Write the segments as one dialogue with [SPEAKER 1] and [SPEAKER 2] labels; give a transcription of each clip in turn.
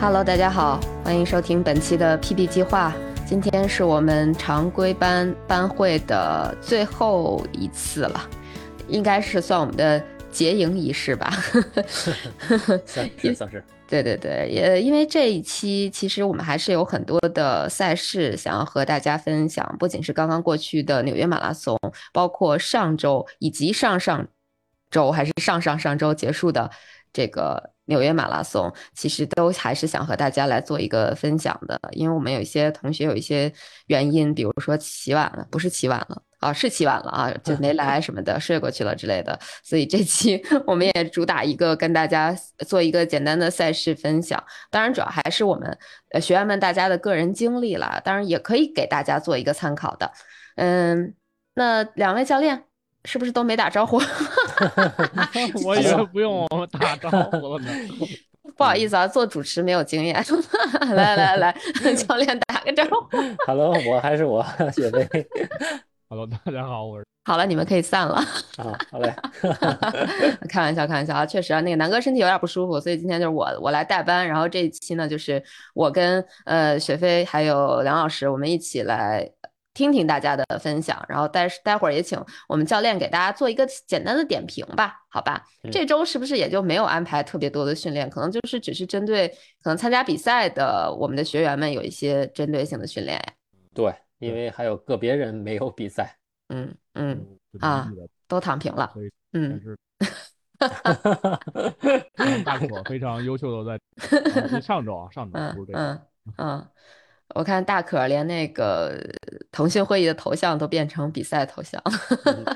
[SPEAKER 1] Hello，大家好，欢迎收听本期的 PB 计划。今天是我们常规班班会的最后一次了，应该是算我们的结营仪式吧。
[SPEAKER 2] 算是算是。
[SPEAKER 1] 对对对，也因为这一期其实我们还是有很多的赛事想要和大家分享，不仅是刚刚过去的纽约马拉松，包括上周以及上上周还是上上上周结束的这个。纽约马拉松其实都还是想和大家来做一个分享的，因为我们有一些同学有一些原因，比如说起晚了，不是起晚了啊，是起晚了啊，就没来什么的，睡过去了之类的。所以这期 我们也主打一个跟大家做一个简单的赛事分享，当然主要还是我们呃学员们大家的个人经历了，当然也可以给大家做一个参考的。嗯，那两位教练。是不是都没打招呼？
[SPEAKER 3] 我以为不用我们打招呼了呢。
[SPEAKER 1] 不好意思啊，做主持没有经验。来 来来，教练打个招呼。
[SPEAKER 2] Hello，我还是我雪飞。
[SPEAKER 3] Hello，大家好，我是。
[SPEAKER 1] 好了，你们可以散了。
[SPEAKER 2] 啊，好嘞。
[SPEAKER 1] 开玩笑，开玩笑啊！确实啊，那个南哥身体有点不舒服，所以今天就是我我来代班。然后这一期呢，就是我跟呃雪飞还有梁老师，我们一起来。听听大家的分享，然后待待会儿也请我们教练给大家做一个简单的点评吧，好吧？这周是不是也就没有安排特别多的训练？可能就是只是针对可能参加比赛的我们的学员们有一些针对性的训练呀？
[SPEAKER 2] 对，因为还有个别人没有比赛。
[SPEAKER 1] 嗯嗯啊，都躺平了。嗯，
[SPEAKER 3] 大可非常优秀的在 上周啊，上周不是这个。
[SPEAKER 1] 嗯嗯。我看大可连那个腾讯会议的头像都变成比赛头像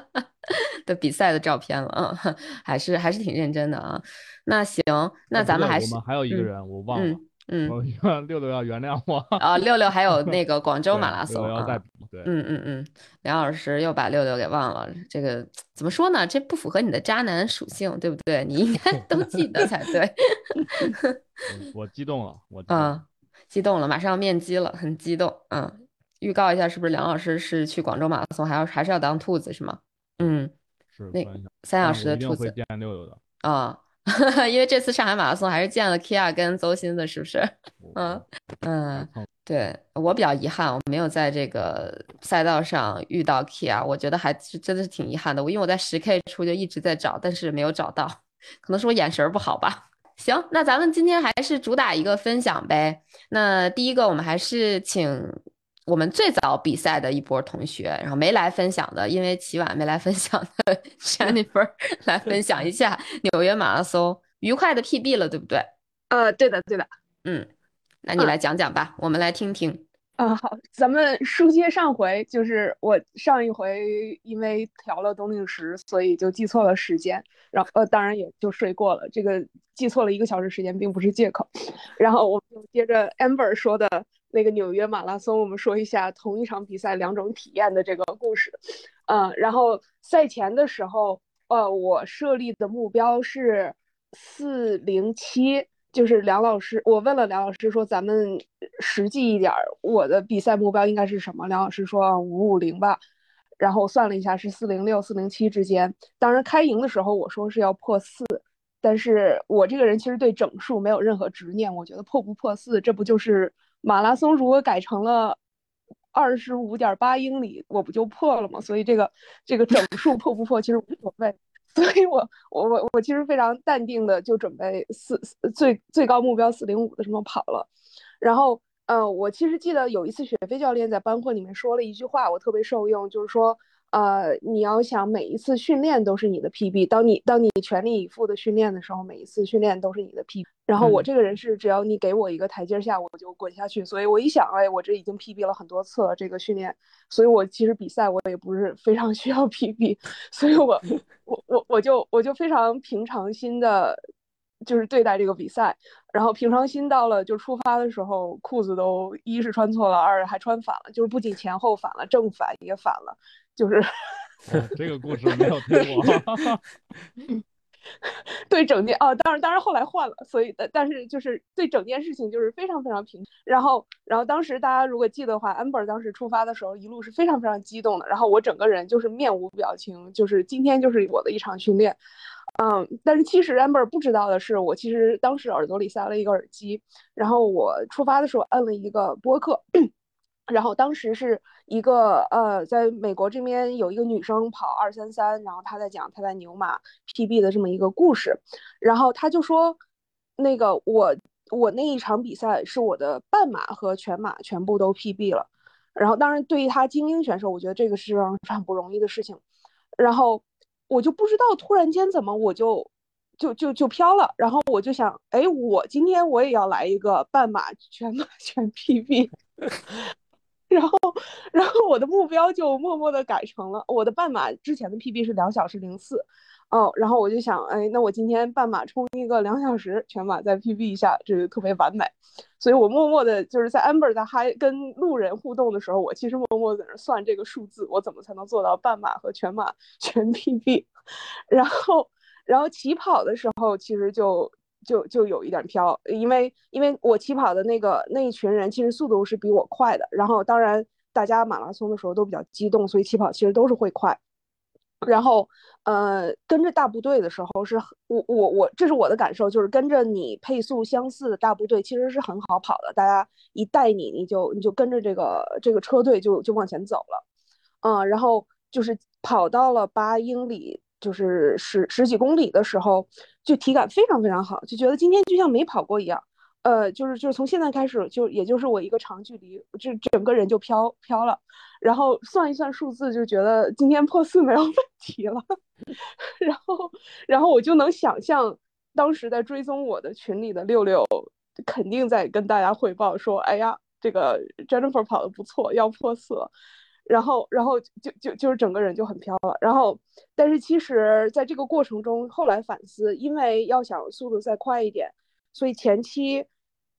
[SPEAKER 1] 的比赛的照片了啊，还是还是挺认真的啊。那行，那咱们还是
[SPEAKER 3] 我们还有一个人我忘了，
[SPEAKER 1] 嗯，
[SPEAKER 3] 六六要原谅我
[SPEAKER 1] 啊。六六还有那个广 州马拉松
[SPEAKER 3] 啊，
[SPEAKER 1] 对，嗯嗯嗯，梁老师又把六六给忘了，这个怎么说呢？这不符合你的渣男属性，对不对？你应该都记得才对。
[SPEAKER 3] 我激动了，我
[SPEAKER 1] 啊。激动了，马上要面基了，很激动。嗯，预告一下，是不是梁老师是去广州马拉松，还要还是要当兔子是吗？嗯，
[SPEAKER 3] 是
[SPEAKER 1] 那三小时的兔子。
[SPEAKER 3] 会见六六的
[SPEAKER 1] 啊，因为这次上海马拉松还是见了 Kia 跟邹鑫的，是不是？嗯嗯，对我比较遗憾，我没有在这个赛道上遇到 Kia，我觉得还是真的是挺遗憾的。我因为我在十 K 处就一直在找，但是没有找到，可能是我眼神不好吧。行，那咱们今天还是主打一个分享呗。那第一个，我们还是请我们最早比赛的一波同学，然后没来分享的，因为起晚没来分享的 Jennifer 来分享一下纽约马拉松愉快的 PB 了，对不对？
[SPEAKER 4] 呃，对的，对的。
[SPEAKER 1] 嗯，那你来讲讲吧，我们来听听。
[SPEAKER 4] 啊，好，咱们书接上回，就是我上一回因为调了冬令时，所以就记错了时间，然后呃，当然也就睡过了。这个记错了一个小时时间，并不是借口。然后我们接着 Amber 说的那个纽约马拉松，我们说一下同一场比赛两种体验的这个故事。嗯，然后赛前的时候，呃，我设立的目标是四零七。就是梁老师，我问了梁老师说：“咱们实际一点，我的比赛目标应该是什么？”梁老师说：“五五零吧。”然后我算了一下，是四零六、四零七之间。当然，开营的时候我说是要破四，但是我这个人其实对整数没有任何执念。我觉得破不破四，这不就是马拉松如果改成了二十五点八英里，我不就破了吗？所以这个这个整数破不破其实无所谓。所以我我我我其实非常淡定的就准备四最最高目标四零五的什么跑了，然后呃我其实记得有一次雪飞教练在班会里面说了一句话，我特别受用，就是说呃，你要想每一次训练都是你的 PB，当你当你全力以赴的训练的时候，每一次训练都是你的 PB。然后我这个人是，只要你给我一个台阶下，我就滚下去。所以我一想，哎，我这已经 PB 了很多次了，这个训练，所以我其实比赛我也不是非常需要 PB，所以我我我我就我就非常平常心的，就是对待这个比赛。然后平常心到了就出发的时候，裤子都一是穿错了，二还穿反了，就是不仅前后反了，正反也反了。就是
[SPEAKER 3] 这个故事没有听过。
[SPEAKER 4] 对整件哦，当然当然后来换了，所以但是就是对整件事情就是非常非常平。然后然后当时大家如果记得的话，amber 当时出发的时候一路是非常非常激动的，然后我整个人就是面无表情，就是今天就是我的一场训练。嗯，但是其实 amber 不知道的是，我其实当时耳朵里塞了一个耳机，然后我出发的时候摁了一个播客。然后当时是一个呃，在美国这边有一个女生跑二三三，然后她在讲她在牛马 PB 的这么一个故事，然后她就说，那个我我那一场比赛是我的半马和全马全部都 PB 了，然后当然对于她精英选手，我觉得这个是很不容易的事情，然后我就不知道突然间怎么我就就就就飘了，然后我就想，哎，我今天我也要来一个半马全马 全 PB。然后，然后我的目标就默默的改成了我的半马之前的 PB 是两小时零四，哦，然后我就想，哎，那我今天半马冲一个两小时，全马再 PB 一下，这就特别完美。所以我默默的就是在 Amber 在还跟路人互动的时候，我其实默默在那算这个数字，我怎么才能做到半马和全马 全 PB？然后，然后起跑的时候，其实就。就就有一点飘，因为因为我起跑的那个那一群人其实速度是比我快的，然后当然大家马拉松的时候都比较激动，所以起跑其实都是会快。然后呃跟着大部队的时候是我我我这是我的感受，就是跟着你配速相似的大部队其实是很好跑的，大家一带你你就你就跟着这个这个车队就就往前走了，嗯，然后就是跑到了八英里。就是十十几公里的时候，就体感非常非常好，就觉得今天就像没跑过一样。呃，就是就是从现在开始，就也就是我一个长距离，就整个人就飘飘了。然后算一算数字，就觉得今天破四没有问题了。然后然后我就能想象，当时在追踪我的群里的六六，肯定在跟大家汇报说：“哎呀，这个 Jennifer 跑的不错，要破四了。”然后，然后就就就是整个人就很飘了。然后，但是其实在这个过程中，后来反思，因为要想速度再快一点，所以前期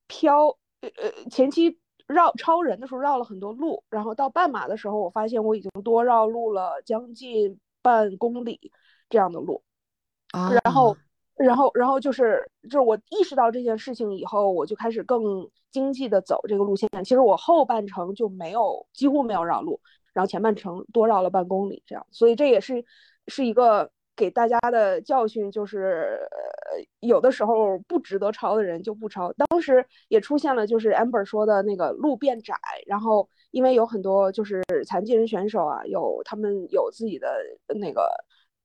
[SPEAKER 4] 飘，呃呃，前期绕超人的时候绕了很多路。然后到半马的时候，我发现我已经多绕路了将近半公里这样的路。然后。然后，然后就是就是我意识到这件事情以后，我就开始更经济的走这个路线。其实我后半程就没有几乎没有绕路，然后前半程多绕了半公里这样。所以这也是是一个给大家的教训，就是有的时候不值得抄的人就不抄。当时也出现了，就是 Amber 说的那个路变窄，然后因为有很多就是残疾人选手啊，有他们有自己的那个。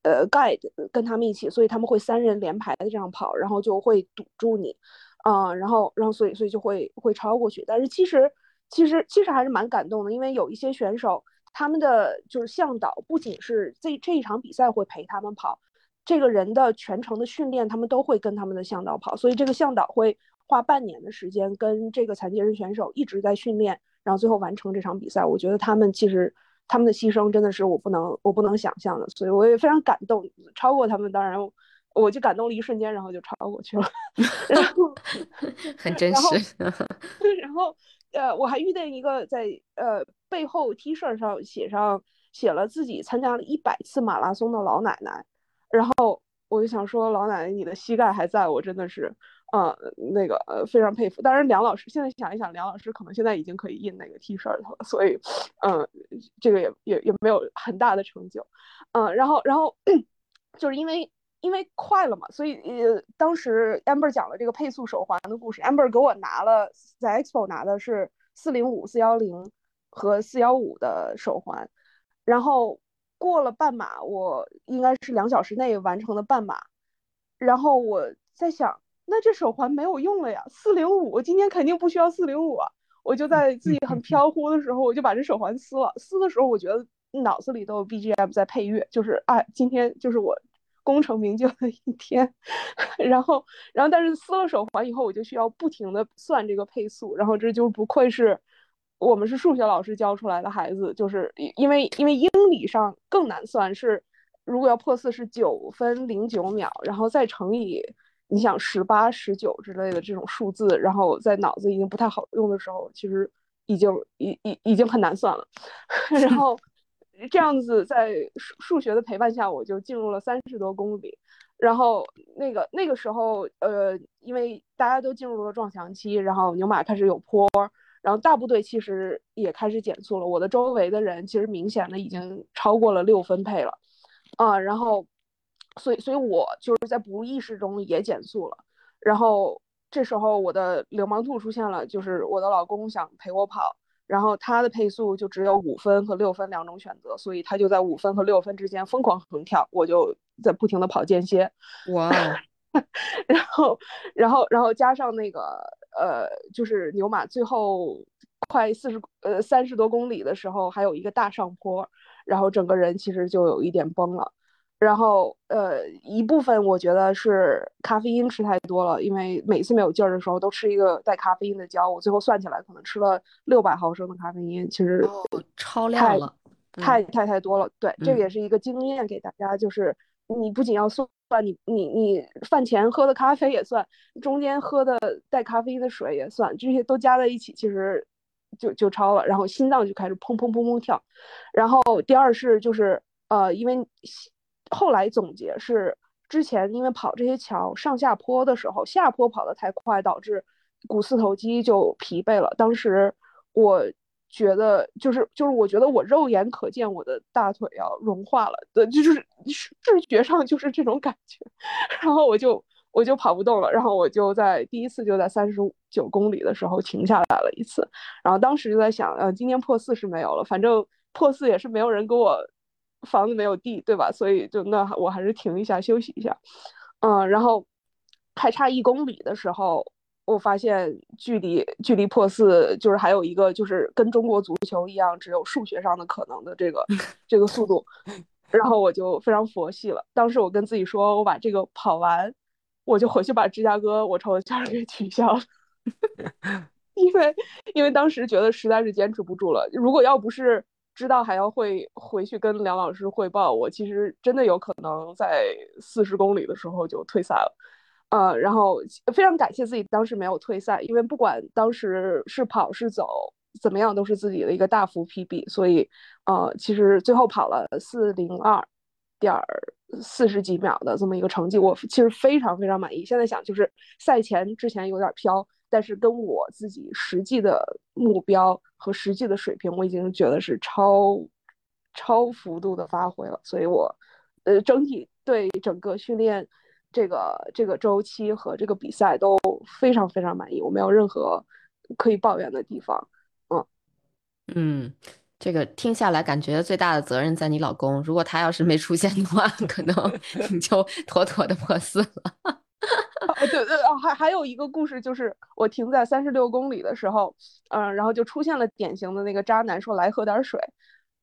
[SPEAKER 4] 呃，guide 跟他们一起，所以他们会三人连排的这样跑，然后就会堵住你，啊，然后，然后，所以，所以就会会超过去。但是其实，其实，其实还是蛮感动的，因为有一些选手，他们的就是向导，不仅是这这一场比赛会陪他们跑，这个人的全程的训练，他们都会跟他们的向导跑，所以这个向导会花半年的时间跟这个残疾人选手一直在训练，然后最后完成这场比赛。我觉得他们其实。他们的牺牲真的是我不能我不能想象的，所以我也非常感动。超过他们，当然我就感动了一瞬间，然后就超过去了。然后
[SPEAKER 1] 很真实。
[SPEAKER 4] 然后呃，我还遇见一个在呃背后 T 恤上写上写了自己参加了一百次马拉松的老奶奶，然后我就想说，老奶奶你的膝盖还在，我真的是。呃，那个呃，非常佩服。当然，梁老师现在想一想，梁老师可能现在已经可以印那个 T 恤了，所以，嗯，这个也也也没有很大的成就。嗯，然后然后就是因为因为快了嘛，所以呃，当时 Amber 讲了这个配速手环的故事。Amber 给我拿了在 Expo 拿的是四零五、四幺零和四幺五的手环，然后过了半马，我应该是两小时内完成了半马，然后我在想。那这手环没有用了呀，四零五今天肯定不需要四零五啊！我就在自己很飘忽的时候，我就把这手环撕了。撕的时候，我觉得脑子里都有 BGM 在配乐，就是啊，今天就是我功成名就的一天。然后，然后但是撕了手环以后，我就需要不停的算这个配速，然后这就不愧是我们是数学老师教出来的孩子，就是因为因为英里上更难算，是如果要破四是九分零九秒，然后再乘以。你想十八、十九之类的这种数字，然后在脑子已经不太好用的时候，其实已经已已已经很难算了。然后这样子在数数学的陪伴下，我就进入了三十多公里。然后那个那个时候，呃，因为大家都进入了撞墙期，然后牛马开始有坡，然后大部队其实也开始减速了。我的周围的人其实明显的已经超过了六分配了，啊，然后。所以，所以我就是在不意识中也减速了。然后这时候我的流氓兔出现了，就是我的老公想陪我跑，然后他的配速就只有五分和六分两种选择，所以他就在五分和六分之间疯狂横跳，我就在不停的跑间歇。
[SPEAKER 1] 哇！
[SPEAKER 4] 然后，然后，然后加上那个呃，就是牛马最后快四十呃三十多公里的时候，还有一个大上坡，然后整个人其实就有一点崩了。然后，呃，一部分我觉得是咖啡因吃太多了，因为每次没有劲儿的时候都吃一个带咖啡因的胶，我最后算起来可能吃了六百毫升的咖啡因，其实
[SPEAKER 1] 超量了，
[SPEAKER 4] 太太太多了。对，这个也是一个经验给大家，就是你不仅要算你你你饭前喝的咖啡也算，中间喝的带咖啡因的水也算，这些都加在一起，其实就就超了，然后心脏就开始砰砰砰砰跳。然后第二是就是呃，因为。后来总结是，之前因为跑这些桥上下坡的时候，下坡跑得太快，导致股四头肌就疲惫了。当时我觉得，就是就是我觉得我肉眼可见我的大腿要融化了的，就是视觉上就是这种感觉。然后我就我就跑不动了，然后我就在第一次就在三十九公里的时候停下来了一次。然后当时就在想，呃，今天破四是没有了，反正破四也是没有人给我。房子没有地，对吧？所以就那我还是停一下休息一下，嗯，然后还差一公里的时候，我发现距离距离破四就是还有一个就是跟中国足球一样，只有数学上的可能的这个 这个速度，然后我就非常佛系了。当时我跟自己说，我把这个跑完，我就回去把芝加哥我抽的签给取消了，因为因为当时觉得实在是坚持不住了。如果要不是知道还要会回去跟梁老师汇报，我其实真的有可能在四十公里的时候就退赛了，呃，然后非常感谢自己当时没有退赛，因为不管当时是跑是走怎么样，都是自己的一个大幅 PB，所以呃，其实最后跑了四零二点四十几秒的这么一个成绩，我其实非常非常满意。现在想就是赛前之前有点飘。但是跟我自己实际的目标和实际的水平，我已经觉得是超超幅度的发挥了，所以我呃整体对整个训练这个这个周期和这个比赛都非常非常满意，我没有任何可以抱怨的地方。
[SPEAKER 1] 嗯嗯，这个听下来感觉最大的责任在你老公，如果他要是没出现的话，可能你就妥妥的破四了。
[SPEAKER 4] 对对啊，还还有一个故事，就是我停在三十六公里的时候，嗯，然后就出现了典型的那个渣男说来喝点水，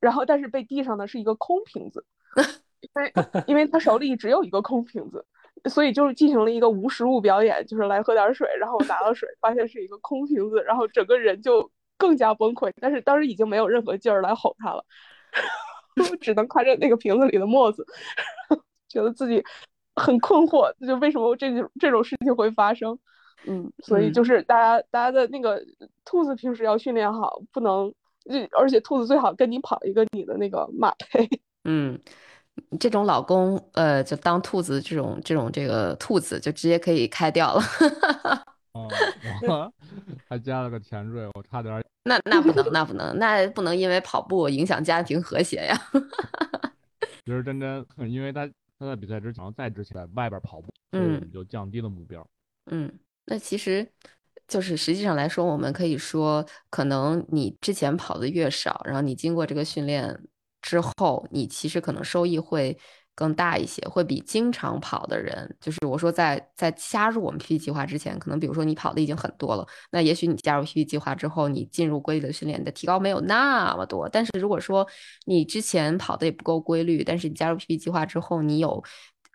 [SPEAKER 4] 然后但是被递上的是一个空瓶子，因为 因为他手里只有一个空瓶子，所以就是进行了一个无实物表演，就是来喝点水，然后我拿了水，发现是一个空瓶子，然后整个人就更加崩溃，但是当时已经没有任何劲儿来吼他了，我只能看着那个瓶子里的沫子，觉得自己。很困惑，就为什么这种这种事情会发生？嗯，所以就是大家大家的那个兔子平时要训练好，不能，而且兔子最好跟你跑一个你的那个马配。
[SPEAKER 1] 嗯，这种老公，呃，就当兔子这种这种这个兔子，就直接可以开掉了。
[SPEAKER 3] 哦，还加了个前缀，我差点。
[SPEAKER 1] 那那不能，那不能，那不能因为跑步影响家庭和谐呀。
[SPEAKER 3] 其实真真，因为他。他在比赛之前，再之前在外边跑步，嗯，就降低了目标。
[SPEAKER 1] 嗯，那其实就是实际上来说，我们可以说，可能你之前跑的越少，然后你经过这个训练之后，你其实可能收益会更大一些，会比经常跑的人，就是我说在在加入我们 PP 计划之前，可能比如说你跑的已经很多了，那也许你加入 PP 计划之后，你进入规律的训练的提高没有那么多。但是如果说你之前跑的也不够规律，但是你加入 PP 计划之后，你有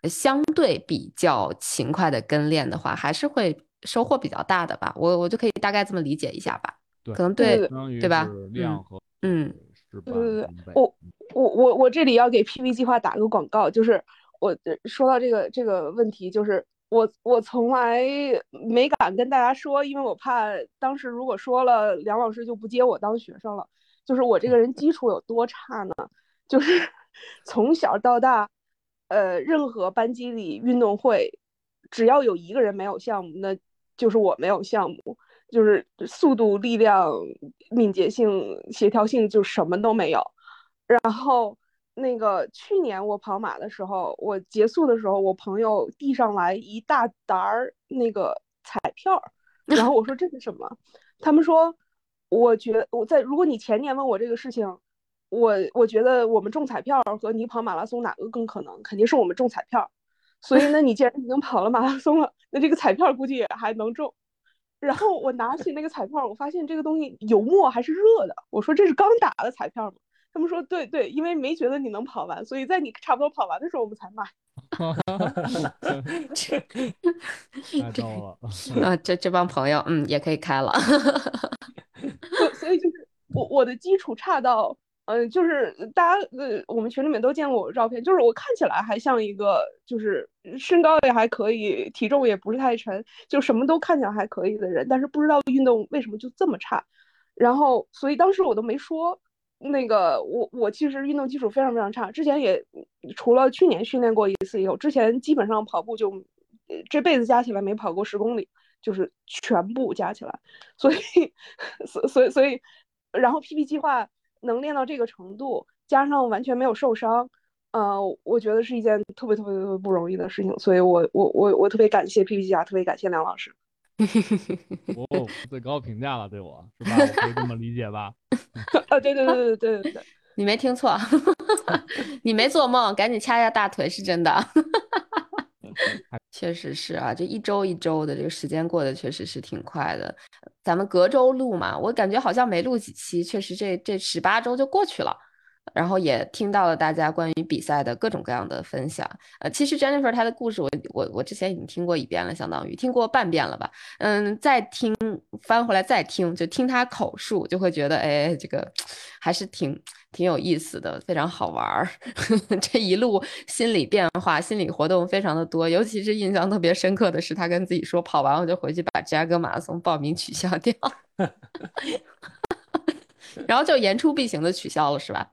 [SPEAKER 1] 相对比较勤快的跟练的话，还是会收获比较大的吧。我我就可以大概这么理解一下吧。
[SPEAKER 3] 对，
[SPEAKER 1] 可能对
[SPEAKER 4] 对
[SPEAKER 1] 吧
[SPEAKER 3] 量和
[SPEAKER 1] 嗯
[SPEAKER 3] 是吧？
[SPEAKER 4] 对对对我我我我这里要给 PV 计划打个广告，就是我说到这个这个问题，就是我我从来没敢跟大家说，因为我怕当时如果说了，梁老师就不接我当学生了。就是我这个人基础有多差呢？就是 从小到大，呃，任何班级里运动会，只要有一个人没有项目，那就是我没有项目。就是速度、力量、敏捷性、协调性，就什么都没有。然后那个去年我跑马的时候，我结束的时候，我朋友递上来一大沓儿那个彩票，然后我说这是什么？他们说，我觉我在如果你前年问我这个事情，我我觉得我们中彩票和你跑马拉松哪个更可能？肯定是我们中彩票。所以呢，你既然已经跑了马拉松了，那这个彩票估计也还能中。然后我拿起那个彩票，我发现这个东西油墨还是热的。我说这是刚打的彩票吗？他们说对对，因为没觉得你能跑完，所以在你差不多跑完的时候我们才买。
[SPEAKER 3] 太逗了。
[SPEAKER 1] 啊，这这帮朋友，嗯，也可以开了。
[SPEAKER 4] 所所以就是我我的基础差到，嗯、就是大家呃我们群里面都见过我的照片，就是我看起来还像一个就是身高也还可以，体重也不是太沉，就什么都看起来还可以的人，但是不知道运动为什么就这么差。然后所以当时我都没说。那个我我其实运动基础非常非常差，之前也除了去年训练过一次以后，之前基本上跑步就这辈子加起来没跑过十公里，就是全部加起来，所以所所以所以，然后 PP 计划能练到这个程度，加上完全没有受伤，呃，我觉得是一件特别特别特别不容易的事情，所以我我我我特别感谢 PP 计划，特别感谢梁老师。
[SPEAKER 3] 哦，最高评价了，对我是吧？我可以这么理解吧？
[SPEAKER 4] 啊，对对对对对对对，
[SPEAKER 1] 你没听错，你没做梦，赶紧掐一下大腿，是真的。确实是啊，这一周一周的这个时间过得确实是挺快的。咱们隔周录嘛，我感觉好像没录几期，确实这这十八周就过去了。然后也听到了大家关于比赛的各种各样的分享。呃，其实 Jennifer 她的故事我，我我之前已经听过一遍了，相当于听过半遍了吧。嗯，再听翻回来再听，就听她口述，就会觉得哎，这个还是挺挺有意思的，非常好玩儿。这一路心理变化、心理活动非常的多，尤其是印象特别深刻的是，她跟自己说，跑完我就回去把芝加哥马拉松报名取消掉，然后就言出必行的取消了，是吧？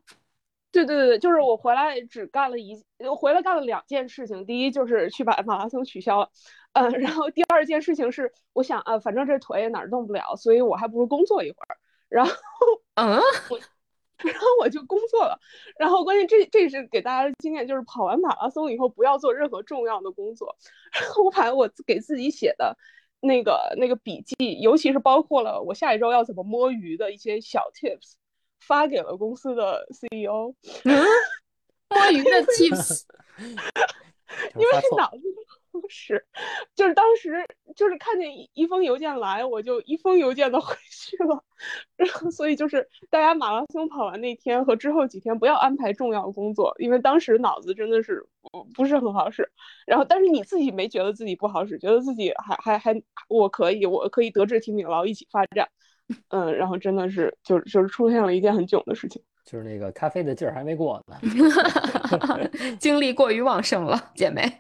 [SPEAKER 4] 对对对，就是我回来只干了一，我回来干了两件事情。第一就是去把马拉松取消了，嗯，然后第二件事情是，我想啊，反正这腿哪儿动不了，所以我还不如工作一会儿。然后，
[SPEAKER 1] 嗯，
[SPEAKER 4] 然后我就工作了。然后关键这这是给大家的经验，就是跑完马拉松以后不要做任何重要的工作。然后我把我给自己写的那个那个笔记，尤其是包括了我下一周要怎么摸鱼的一些小 tips。发给了公司的 CEO，
[SPEAKER 1] 嗯，摸鱼的 tips，
[SPEAKER 4] 因为脑子不使，就是当时就是看见一封邮件来，我就一封邮件的回去了，然后所以就是大家马拉松跑完那天和之后几天不要安排重要工作，因为当时脑子真的是不是很好使，然后但是你自己没觉得自己不好使，觉得自己还还还我可以，我可以德智体美劳一起发展。嗯，然后真的是就就是出现了一件很囧的事情，
[SPEAKER 2] 就是那个咖啡的劲儿还没过呢，
[SPEAKER 1] 精力过于旺盛了，姐妹。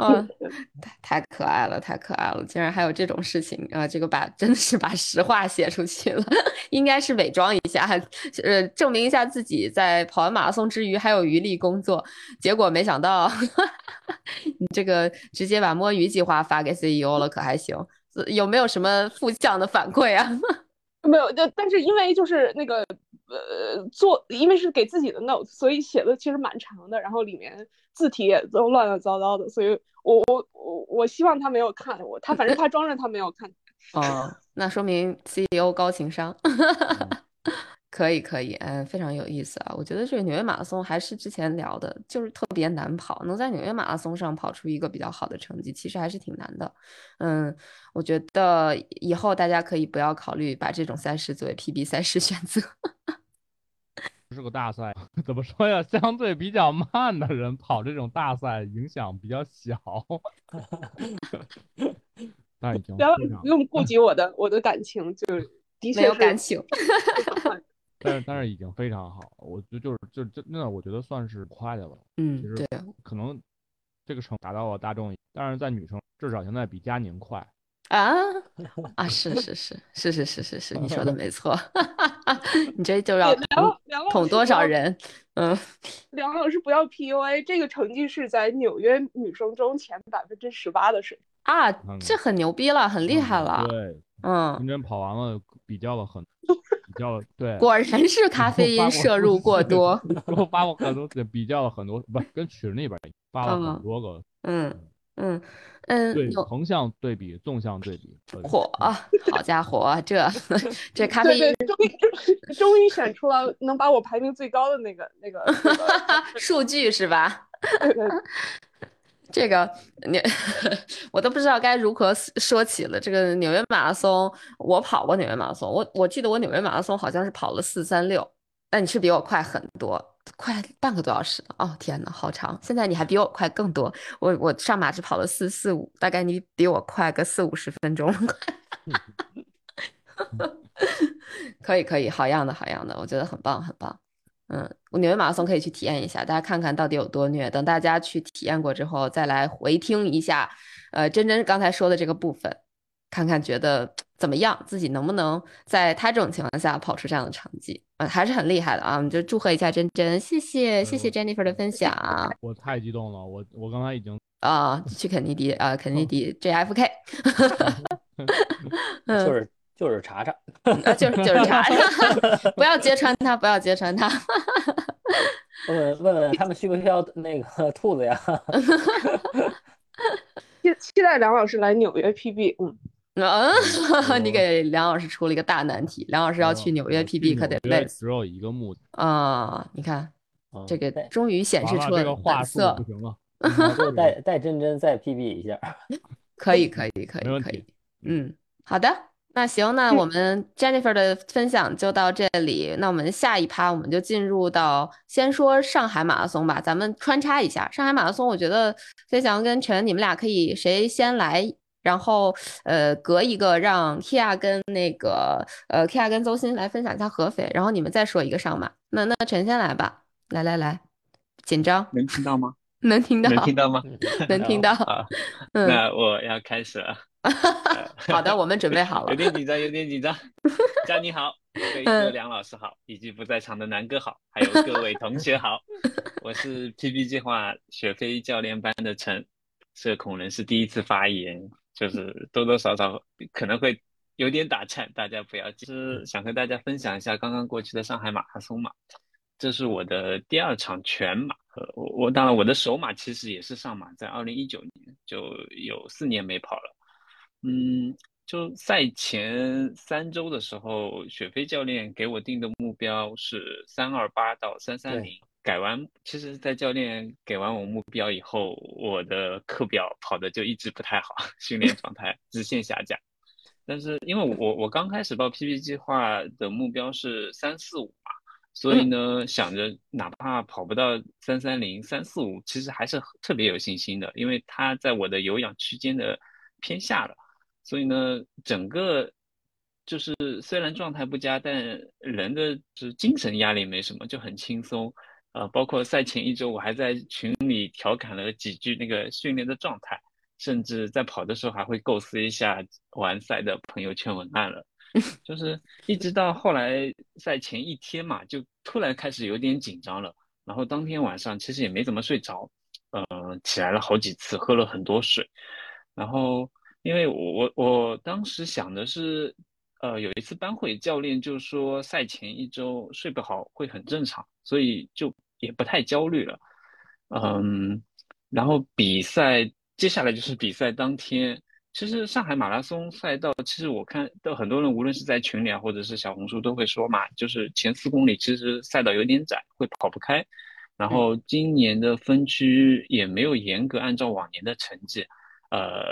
[SPEAKER 1] 嗯，太太可爱了，太可爱了，竟然还有这种事情啊！这个把真的是把实话写出去了，应该是伪装一下，呃，证明一下自己在跑完马拉松之余还有余力工作。结果没想到，你这个直接把摸鱼计划发给 CEO 了，可还行？有没有什么负向的反馈啊？
[SPEAKER 4] 没有，但但是因为就是那个呃做，因为是给自己的 notes，所以写的其实蛮长的，然后里面字体也都乱乱糟糟的，所以我我我我希望他没有看我，他反正他装着他没有看。
[SPEAKER 1] 哦，那说明 CEO 高情商。可以可以，嗯，非常有意思啊！我觉得这个纽约马拉松还是之前聊的，就是特别难跑，能在纽约马拉松上跑出一个比较好的成绩，其实还是挺难的。嗯，我觉得以后大家可以不要考虑把这种赛事作为 PB 赛事选择。
[SPEAKER 3] 是个大赛，怎么说呀？相对比较慢的人跑这种大赛，影响比较小。那已经
[SPEAKER 4] 不要不用顾及我的我的感情，就是的确
[SPEAKER 1] 没有感情。
[SPEAKER 3] 但是但是已经非常好，我就就是就真的我觉得算是快的了。
[SPEAKER 1] 嗯，
[SPEAKER 3] 其实
[SPEAKER 1] 对，
[SPEAKER 3] 可能这个成达到了大众，但是在女生至少现在比佳宁快。
[SPEAKER 1] 啊 啊，是是是是是是是是，你说的没错，你这就要捅多少人？嗯，
[SPEAKER 4] 梁老师不要 PUA，这个成绩是在纽约女生中前百分之十八的水
[SPEAKER 1] 平啊，这很牛逼了，很厉害了。
[SPEAKER 3] 对，
[SPEAKER 1] 嗯，
[SPEAKER 3] 认真跑完了，比较了很，比较了对，
[SPEAKER 1] 果然是咖啡因摄入过多。
[SPEAKER 3] 给我发过很多，比较了很多，不跟群里边发了很多个，
[SPEAKER 1] 嗯。嗯嗯，
[SPEAKER 3] 对，横向对比，纵向对比，
[SPEAKER 1] 火，好家伙，这 这咖啡
[SPEAKER 4] 因终于终于选出了能把我排名最高的那个那个
[SPEAKER 1] 数据是吧？这个你 我都不知道该如何说起了。这个纽约马拉松，我跑过纽约马拉松，我我记得我纽约马拉松好像是跑了四三六，但你是比我快很多。快半个多小时了哦！天呐，好长！现在你还比我快更多。我我上马只跑了四四五，大概你比我快个四五十分钟。可以可以，好样的好样的，我觉得很棒很棒。嗯，纽约马拉松可以去体验一下，大家看看到底有多虐。等大家去体验过之后，再来回听一下，呃，真真刚才说的这个部分，看看觉得怎么样，自己能不能在他这种情况下跑出这样的成绩。呃，还是很厉害的啊！我们就祝贺一下真真，谢谢谢谢 Jennifer 的分享。
[SPEAKER 3] 我太激动了，我我刚才已经
[SPEAKER 1] 啊，去肯尼迪啊，肯尼迪 JFK，
[SPEAKER 2] 就是就是查查，
[SPEAKER 1] 就是就是查查，不要揭穿他，不要揭穿他。
[SPEAKER 2] 问问问问他们需不需要那个 兔子呀？
[SPEAKER 4] 期期待梁老师来纽约 PB，嗯。
[SPEAKER 1] 嗯，你给梁老师出了一个大难题。梁老师要去纽约 PB，可得累死。
[SPEAKER 3] 只有一个目的
[SPEAKER 1] 啊！你看，这个终于显示出了本色。
[SPEAKER 3] 不行了，
[SPEAKER 2] 带带真真再 PB 一下。
[SPEAKER 1] 可以，可以，可以，可以。嗯，好的，那行，那我们 Jennifer 的分享就到这里。那我们下一趴，我们就进入到先说上海马拉松吧。咱们穿插一下上海马拉松，我觉得飞翔跟陈，你们俩可以谁先来？然后，呃，隔一个让 Kia 跟那个，呃，Kia 跟邹鑫来分享一下合肥，然后你们再说一个上马。那那陈先来吧，来来来，紧张？
[SPEAKER 5] 能听到吗？
[SPEAKER 1] 能听到？
[SPEAKER 5] 能听到吗？
[SPEAKER 1] 能听到。
[SPEAKER 5] 嗯，那我要开始了。
[SPEAKER 1] 好的，我们准备好了。
[SPEAKER 5] 有点紧张，有点紧张。佳妮好，飞哥梁老师好，以及不在场的南哥好，还有各位同学好。我是 PB 计划雪飞教练班的陈，社恐人士第一次发言。就是多多少少可能会有点打颤，大家不要急。是想和大家分享一下刚刚过去的上海马拉松嘛，这是我的第二场全马。我我当然我的首马其实也是上马，在二零一九年就有四年没跑了。嗯，就赛前三周的时候，雪飞教练给我定的目标是三二八到三三零。改完，其实，在教练给完我目标以后，我的课表跑的就一直不太好，训练状态直线下降。但是因为我我刚开始报 PP 计划的目标是三四五嘛，所以呢，想着哪怕跑不到三三零、三四五，其实还是特别有信心的，因为它在我的有氧区间的偏下了。所以呢，整个就是虽然状态不佳，但人的是精神压力没什么，就很轻松。呃，包括赛前一周，我还在群里调侃了几句那个训练的状态，甚至在跑的时候还会构思一下完赛的朋友圈文案了。就是一直到后来赛前一天嘛，就突然开始有点紧张了。然后当天晚上其实也没怎么睡着，嗯，起来了好几次，喝了很多水。然后因为我我我当时想的是，呃，有一次班会教练就说赛前一周睡不好会很正常，所以就。也不太焦虑了，嗯，然后比赛接下来就是比赛当天，其实上海马拉松赛道，其实我看到很多人，无论是在群里啊，或者是小红书，都会说嘛，就是前四公里其实赛道有点窄，会跑不开。然后今年的分区也没有严格按照往年的成绩，呃，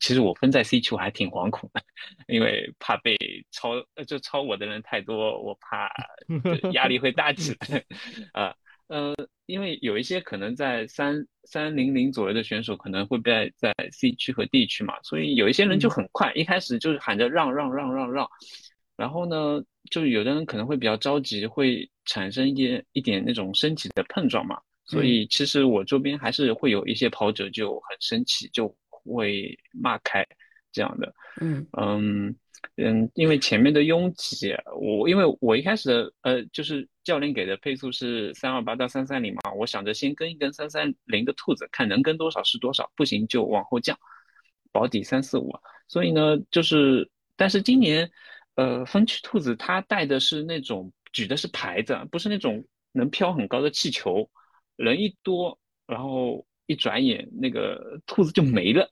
[SPEAKER 5] 其实我分在 C 区我还挺惶恐的，因为怕被超，就超我的人太多，我怕 压力会大起来，啊。呃，因为有一些可能在三三零零左右的选手可能会在在 C 区和 D 区嘛，所以有一些人就很快，一开始就是喊着让让让让让，然后呢，就有的人可能会比较着急，会产生一点一点那种身体的碰撞嘛，所以其实我周边还是会有一些跑者就很生气，就会骂开这样的，
[SPEAKER 1] 嗯
[SPEAKER 5] 嗯。嗯，因为前面的拥挤，我因为我一开始的呃，就是教练给的配速是三二八到三三零嘛，我想着先跟一跟三三零的兔子，看能跟多少是多少，不行就往后降，保底三四五。所以呢，就是但是今年，呃，分区兔子它带的是那种举的是牌子，不是那种能飘很高的气球，人一多，然后一转眼那个兔子就没了。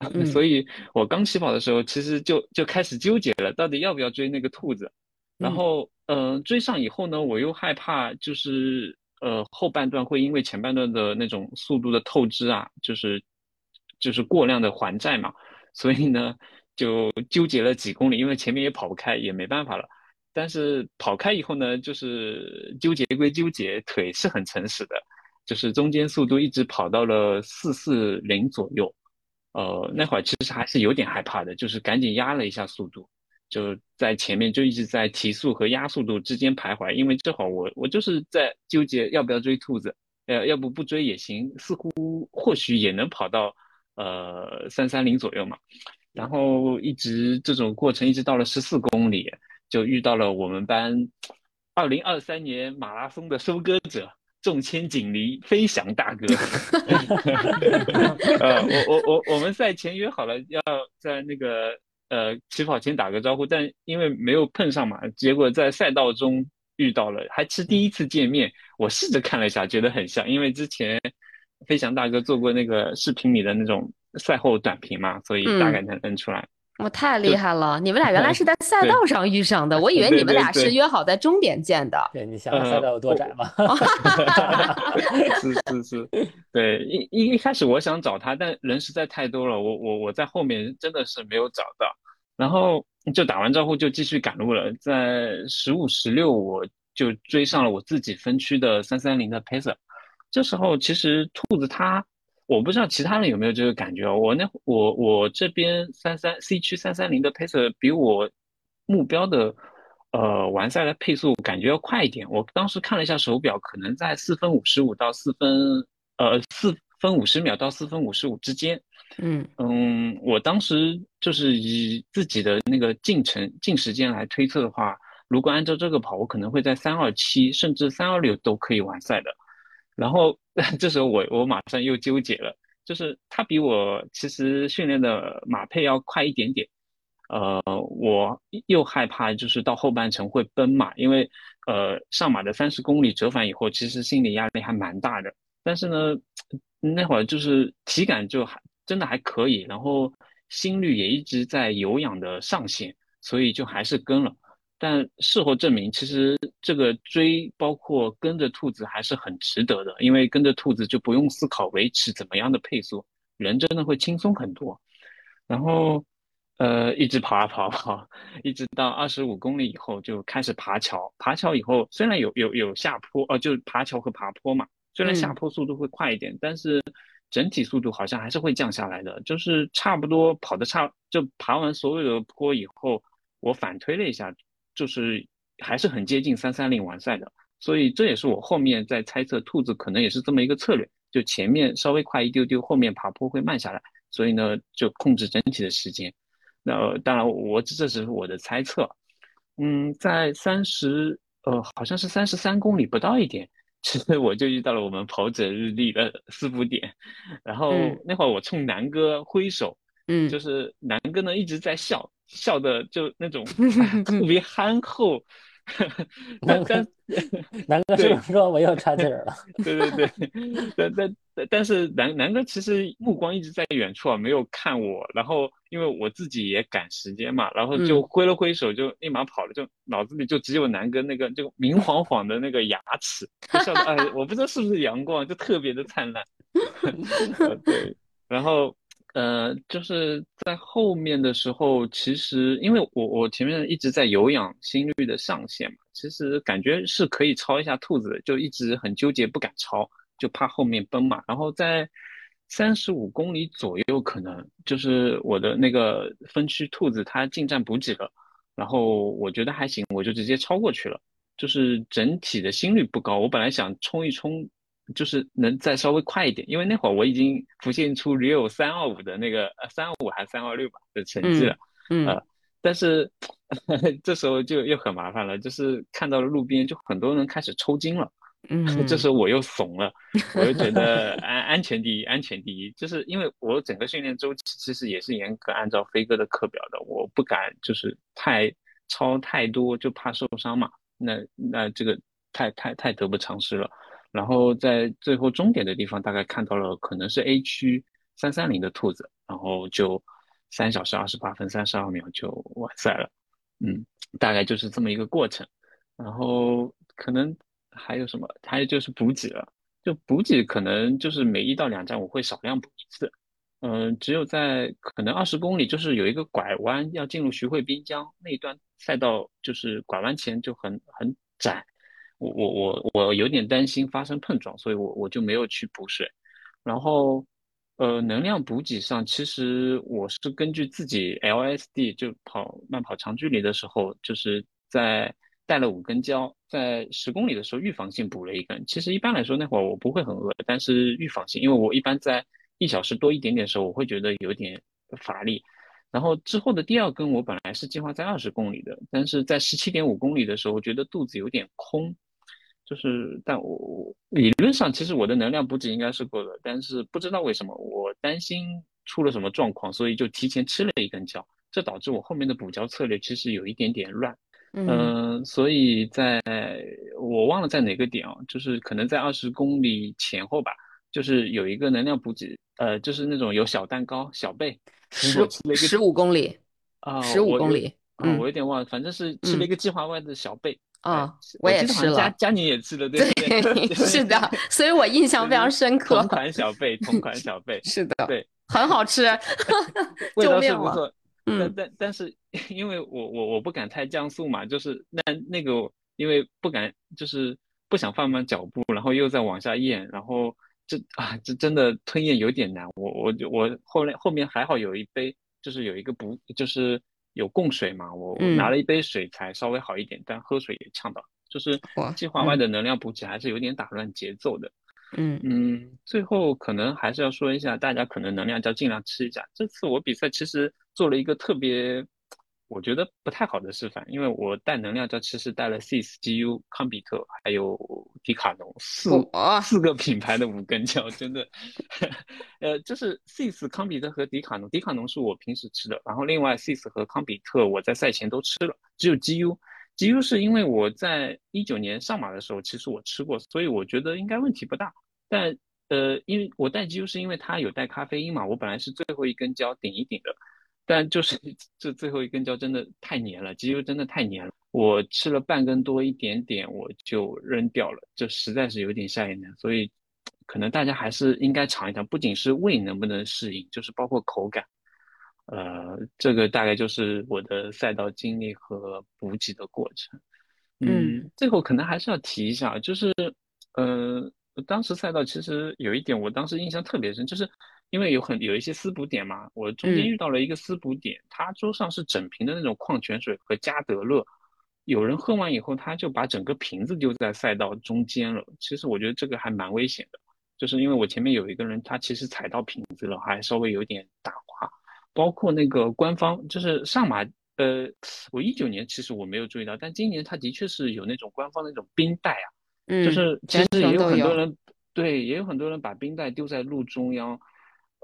[SPEAKER 5] 所以，我刚起跑的时候，其实就就开始纠结了，到底要不要追那个兔子。然后，嗯，追上以后呢，我又害怕，就是呃后半段会因为前半段的那种速度的透支啊，就是就是过量的还债嘛。所以呢，就纠结了几公里，因为前面也跑不开，也没办法了。但是跑开以后呢，就是纠结归纠结，腿是很诚实的，就是中间速度一直跑到了四四零左右。呃，那会儿其实还是有点害怕的，就是赶紧压了一下速度，就在前面就一直在提速和压速度之间徘徊，因为这会儿我我就是在纠结要不要追兔子，呃，要不不追也行，似乎或许也能跑到呃三三零左右嘛，然后一直这种过程一直到了十四公里，就遇到了我们班二零二三年马拉松的收割者。众千锦鲤飞翔大哥，呃，我我我我们赛前约好了要在那个呃起跑前打个招呼，但因为没有碰上嘛，结果在赛道中遇到了，还是第一次见面。我试着看了一下，觉得很像，因为之前飞翔大哥做过那个视频里的那种赛后短评嘛，所以大概能认出来。
[SPEAKER 1] 我太厉害了！你们俩原来 是在赛道上遇上的，我以为你们俩是约好在终点见的。
[SPEAKER 2] 对，你想想赛道有多窄吗？
[SPEAKER 5] 是是是，对，一一一开始我想找他，但人实在太多了，我我我在后面真的是没有找到，然后就打完招呼就继续赶路了，在十五十六我就追上了我自己分区的三三零的 pacer，这时候其实兔子它。我不知道其他人有没有这个感觉啊？我那我我这边三三 C 区三三零的 pacer 比我目标的呃完赛的配速感觉要快一点。我当时看了一下手表，可能在四分五十五到四分呃四分五十秒到四分五十五之间。
[SPEAKER 1] 嗯
[SPEAKER 5] 嗯，我当时就是以自己的那个进程进时间来推测的话，如果按照这个跑，我可能会在三二七甚至三二六都可以完赛的。然后 这时候我我马上又纠结了，就是他比我其实训练的马配要快一点点，呃，我又害怕就是到后半程会奔马，因为呃上马的三十公里折返以后，其实心理压力还蛮大的。但是呢，那会儿就是体感就还真的还可以，然后心率也一直在有氧的上限，所以就还是跟了。但事后证明，其实这个追包括跟着兔子还是很值得的，因为跟着兔子就不用思考维持怎么样的配速，人真的会轻松很多。然后，呃，一直跑啊跑跑，一直到二十五公里以后就开始爬桥。爬桥以后虽然有有有下坡，呃，就是爬桥和爬坡嘛，虽然下坡速度会快一点，但是整体速度好像还是会降下来的，就是差不多跑的差，就爬完所有的坡以后，我反推了一下。就是还是很接近三三零完赛的，所以这也是我后面在猜测兔子可能也是这么一个策略，就前面稍微快一丢丢，后面爬坡会慢下来，所以呢就控制整体的时间。那当然我这只是我的猜测。嗯，在三十呃好像是三十三公里不到一点，其实我就遇到了我们跑者日历的四伏点，然后那会儿我冲南哥挥手，
[SPEAKER 1] 嗯，
[SPEAKER 5] 就是南哥呢一直在笑。笑的就那种 特别憨厚，
[SPEAKER 2] 南哥，南哥是不是说我又插嘴了？
[SPEAKER 5] 对对对，但但但但是南南哥其实目光一直在远处啊，没有看我。然后因为我自己也赶时间嘛，然后就
[SPEAKER 1] 嗯
[SPEAKER 5] 挥了挥手，就立马跑了，就脑子里就只有南哥那个就明晃晃的那个牙齿，就笑得哎，我不知道是不是阳光，就特别的灿烂。呃对，然后呃，就是在后面的时候，其实因为我我前面一直在有氧心率的上限嘛，其实感觉是可以超一下兔子，就一直很纠结不敢超，就怕后面崩嘛。然后在三十五公里左右，可能就是我的那个分区兔子它进站补给了，然后我觉得还行，我就直接超过去了。就是整体的心率不高，我本来想冲一冲，就是能再稍微快一点，因为那会儿我已经浮现出 Rio 三二五的那个呃三二五还是三二六吧的成绩了，
[SPEAKER 1] 嗯
[SPEAKER 5] 呃，但是 这时候就又很麻烦了，就是看到了路边就很多人开始抽筋了，
[SPEAKER 1] 嗯，
[SPEAKER 5] 这时候我又怂了，我又觉得安安全第一，安全第一，就是因为我整个训练周期其实也是严格按照飞哥的课表的，我不敢就是太超太多，就怕受伤嘛。那那这个太太太得不偿失了。然后在最后终点的地方，大概看到了可能是 A 区三三零的兔子，然后就三小时二十八分三十二秒就完赛了。嗯，大概就是这么一个过程。然后可能还有什么？还有就是补给了。就补给可能就是每一到两站我会少量补一次。嗯、只有在可能二十公里，就是有一个拐弯要进入徐汇滨江那一段赛道，就是拐弯前就很很窄。我我我我有点担心发生碰撞，所以我我就没有去补水。然后，呃，能量补给上，其实我是根据自己 LSD 就跑慢跑长距离的时候，就是在带了五根胶，在十公里的时候预防性补了一根。其实一般来说那会儿我不会很饿，但是预防性，因为我一般在一小时多一点点的时候，我会觉得有点乏力。然后之后的第二根我本来是计划在二十公里的，但是在十七点五公里的时候，我觉得肚子有点空，就是但我我理论上其实我的能量补给应该是够的，但是不知道为什么我担心出了什么状况，所以就提前吃了一根胶，这导致我后面的补胶策略其实有一点点乱。
[SPEAKER 1] 嗯
[SPEAKER 5] 嗯，所以在我忘了在哪个点哦，就是可能在二十公里前后吧，就是有一个能量补给，呃，就是那种有小蛋糕、小贝，
[SPEAKER 1] 十十五公里，
[SPEAKER 5] 啊，
[SPEAKER 1] 十五公里，
[SPEAKER 5] 啊，
[SPEAKER 1] 嗯
[SPEAKER 5] 我有点忘了，反正是吃了一个计划外的小贝。
[SPEAKER 1] 啊
[SPEAKER 5] 哎，
[SPEAKER 1] 我也吃了，
[SPEAKER 5] 像佳佳宁也吃了，对不对？
[SPEAKER 1] 对，是的，所以我印象非常深刻
[SPEAKER 5] 同。款小贝，同 款小贝，
[SPEAKER 1] 是的，
[SPEAKER 5] 对，
[SPEAKER 1] 很好吃，
[SPEAKER 5] 味。道是不错。但
[SPEAKER 1] 嗯
[SPEAKER 5] 但但是，因为我我我不敢太降速嘛，就是那那个，因为不敢就是不想放慢脚步，然后又在往下咽，然后这啊这真的吞咽有点难。我我就我后来后面还好有一杯，就是有一个补，就是有供水嘛，我我拿
[SPEAKER 1] 嗯
[SPEAKER 5] 了一杯水才稍微好一点，但喝水也呛到，就是计划外
[SPEAKER 1] 嗯
[SPEAKER 5] 的能量补给还是有点打乱节奏的。
[SPEAKER 1] 嗯
[SPEAKER 5] 嗯，最后可能还是要说一下，大家可能能量胶尽量吃一下。这次我比赛其实做了一个特别，我觉得不太好的示范，因为我带能量胶其实带了 CIS、GU、康比特还有迪卡侬四
[SPEAKER 1] 哇
[SPEAKER 5] 四个品牌的五根胶，真的，呃，就是 CIS、康比特和迪卡侬，迪卡侬是我平时吃的，然后另外 CIS 和康比特我在赛前都吃了，只有 GU。GU 是因为我在一九年上马的时候，其实我吃过，所以我觉得应该问题不大。但呃，因为我带 GU 是因为它有带咖啡因嘛，我本来是最后一根胶顶一顶的，但就是这最后一根胶真的太黏了鸡肉真的太黏了，我吃了半根多一点点我就扔掉了，这实在是有点下咽难，所以可能大家还是应该尝一尝，不仅是胃能不能适应，就是包括口感。呃，这个大概就是我的赛道经历和补给的过程。
[SPEAKER 1] 嗯，
[SPEAKER 5] 最后可能还是要提一下，就是，呃，当时赛道其实有一点，我当时印象特别深，就是因为有很有一些私补点嘛，我中间
[SPEAKER 1] 嗯
[SPEAKER 5] 遇到了一个私补点，他桌上是整瓶的那种矿泉水和加德乐，有人喝完以后，他就把整个瓶子丢在赛道中间了。其实我觉得这个还蛮危险的，就是因为我前面有一个人，他其实踩到瓶子了，还稍微有点打滑。包括那个官方，就是上马，呃，我一九年其实我没有注意到，但今年他的确是有那种官方的那种冰袋啊，
[SPEAKER 1] 嗯，
[SPEAKER 5] 就是其实也有。很多人，对，也有很多人把冰袋丢在路中央，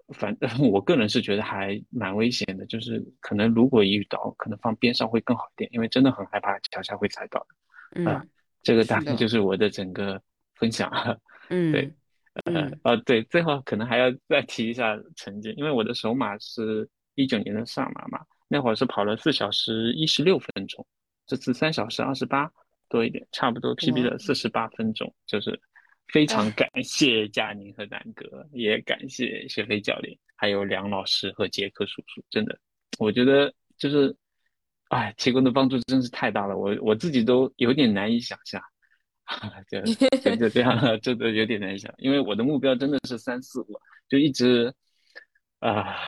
[SPEAKER 5] 反正 我个人是觉得还蛮危险的，就是可能如果遇到，可能放边上会更好一点，因为真的很害怕脚下会踩到
[SPEAKER 1] 嗯
[SPEAKER 5] 这个大概就是我的整个分享。对
[SPEAKER 1] 嗯，
[SPEAKER 5] 呃
[SPEAKER 1] 嗯
[SPEAKER 5] 呃，对，最后可能还要再提一下成绩，因为我的首马是一九年的上马嘛，那会儿是跑了四小时一十六分钟，这次三小时二十八多一点，差不多 PB 了四十八分钟，就是非常
[SPEAKER 1] 哎
[SPEAKER 5] 感谢佳宁和南哥，也感谢学飞教练，还有梁老师和杰克叔叔，真的，我觉得就是，哎，提供的帮助真是太大了，我我自己都有点难以想象。就就就这样了，真的有点难想，因为我的目标真的是三四五，就一直啊，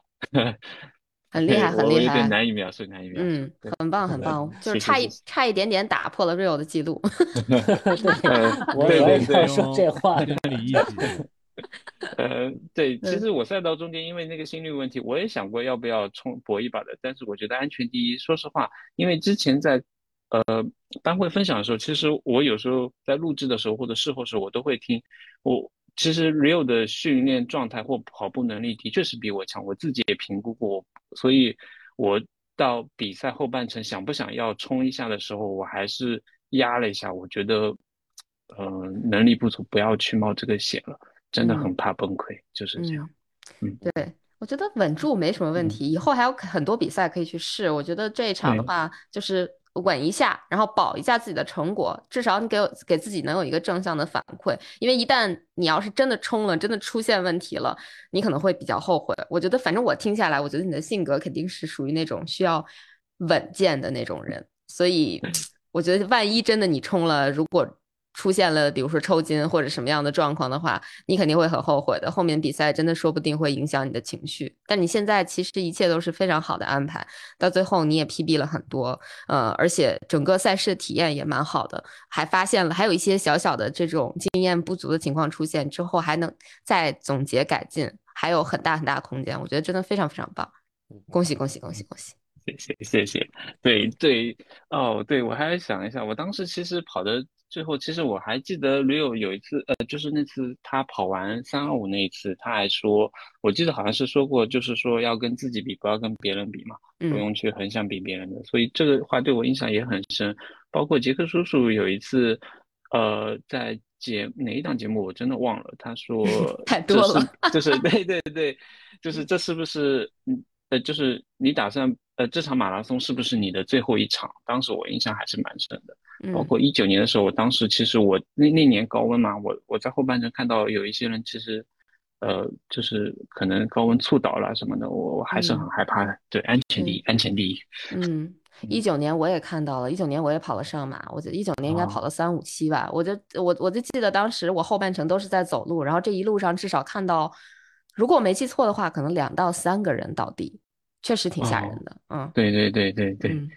[SPEAKER 1] 很厉害，
[SPEAKER 5] 我我有点
[SPEAKER 1] 很厉害。
[SPEAKER 5] 难以描述，难以描述。
[SPEAKER 1] 嗯，很棒，很棒，就是差一差一点点打破了 Real 的记录。
[SPEAKER 5] 对对对
[SPEAKER 2] 要说这话呢。
[SPEAKER 3] 心里一喜。
[SPEAKER 5] 呃，对，其
[SPEAKER 1] 嗯
[SPEAKER 5] 实我赛道中间因为那个心率问题，我也想过要不要冲搏一把的，但是我觉得安全第一。说实话，因为之前在呃班会分享的时候，其实我有时候在录制的时候或者事后时候，我都会听。我其实 Real 的训练状态或跑步能力的确是比我强，我自己也评估过，所以我到比赛后半程想不想要冲一下的时候，我还是压了一下，我觉得，呃，能力不足，不要去冒这个险了。真的
[SPEAKER 1] 嗯
[SPEAKER 5] 很怕崩溃，就是这样。嗯
[SPEAKER 1] 对，我觉得稳住没什么问
[SPEAKER 5] 嗯
[SPEAKER 1] 题，以后还有很多比赛可以去试。我觉得这一场的话，就是稳一下，然后保一下自己的成果，至少你给我给自己能有一个正向的反馈。因为一旦你要是真的冲了，真的出现问题了，你可能会比较后悔。我觉得，反正我听下来，我觉得你的性格肯定是属于那种需要稳健的那种人，所以我觉得万一真的你冲了，如果出现了比如说抽筋或者什么样的状况的话，你肯定会很后悔的。后面比赛真的说不定会影响你的情绪。但你现在其实一切都是非常好的安排，到最后你也 PB 了很多，呃，而且整个赛事体验也蛮好的，还发现了还有一些小小的这种经验不足的情况出现之后，还能再总结改进，还有很大很大的空间。我觉得真的非常非常棒，恭喜恭喜恭喜恭喜！
[SPEAKER 5] 谢谢谢谢，对对哦，对我还想一下，我当时其实跑的最后，其实我还记得 Rio 有一次，呃，就是那次他跑完三二五那一次，他还说，我记得好像是说过，就是说要跟自己比，不要跟别人比嘛，不
[SPEAKER 1] 嗯。
[SPEAKER 5] 用去横向比别人的，所以这个话对我印象也很深。包括杰克叔叔有一次，呃，在节哪一档节目我真的忘了，他说
[SPEAKER 1] 太多了
[SPEAKER 5] 就是对对对，就是这是不是嗯呃就是你打算呃这场马拉松是不是你的最后一场？当时我印象还是蛮深的。包
[SPEAKER 1] 嗯
[SPEAKER 5] 括一九年的时候，我当时其实我那那年高温嘛，我我在后半程看到有一些人其实，呃，就是可能高温猝倒了什么的，我我还是很害怕的。对，安全第一，安全第一。
[SPEAKER 1] 嗯，一九年我也看到了，一九年我也跑了上马，我觉得一九年应该跑了三五七吧。我就我我就记得当时我后半程都是在走路，然后这一路上至少看到，如果我没记错的话，可能两到三个人倒地，确实挺吓人
[SPEAKER 5] 哦
[SPEAKER 1] 的。嗯
[SPEAKER 5] 对对对对对，
[SPEAKER 1] 嗯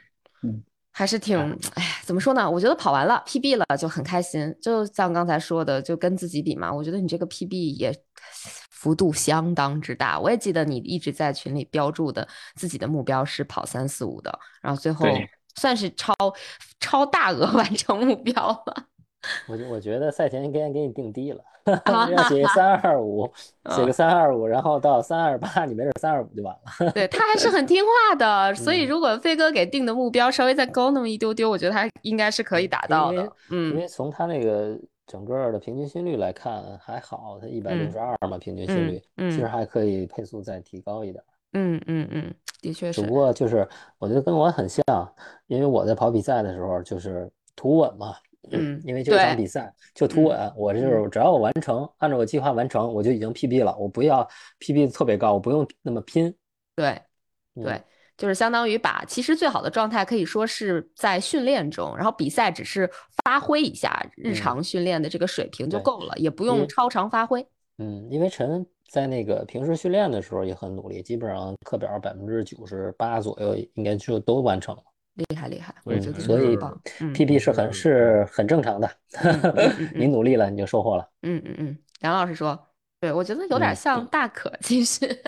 [SPEAKER 5] 嗯，
[SPEAKER 1] 还是挺，哎，怎么说呢？我觉得跑完了 PB 了就很开心，就像刚才说的，就跟自己比嘛。我觉得你这个 PB 也幅度相当之大。我也记得你一直在群里标注的自己的目标是跑三四五的，然后最后
[SPEAKER 5] 对
[SPEAKER 1] 算是超超大额 完成目标了。
[SPEAKER 2] 我我觉得赛前应该给你定低了，
[SPEAKER 1] 啊
[SPEAKER 2] 要写三二五，写
[SPEAKER 1] 嗯
[SPEAKER 2] 个三二五，然后到三二八，你没准三二五就完了。
[SPEAKER 1] 对他还是很听话的，所以
[SPEAKER 2] 嗯
[SPEAKER 1] 如果飞哥给定的目标稍微再高那么一丢丢，我觉得他应该是可以达到的。
[SPEAKER 2] 嗯因
[SPEAKER 1] 嗯
[SPEAKER 2] 为从他那个整个的平均心率来看还好，他一百六十二嘛，平均心率，
[SPEAKER 1] 嗯
[SPEAKER 2] 其实还可以配速再提高一点。
[SPEAKER 1] 嗯嗯嗯，的确是
[SPEAKER 2] 只不。过就是我觉得跟我很像，因为我在跑比赛的时候就是图稳嘛，
[SPEAKER 1] 嗯
[SPEAKER 2] 因为就一场比赛就突稳，我就是只要我完成，按照我计划完成，我就已经 PB 了，我不要 PB 特别高，我不用那么拼。
[SPEAKER 1] 对
[SPEAKER 2] 嗯
[SPEAKER 1] 对，就是相当于把其实最好的状态可以说是在训练中，然后比赛只是发挥一下日
[SPEAKER 2] 嗯
[SPEAKER 1] 常训练的这个水平就够了，也不用超常发挥。
[SPEAKER 2] 嗯，因为陈在那个平时训练的时候也很努力，基本上课表百分之九十八左右应该就都完成了。
[SPEAKER 1] 厉害厉害，我
[SPEAKER 3] 对
[SPEAKER 1] 觉得
[SPEAKER 2] 所以
[SPEAKER 1] 很棒。嗯
[SPEAKER 2] PB 是很是很正常的，
[SPEAKER 1] 嗯
[SPEAKER 2] 你努力了你就收获了。
[SPEAKER 1] 嗯嗯嗯，梁老师说，对我觉得有点
[SPEAKER 2] 嗯
[SPEAKER 1] 像大可，其实。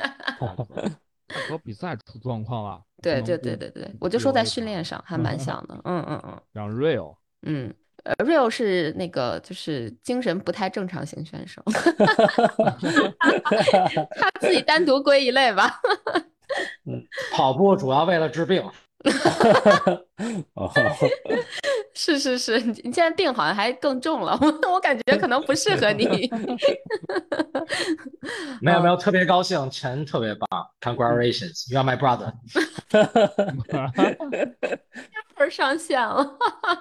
[SPEAKER 3] 和比赛出状况了。
[SPEAKER 1] 对对对对对，我就说在训练上还蛮像的。嗯嗯嗯
[SPEAKER 3] 让 real
[SPEAKER 1] 嗯。呃，Real 是那个就是精神不太正常型选手，他自己单独归一类吧。
[SPEAKER 6] 跑步主要为了治病，
[SPEAKER 2] 哦，
[SPEAKER 1] 是是是，你你现在病好像还更重了，我我感觉可能不适合你。
[SPEAKER 6] 没有没有，特别高兴，陈特别棒，Congratulations，You are my brother。
[SPEAKER 1] 上线了，哈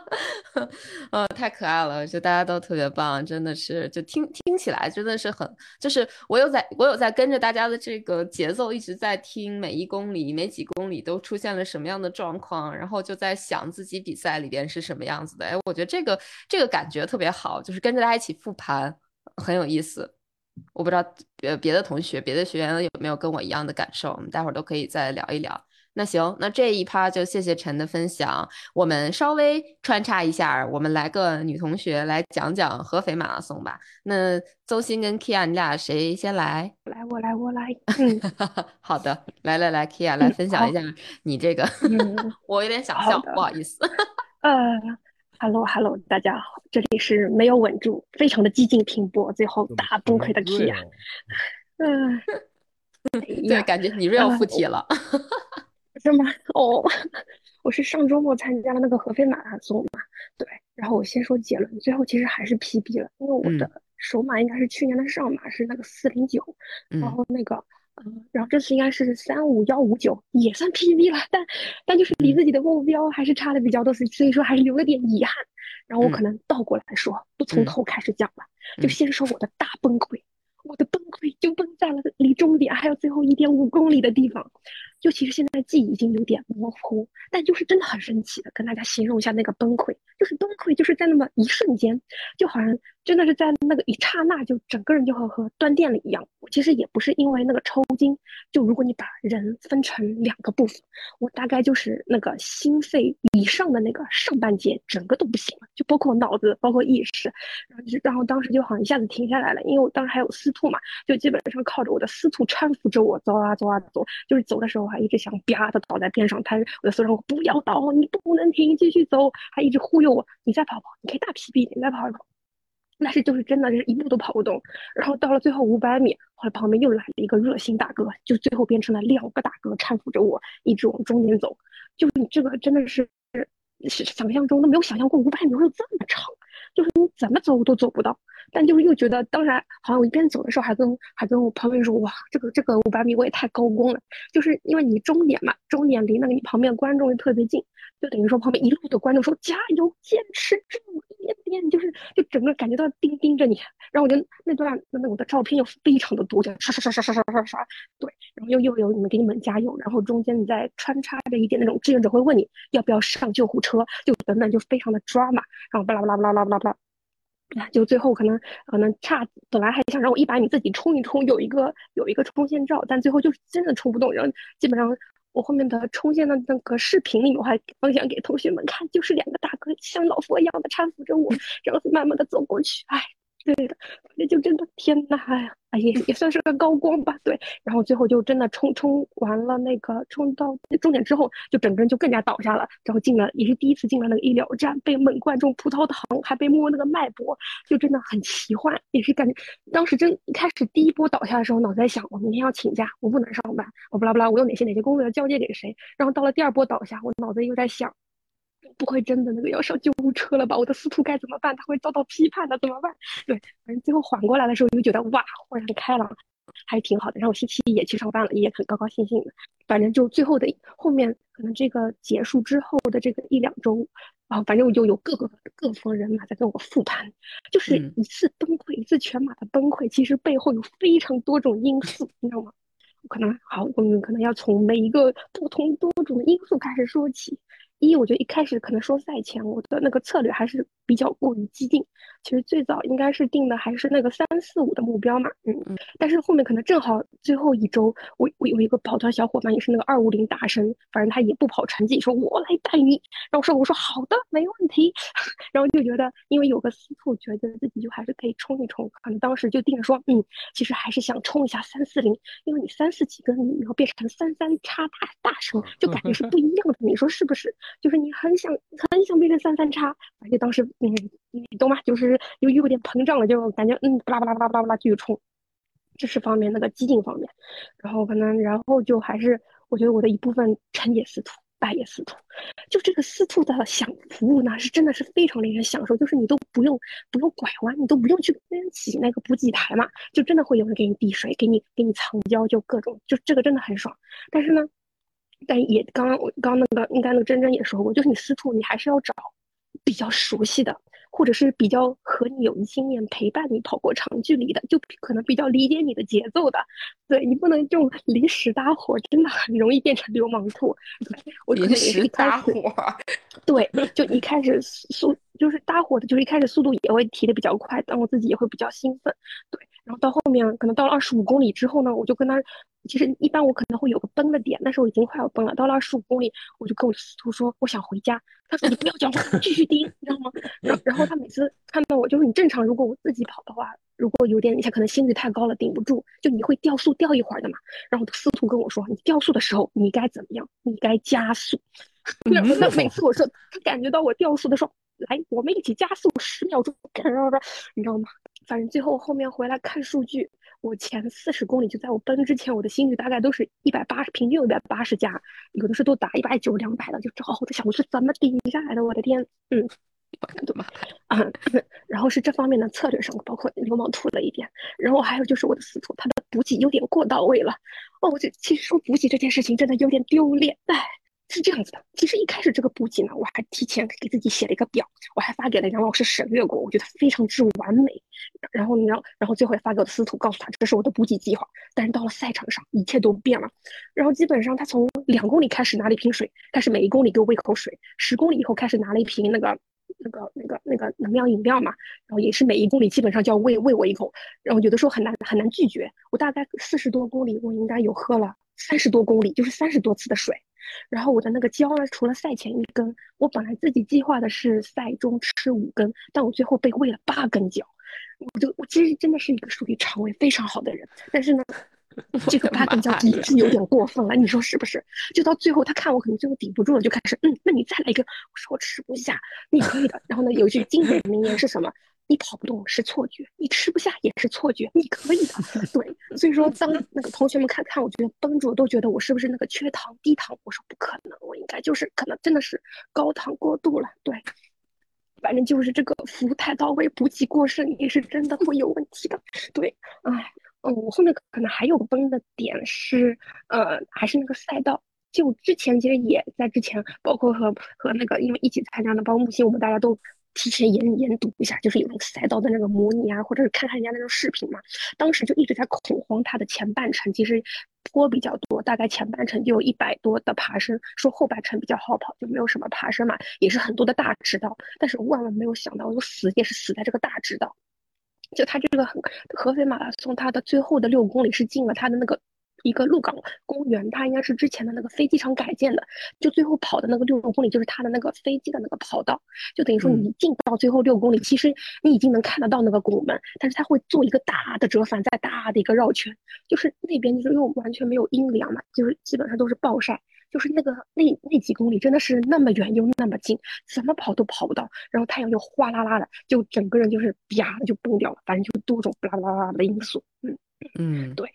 [SPEAKER 1] 哈呃，太可爱了，就大家都特别棒，真的是，就听听起来真的是很，就是我有在，我有在跟着大家的这个节奏一直在听，每一公里、每几公里都出现了什么样的状况，然后就在想自己比赛里边是什么样子的。哎，我觉得这个这个感觉特别好，就是跟着大家一起复盘，很有意思。我不知道别别的同学、别的学员有没有跟我一样的感受，我们待会儿都可以再聊一聊。那行，那这一趴就谢谢陈的分享。我们稍微穿插一下，我们来个女同学来讲讲合肥马拉松吧。那邹鑫跟 Kia，你俩谁先来？
[SPEAKER 7] 来，我来，我来。嗯，
[SPEAKER 1] 好的，来来来，Kia 来分享一下你这个。我有点想笑，不好意思。
[SPEAKER 7] 呃，Hello Hello，大家好，这里是没有稳住，非常的激进拼搏，最后大崩溃的 Kia。嗯，
[SPEAKER 1] 对，感觉你 real 附体了。
[SPEAKER 7] 是吗？哦，我是上周末参加了那个合肥马拉松嘛，对。然后我先说结论，最后其实还是 PB 了，因为我的首马应该是去年的上马是那个四零九，然后那个，嗯，然后这次应该是三五幺五九，也算 PB 了，但但就是离自己的目标还是差的比较多，所以说还是留了点遗憾。然后我可能倒过来说，不从头开始讲了，就先说我的大崩溃，我的崩溃就崩在了离终点还有最后一点五公里的地方。就其实现在记忆已经有点模糊，但就是真的很神奇的，跟大家形容一下那个崩溃，就是崩溃，就是在那么一瞬间，就好像真的是在那个一刹那，就整个人就和和断电了一样。其实也不是因为那个抽筋，就如果你把人分成两个部分，我大概就是那个心肺以上的那个上半截整个都不行了，就包括脑子，包括意识，然后就然后当时就好像一下子停下来了，因为我当时还有司徒嘛，就基本上靠着我的司徒搀扶着我走啊走啊走，就是走的时候。还一直想啪的倒在边上，他我的司让我不要倒，你不能停，继续走，还一直忽悠我，你再跑跑，你可以大 PB，你再跑一跑。但是就是真的是一步都跑不动。然后到了最后五百米，后来旁边又来了一个热心大哥，就最后变成了两个大哥搀扶着我一直往中间走。就是你这个真的是是想象中都没有想象过五百米会这么长，就是你怎么走都走不到。但就是又觉得，当然，好像我一边走的时候还跟还跟我旁边说，哇，这个这个五百米我也太高光了，就是因为你终点嘛，终点离那个你旁边观众又特别近，就等于说旁边一路的观众说加油，坚持住一点点，就是就整个感觉到盯盯着你，然后我就那段那我的照片又非常的多，就刷刷刷刷刷刷刷刷，对，然后又又有你们给你们加油，然后中间你再穿插着一点那种志愿者会问你要不要上救护车，就等等就非常的抓嘛，然后巴拉巴拉巴拉巴拉巴拉。就最后可能可能差，本来还想让我一百米自己冲一冲，有一个有一个冲线照，但最后就是真的冲不动。然后基本上我后面的冲线的那个视频里面，我还分享给同学们看，就是两个大哥像老佛一样的搀扶着我，然后慢慢的走过去。哎。对的，那就真的天呐，哎呀，哎也也算是个高光吧。对，然后最后就真的冲冲完了那个冲到终点之后，就整个人就更加倒下了。然后进了，也是第一次进了那个医疗站，被猛灌种葡萄糖，还被摸那个脉搏，就真的很奇幻。也是感觉当时真一开始第一波倒下的时候，脑子在想，我明天要请假，我不能上班，我不拉不拉，我有哪些哪些工作要交接给谁。然后到了第二波倒下，我脑子又在想。不会真的那个要上救护车了吧？我的司徒该怎么办？他会遭到批判的，怎么办？对，反正最后缓过来的时候，就觉得哇，豁然开朗，还挺好的。然后我星期一也去上班了，也很高高兴兴的。反正就最后的后面，可能这个结束之后的这个一两周，啊，反正我就有各个各方人马在跟我复盘，就是一次崩溃，一次全马的崩溃，其实背后有非常多种因素，你知道吗？可能好，我们可能要从每一个不同多种的因素开始说起。一，我觉得一开始可能说赛前我的那个策略还是比较过于激进，其实最早应该是定的还是那个三四五的目标嘛，嗯嗯，但是后面可能正好最后一周，我我有一个跑团小伙伴也是那个二五零大神，反正他也不跑成绩，说我来带你，然后说我说好的没问题，然后就觉得因为有个司徒，觉得自己就还是可以冲一冲，可能当时就定了说，嗯，其实还是想冲一下三四零，因为你三四几跟你以后变成三三叉大大神，就感觉是不一样的，你说是不是？就是你很想很想变成三三叉，而且当时嗯，你懂吗？就是又有点膨胀了，就感觉嗯，巴拉巴拉巴拉巴拉巴拉继续冲，知识方面那个激进方面，然后可能然后就还是我觉得我的一部分成也司徒，败也司徒。就这个司徒的享服务呢，是真的是非常令人享受，就是你都不用不用拐弯，你都不用去跟人挤那个补给台嘛，就真的会有人给你递水，给你给你藏胶，就各种，就这个真的很爽。但是呢，但也刚刚我刚刚那个应该那个真真也说过，就是你私处你还是要找比较熟悉的。或者是比较和你有经验陪伴你跑过长距离的，就可能比较理解你的节奏的，对你不能这种临时搭伙，真的很容易变成流氓兔。我
[SPEAKER 1] 临时搭伙，
[SPEAKER 7] 对，就一开始速就是搭伙的，就是一开始速度也会提的比较快，但我自己也会比较兴奋，对。然后到后面可能到了二十五公里之后呢，我就跟他，其实一般我可能会有个崩的点，但是我已经快要崩了。到了二十五公里，我就跟我司徒说我想回家。他说你不要讲话，继续盯，你知道吗？然后然后他每次看到我，就是你正常如果我自己跑的话，如果有点你像可能心率太高了顶不住，就你会掉速掉一会儿的嘛。然后司徒跟我说，你掉速的时候你该怎么样？你该加速。那每次我说 他感觉到我掉速的时候，来我们一起加速十秒钟，然后说你知道吗？反正最后后面回来看数据，我前四十公里就在我奔之前，我的心率大概都是一百八十，平均有一百八十加，有的时候都打一百九、两百的，就之后我在想我是怎么顶下来的，我的天，嗯，对吧？啊，然后是这方面的策略上，包括流氓兔了一点，然后还有就是我的司徒，他的补给有点过到位了，哦，我就其实说补给这件事情真的有点丢脸，哎。是这样子的，其实一开始这个补给呢，我还提前给自己写了一个表，我还发给了杨老师审阅过，我觉得非常之完美。然后，呢，然后最后发给我的司徒，告诉他这是我的补给计划。但是到了赛场上，一切都变了。然后基本上他从两公里开始拿了一瓶水，开始每一公里给我喂口水；十公里以后开始拿了一瓶那个、那个、那个、那个能量饮料嘛，然后也是每一公里基本上就要喂喂我一口。然后有的时候很难很难拒绝。我大概四十多公里，我应该有喝了三十多公里，就是三十多次的水。然后我的那个胶呢，除了赛前一根，我本来自己计划的是赛中吃五根，但我最后被喂了八根胶，我就我其实真的是一个属于肠胃非常好的人，但是呢，这个八根胶也是有点过分了，你说是不是？就到最后他看我可能最后顶不住了，就开始嗯，那你再来一个，我说我吃不下，你可以的。然后呢，有一句经典名言是什么？你跑不动是错觉，你吃不下也是错觉，你可以的。对，所以说当那个同学们看看，我觉得绷住，都觉得我是不是那个缺糖低糖？我说不可能，我应该就是可能真的是高糖过度了。对，反正就是这个服务太到位，补给过剩也是真的会有问题的。对，哎，嗯，我后面可能还有崩的点是，呃，还是那个赛道。就之前其实也在之前，包括和和那个因为一起参加的，包括木星，我们大家都。提前研研读一下，就是有那个赛道的那个模拟啊，或者是看看人家那种视频嘛。当时就一直在恐慌，它的前半程其实坡比较多，大概前半程就有一百多的爬升，说后半程比较好跑，就没有什么爬升嘛，也是很多的大直道。但是万万没有想到，我死也是死在这个大直道。就它这个很合肥马拉松，它的最后的六公里是进了它的那个。一个鹿港公园，它应该是之前的那个飞机场改建的，就最后跑的那个六公里就是它的那个飞机的那个跑道，就等于说你一进到最后六公里，其实你已经能看得到那个拱门，但是它会做一个大的折返，再大的一个绕圈，就是那边就是又完全没有阴凉嘛，就是基本上都是暴晒，就是那个那那几公里真的是那么远又那么近，怎么跑都跑不到，然后太阳又哗啦啦的，就整个人就是啪的就崩掉了，反正就多种啦啦啦的因素，嗯。嗯，对。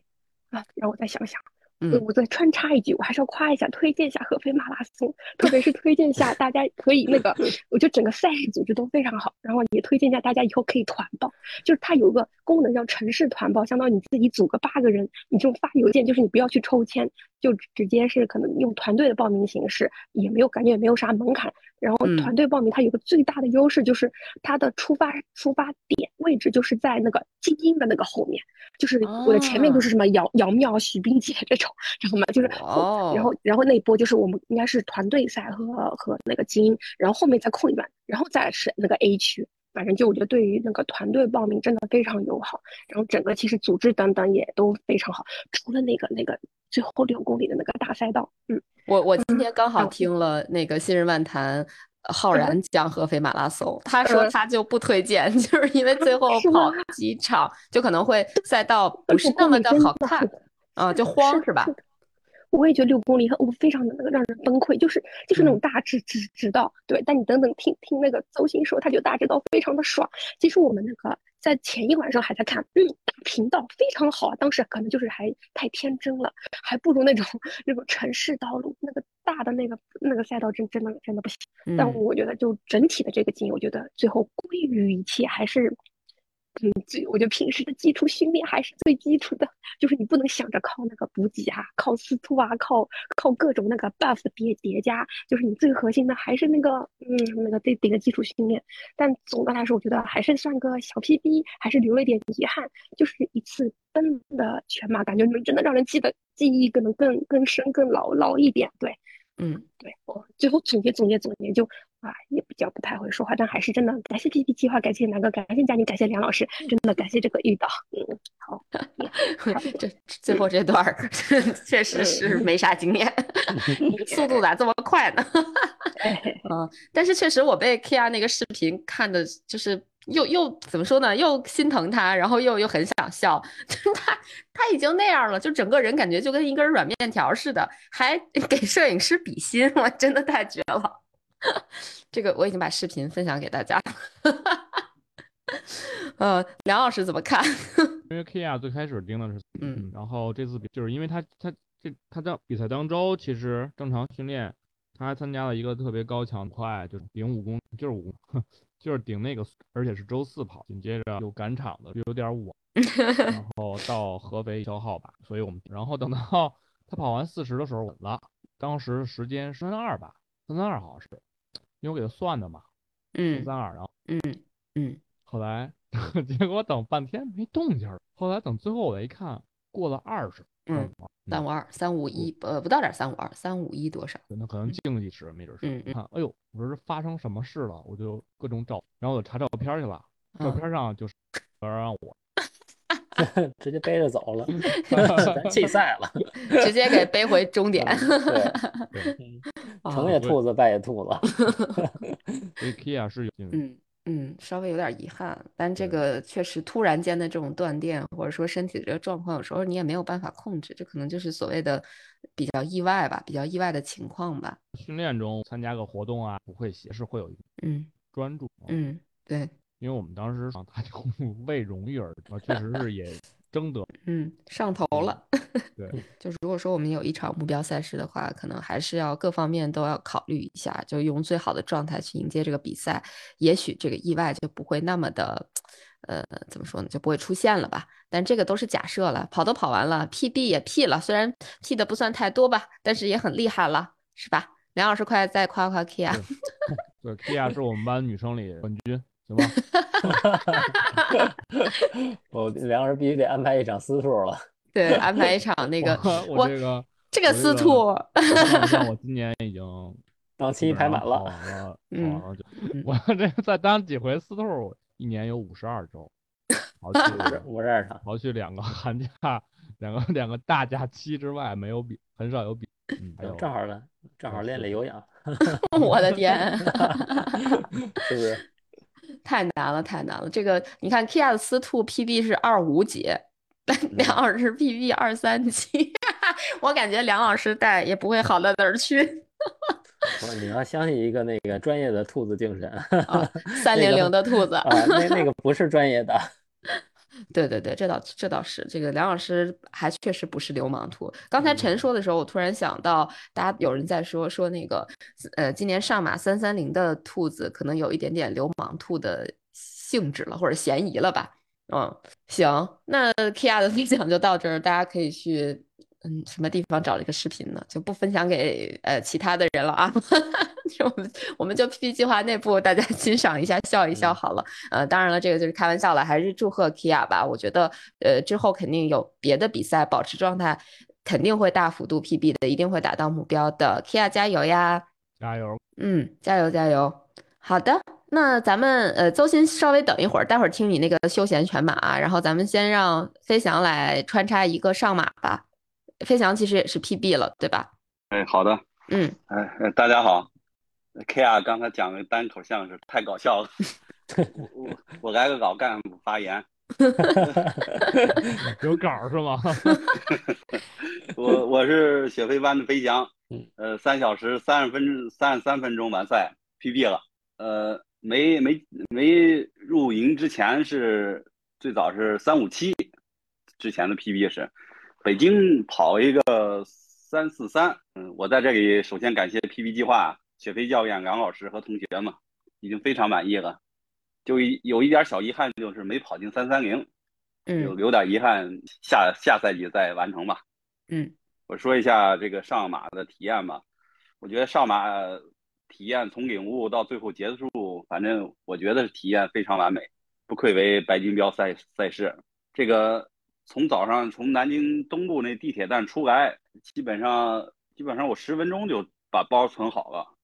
[SPEAKER 7] 让我再想想，嗯，我再穿插一句，我还是要夸一下，推荐一下合肥马拉松，特别是推荐一下大家可以那个，我觉得整个赛事组织都非常好，然后也推荐一下大家以后可以团报，就是它有个功能叫城市团报，相当于你自己组个八个人，你就发邮件，就是你不要去抽签。就直接是可能用团队的报名形式，也没有感觉也没有啥门槛。然后团队报名它有个最大的优势就是它的出发出发点位置就是在那个精英的那个后面，就是我的前面就是什么姚姚妙、许冰洁这种，知道吗？就是然后然后那一波就是我们应该是团队赛和和那个精英，然后后面再空一段，然后再是那个 A 区。反正就我觉得对于那个团队报名真的非常友好，然后整个其实组织等等也都非常好，除了那个那个最后六公里的那个大赛道，嗯，
[SPEAKER 1] 我我今天刚好听了那个新人漫谈浩然讲合肥马拉松，他说他就不推荐，就是因为最后跑几场就可能会赛道不是那么的好看，啊，就慌是吧？
[SPEAKER 7] 我也觉得六公里很我非常的那个让人崩溃，就是就是那种大直直直道，对。但你等等听听那个邹鑫说，他觉得大直道非常的爽。其实我们那个在前一晚上还在看，嗯，大平道非常好啊。当时可能就是还太天真了，还不如那种那种城市道路那个大的那个那个赛道真真的真的不行。
[SPEAKER 1] 嗯
[SPEAKER 7] 但我觉得就整体的这个经验，我觉得最后归于一切还是，嗯，最我觉得平时的基础训练还是最基础的，就是你不能想着靠那个补给啊，靠司徒啊，靠靠各种那个 buff 叠叠加，就是你最核心的还是那个嗯那个最顶的基础训练。但总的来说，我觉得还是算个小 PB，还是留了一点遗憾，就是一次奔的全马，感觉能真的让人记得记忆可能更更深更牢牢一点。对，
[SPEAKER 1] 嗯，
[SPEAKER 7] 对我最后总结总结总结就啊，也比较不太会说话，但还是真的感谢 PP 计划，感谢南哥，感谢佳宁，感谢梁老师，真的感谢这个遇到，嗯，好，
[SPEAKER 1] 这最后这段儿 确实是。没啥经验，速度咋这么快呢？嗯，但是确实我被 Kia 那个视频看的，就是又又怎么说呢？又心疼他，然后又又很想笑。他他已经那样了，就整个人感觉就跟一根软面条似的，还给摄影师比心，我真的太绝了。这个我已经把视频分享给大家了。呃，梁老师怎么看？
[SPEAKER 3] 因为 Kia 最开始盯的是，
[SPEAKER 1] 嗯，
[SPEAKER 3] 然后这次比就是因为他他这他在比赛当中，其实正常训练，他还参加了一个特别高强快，就是顶五公，就是五，就是顶那个，而且是周四跑，紧接着有赶场的，有点晚，然后到合肥消耗吧，所以我们然后等到他跑完四十的时候稳了，当时时间三三二吧，三三二好像是，因为我给他算的嘛，
[SPEAKER 1] 嗯
[SPEAKER 3] 三三二，然后
[SPEAKER 1] 嗯嗯，
[SPEAKER 3] 后来 结果等半天没动静儿，后来等最后我一看，过了二十，
[SPEAKER 1] 嗯，三五二，三五一，呃，不到点三五二，三五一多少？
[SPEAKER 3] 那可能竞技池没准是。
[SPEAKER 1] 嗯嗯
[SPEAKER 3] 看，哎呦，我说这发生什么事了？我就各种找，然后我查照片去了，照片上就是 让我
[SPEAKER 2] 直接背着走了，咱弃赛了，
[SPEAKER 1] 直接给背回终点。
[SPEAKER 2] 对，成也兔子，败也兔子。
[SPEAKER 3] 所以 Kia 是有
[SPEAKER 1] 嗯嗯，稍微有点遗憾，但这个确实突然间的这种断电，或者说身体的这个状况，有时候你也没有办法控制，这可能就是所谓的比较意外吧，比较意外的情况吧。
[SPEAKER 3] 训练中参加个活动啊，不会写是会有一
[SPEAKER 1] 嗯。
[SPEAKER 3] 专注，
[SPEAKER 1] 嗯，对，
[SPEAKER 3] 因为我们当时他就为荣誉而啊，确实是也争得，
[SPEAKER 1] 嗯，上头了。
[SPEAKER 3] 对，
[SPEAKER 1] 就是如果说我们有一场目标赛事的话，可能还是要各方面都要考虑一下，就用最好的状态去迎接这个比赛，也许这个意外就不会那么的，呃，怎么说呢，就不会出现了吧。但这个都是假设了，跑都跑完了，PB 也 P 了，虽然 P 的不算太多吧，但是也很厉害了，是吧？梁老师，快再夸夸 Kia。
[SPEAKER 3] 对，Kia 是我们班女生里冠军，行吧？
[SPEAKER 2] 我梁人必须得安排一场私兔了。
[SPEAKER 1] 对，安排一场那个
[SPEAKER 3] 我我这个
[SPEAKER 1] 这个私兔，
[SPEAKER 3] 像我今年已经
[SPEAKER 2] 档期排满了，
[SPEAKER 3] 了，
[SPEAKER 1] 嗯
[SPEAKER 3] 跑了就我这再当几回私兔，一年有五十二周，刨去
[SPEAKER 2] 五十二场，
[SPEAKER 3] 刨去两个寒假，两个两个大假期之外没有比，很少有比，嗯，还有
[SPEAKER 2] 正好了，正好练练有氧。
[SPEAKER 1] 我的天，
[SPEAKER 2] 是不是？
[SPEAKER 1] 太难了，太难了。这个你看，Kia 的思兔 PB 是二五几，梁老师 PB 二三七，我感觉梁老师带也不会好到哪儿去。
[SPEAKER 2] 不是你要相信一个那个专业的兔子精神，
[SPEAKER 1] 三零零的兔子
[SPEAKER 2] 啊，那那个不是专业的。
[SPEAKER 1] 对对对，这倒这倒是，这个梁老师还确实不是流氓兔。刚才陈说的时候，我突然想到，大家有人在说说那个，呃，今年上马三三零的兔子可能有一点点流氓兔的性质了，或者嫌疑了吧？嗯，行，那 Kia 的分享就到这儿，大家可以去，嗯，什么地方找这个视频呢？就不分享给呃其他的人了啊。我们我们就 PP 计划内部大家 欣赏一下，笑一笑好了。呃，当然了，这个就是开玩笑了，还是祝贺 Kia 吧。我觉得，呃，之后肯定有别的比赛保持状态，肯定会大幅度 PB 的，一定会达到目标的。Kia 加油呀！
[SPEAKER 3] 加油！
[SPEAKER 1] 嗯，加油加油！好的，那咱们呃，邹鑫稍微等一会儿，待会儿听你那个休闲全马、啊，然后咱们先让飞翔来穿插一个上马吧。飞翔其实也是 PB 了，对吧？
[SPEAKER 8] 哎，好的。
[SPEAKER 1] 嗯，
[SPEAKER 8] 哎，大家好。Kia 刚才讲的单口相声太搞笑了，我我来个老干部发言，
[SPEAKER 3] 有稿是吗？
[SPEAKER 8] 我我是雪飞班的飞翔，呃，三小时三十分三十三分钟完赛 PB 了，呃，没没没入营之前是最早是三五七，之前的 PB 是北京跑一个三四三。嗯，我在这里首先感谢 PB 计划雪飞教练、梁老师和同学们，已经非常满意了。就有一点小遗憾，就是没跑进三三零，
[SPEAKER 1] 嗯，
[SPEAKER 8] 留点遗憾，下下赛季再完成吧。
[SPEAKER 1] 嗯，
[SPEAKER 8] 我说一下这个上马的体验吧。我觉得上马体验从领悟到最后结束，反正我觉得体验非常完美，不愧为白金标赛赛事。这个从早上从南京东部那地铁站出来，基本上基本上我十分钟就把包存好了。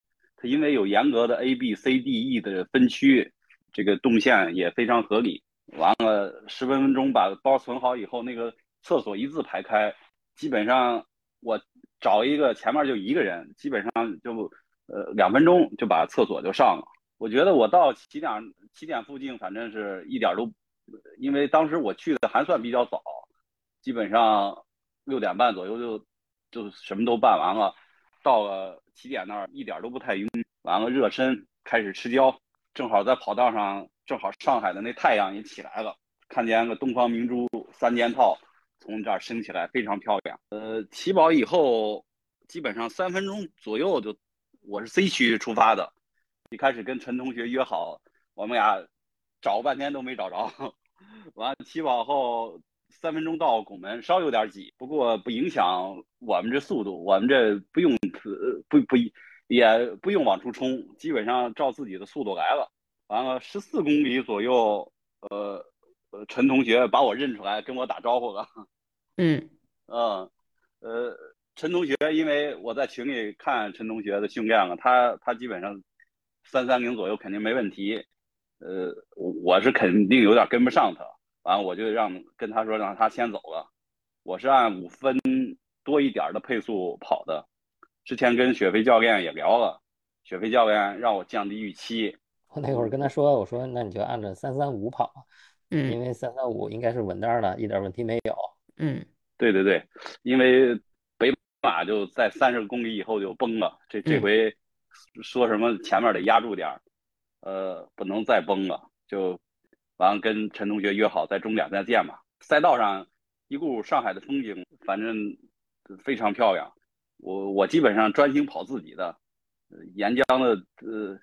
[SPEAKER 8] 它因为有严格的 A、B、C、D、E 的分区。这个动线也非常合理。完了，十分钟把包存好以后，那个厕所一字排开，基本上我找一个前面就一个人，基本上就呃两分钟就把厕所就上了。我觉得我到起点起点附近，反正是一点都，因为当时我去的还算比较早，基本上六点半左右就就什么都办完了，到了起点那儿一点都不太晕。完了热身，开始吃胶。正好在跑道上，正好上海的那太阳也起来了，看见个东方明珠三件套从这儿升起来，非常漂亮。呃，起跑以后，基本上三分钟左右就，我是 C 区出发的，一开始跟陈同学约好，我们俩找半天都没找着，完起跑后三分钟到拱门，稍有点挤，不过不影响我们这速度，我们这不用不不。也不用往出冲，基本上照自己的速度来了。完了，十四公里左右，呃，呃，陈同学把我认出来，跟我打招呼了。
[SPEAKER 1] 嗯，
[SPEAKER 8] 嗯，呃，陈同学，因为我在群里看陈同学的训练了，他他基本上三三零左右肯定没问题。呃，我是肯定有点跟不上他。完了，我就让跟他说让他先走了。我是按五分多一点的配速跑的。之前跟雪飞教练也聊了，雪飞教练让我降低预期。
[SPEAKER 2] 我那会儿跟他说，我说那你就按照三三五跑，
[SPEAKER 1] 嗯，
[SPEAKER 2] 因为三三五应该是稳当的，一点问题没有。
[SPEAKER 1] 嗯，
[SPEAKER 8] 对对对，因为北马就在三十公里以后就崩了，这这回说什么前面得压住点儿，呃，不能再崩了，就完了跟陈同学约好在终点再见吧。赛道上一顾上海的风景，反正非常漂亮。我我基本上专心跑自己的，沿江的呃，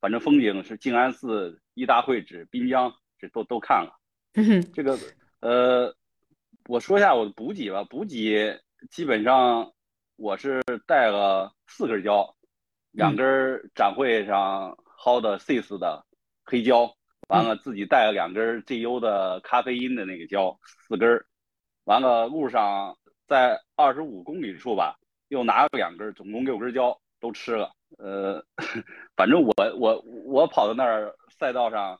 [SPEAKER 8] 反正风景是静安寺、一大会址、滨江，这都都看了。这个呃，我说一下我的补给吧。补给基本上我是带了四根胶，两根展会上薅的 CIS 的黑胶，完了自己带了两根 GU 的咖啡因的那个胶，四根。完了路上在二十五公里处吧。又拿了两根，总共六根胶都吃了。呃，反正我我我跑到那儿赛道上，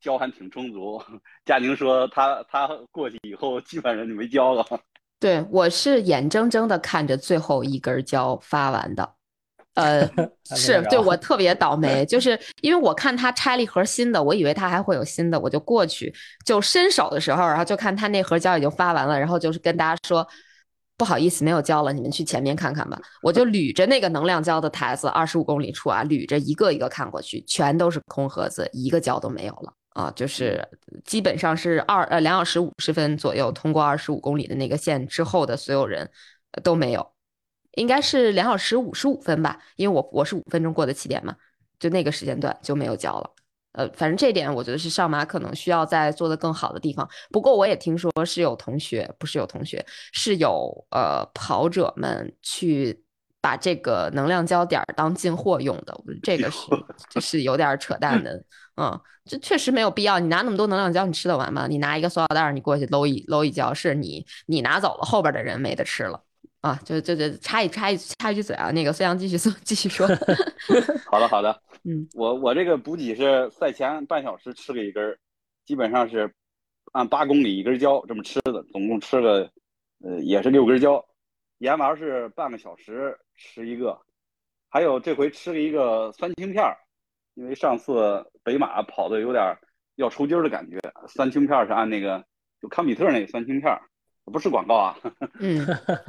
[SPEAKER 8] 胶还挺充足。佳宁说他他过去以后基本上就没胶了。
[SPEAKER 1] 对，我是眼睁睁的看着最后一根胶发完的。呃，是对我特别倒霉，就是因为我看他拆了一盒新的，我以为他还会有新的，我就过去就伸手的时候，然后就看他那盒胶已经发完了，然后就是跟大家说。不好意思，没有胶了，你们去前面看看吧。我就捋着那个能量胶的台子，二十五公里处啊，捋着一个一个看过去，全都是空盒子，一个胶都没有了啊！就是基本上是二呃两小时五十分左右通过二十五公里的那个线之后的所有人都没有，应该是两小时五十五分吧，因为我我是五分钟过的起点嘛，就那个时间段就没有交了。呃，反正这点我觉得是上马可能需要再做的更好的地方。不过我也听说是有同学，不是有同学，是有呃跑者们去把这个能量胶点当进货用的。这个是就是有点扯淡的，嗯，这确实没有必要。你拿那么多能量胶，你吃得完吗？你拿一个塑料袋，你过去搂一搂一胶，是你你拿走了，后边的人没得吃了啊！就就就插一插一插一句嘴啊，那个孙杨继续说继续说。
[SPEAKER 8] 好 的好的。
[SPEAKER 1] 嗯，
[SPEAKER 8] 我我这个补给是赛前半小时吃了一根儿，基本上是按八公里一根胶这么吃的，总共吃了呃也是六根胶，盐丸是半个小时吃一个，还有这回吃了一个酸青片儿，因为上次北马跑的有点要抽筋的感觉，酸青片是按那个就康比特那个酸青片。不是广告啊，
[SPEAKER 1] 嗯，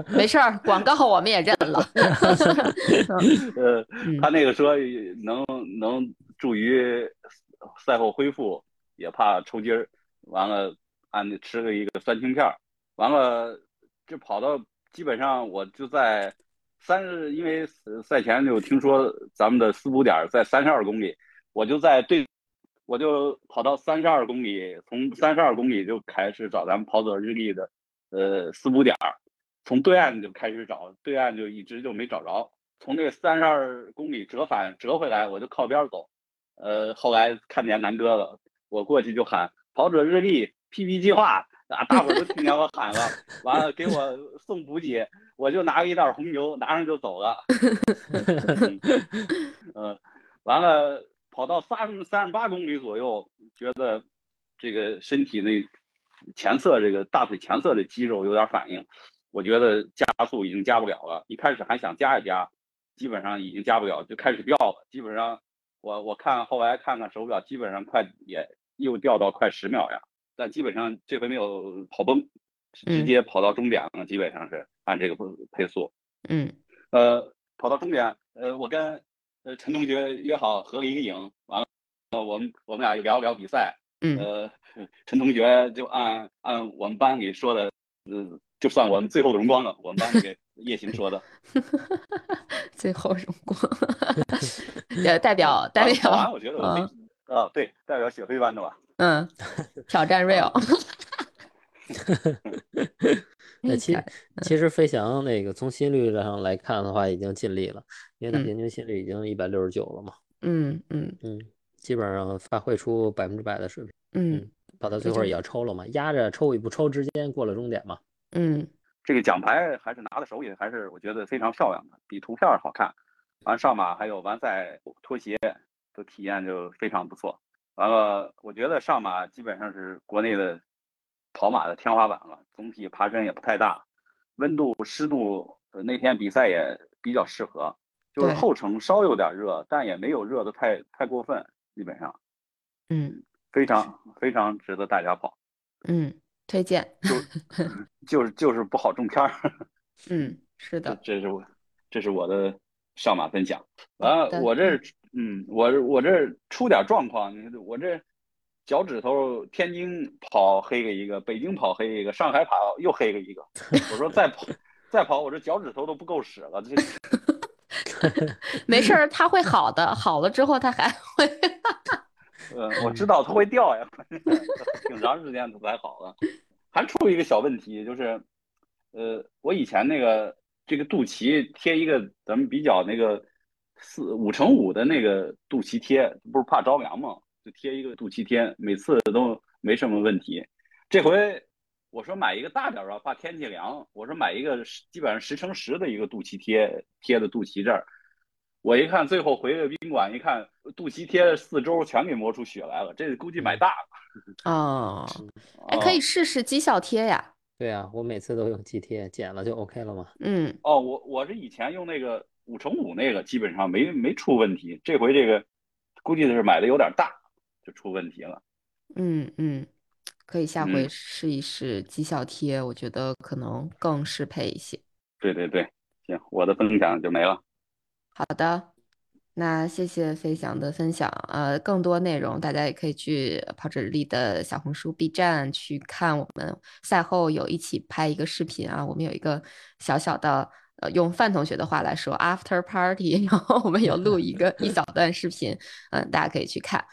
[SPEAKER 1] 没事儿，广告我们也认了。
[SPEAKER 8] 呃，他那个说能能助于赛后恢复，也怕抽筋儿。完了，按吃了一个酸青片儿。完了，就跑到基本上我就在三十，因为赛前就听说咱们的私补点在三十二公里，我就在对，我就跑到三十二公里，从三十二公里就开始找咱们跑者日历的呃四五点儿，从对岸就开始找，对岸就一直就没找着，从这三十二公里折返折回来，我就靠边走，呃，后来看见南哥了，我过去就喊跑者日历 PP 计划。啊！大伙都听见我喊了，完了给我送补给，我就拿了一袋红牛，拿上就走了。嗯，完了跑到三三十八公里左右，觉得这个身体那前侧这个大腿前侧的肌肉有点反应，我觉得加速已经加不了了。一开始还想加一加，基本上已经加不了，就开始掉了。基本上我我看后来看看手表，基本上快也又掉到快十秒呀。但基本上这回没有跑崩，直接跑到终点了。基本上是按这个配速。
[SPEAKER 1] 嗯，
[SPEAKER 8] 呃，跑到终点，呃，我跟呃陈同学约好合了一个影，完了，呃，我们我们俩又聊聊比赛。
[SPEAKER 1] 嗯，
[SPEAKER 8] 呃，陈同学就按按我们班里说的，呃，就算我们最后荣光了。我们班给叶行说的，
[SPEAKER 1] 最后荣光，也，代表代表，
[SPEAKER 8] 我觉得我没，啊，对，代表雪飞班的吧。
[SPEAKER 1] 嗯，挑战 real。
[SPEAKER 2] 那其其实飞翔那个从心率上来看的话，已经尽力了，因为他平均心率已经一百六十九了嘛。
[SPEAKER 1] 嗯嗯
[SPEAKER 2] 嗯，基本上发挥出百分之百的水平。
[SPEAKER 1] 嗯，
[SPEAKER 2] 跑到最后也要抽了嘛，压着抽与不抽之间过了终点嘛。
[SPEAKER 1] 嗯，
[SPEAKER 8] 这个奖牌还是拿在手里，还是我觉得非常漂亮的，比图片好看。完上马还有完赛拖鞋的体验就非常不错。完了，我觉得上马基本上是国内的跑马的天花板了。总体爬升也不太大，温度湿度那天比赛也比较适合，就是后程稍有点热，但也没有热的太太过分，基本上，
[SPEAKER 1] 嗯，
[SPEAKER 8] 非常非常值得大家跑，
[SPEAKER 1] 嗯，推荐，
[SPEAKER 8] 就就是就是不好中签儿，
[SPEAKER 1] 嗯，是的，
[SPEAKER 8] 这是我这是我的上马分享。完了，我这。嗯，我我这出点状况，你我这脚趾头天津跑黑了一个，北京跑黑一个，上海跑又黑了一个。我说再跑 再跑，我这脚趾头都不够使了。这
[SPEAKER 1] 没事儿，他会好的，好了之后他还会。
[SPEAKER 8] 嗯，我知道它会掉呀，挺长时间他才好了。还出一个小问题，就是，呃，我以前那个这个肚脐贴一个咱们比较那个。四五乘五的那个肚脐贴，不是怕着凉吗？就贴一个肚脐贴，每次都没什么问题。这回我说买一个大点儿怕天气凉。我说买一个基本上十乘十的一个肚脐贴，贴的肚脐这儿。我一看，最后回了宾馆一看，肚脐贴四周全给磨出血来了。这估计买大了。
[SPEAKER 1] 哦，哎，可以试试绩效贴呀。
[SPEAKER 2] 对呀，我每次都用肌贴，剪了就 OK 了嘛。
[SPEAKER 1] 嗯。
[SPEAKER 8] 哦，我我是以前用那个。五乘五那个基本上没没出问题，这回这个估计是买的有点大，就出问题了。
[SPEAKER 1] 嗯嗯，可以下回试一试绩效贴，我觉得可能更适配一些。
[SPEAKER 8] 对对对，行，我的分享就没了。
[SPEAKER 1] 好的，那谢谢飞翔的分享。呃，更多内容大家也可以去跑者日历的小红书、B 站去看。我们赛后有一起拍一个视频啊，我们有一个小小的。呃，用范同学的话来说，after party，然后我们有录一个一小段视频，嗯，大家可以去看，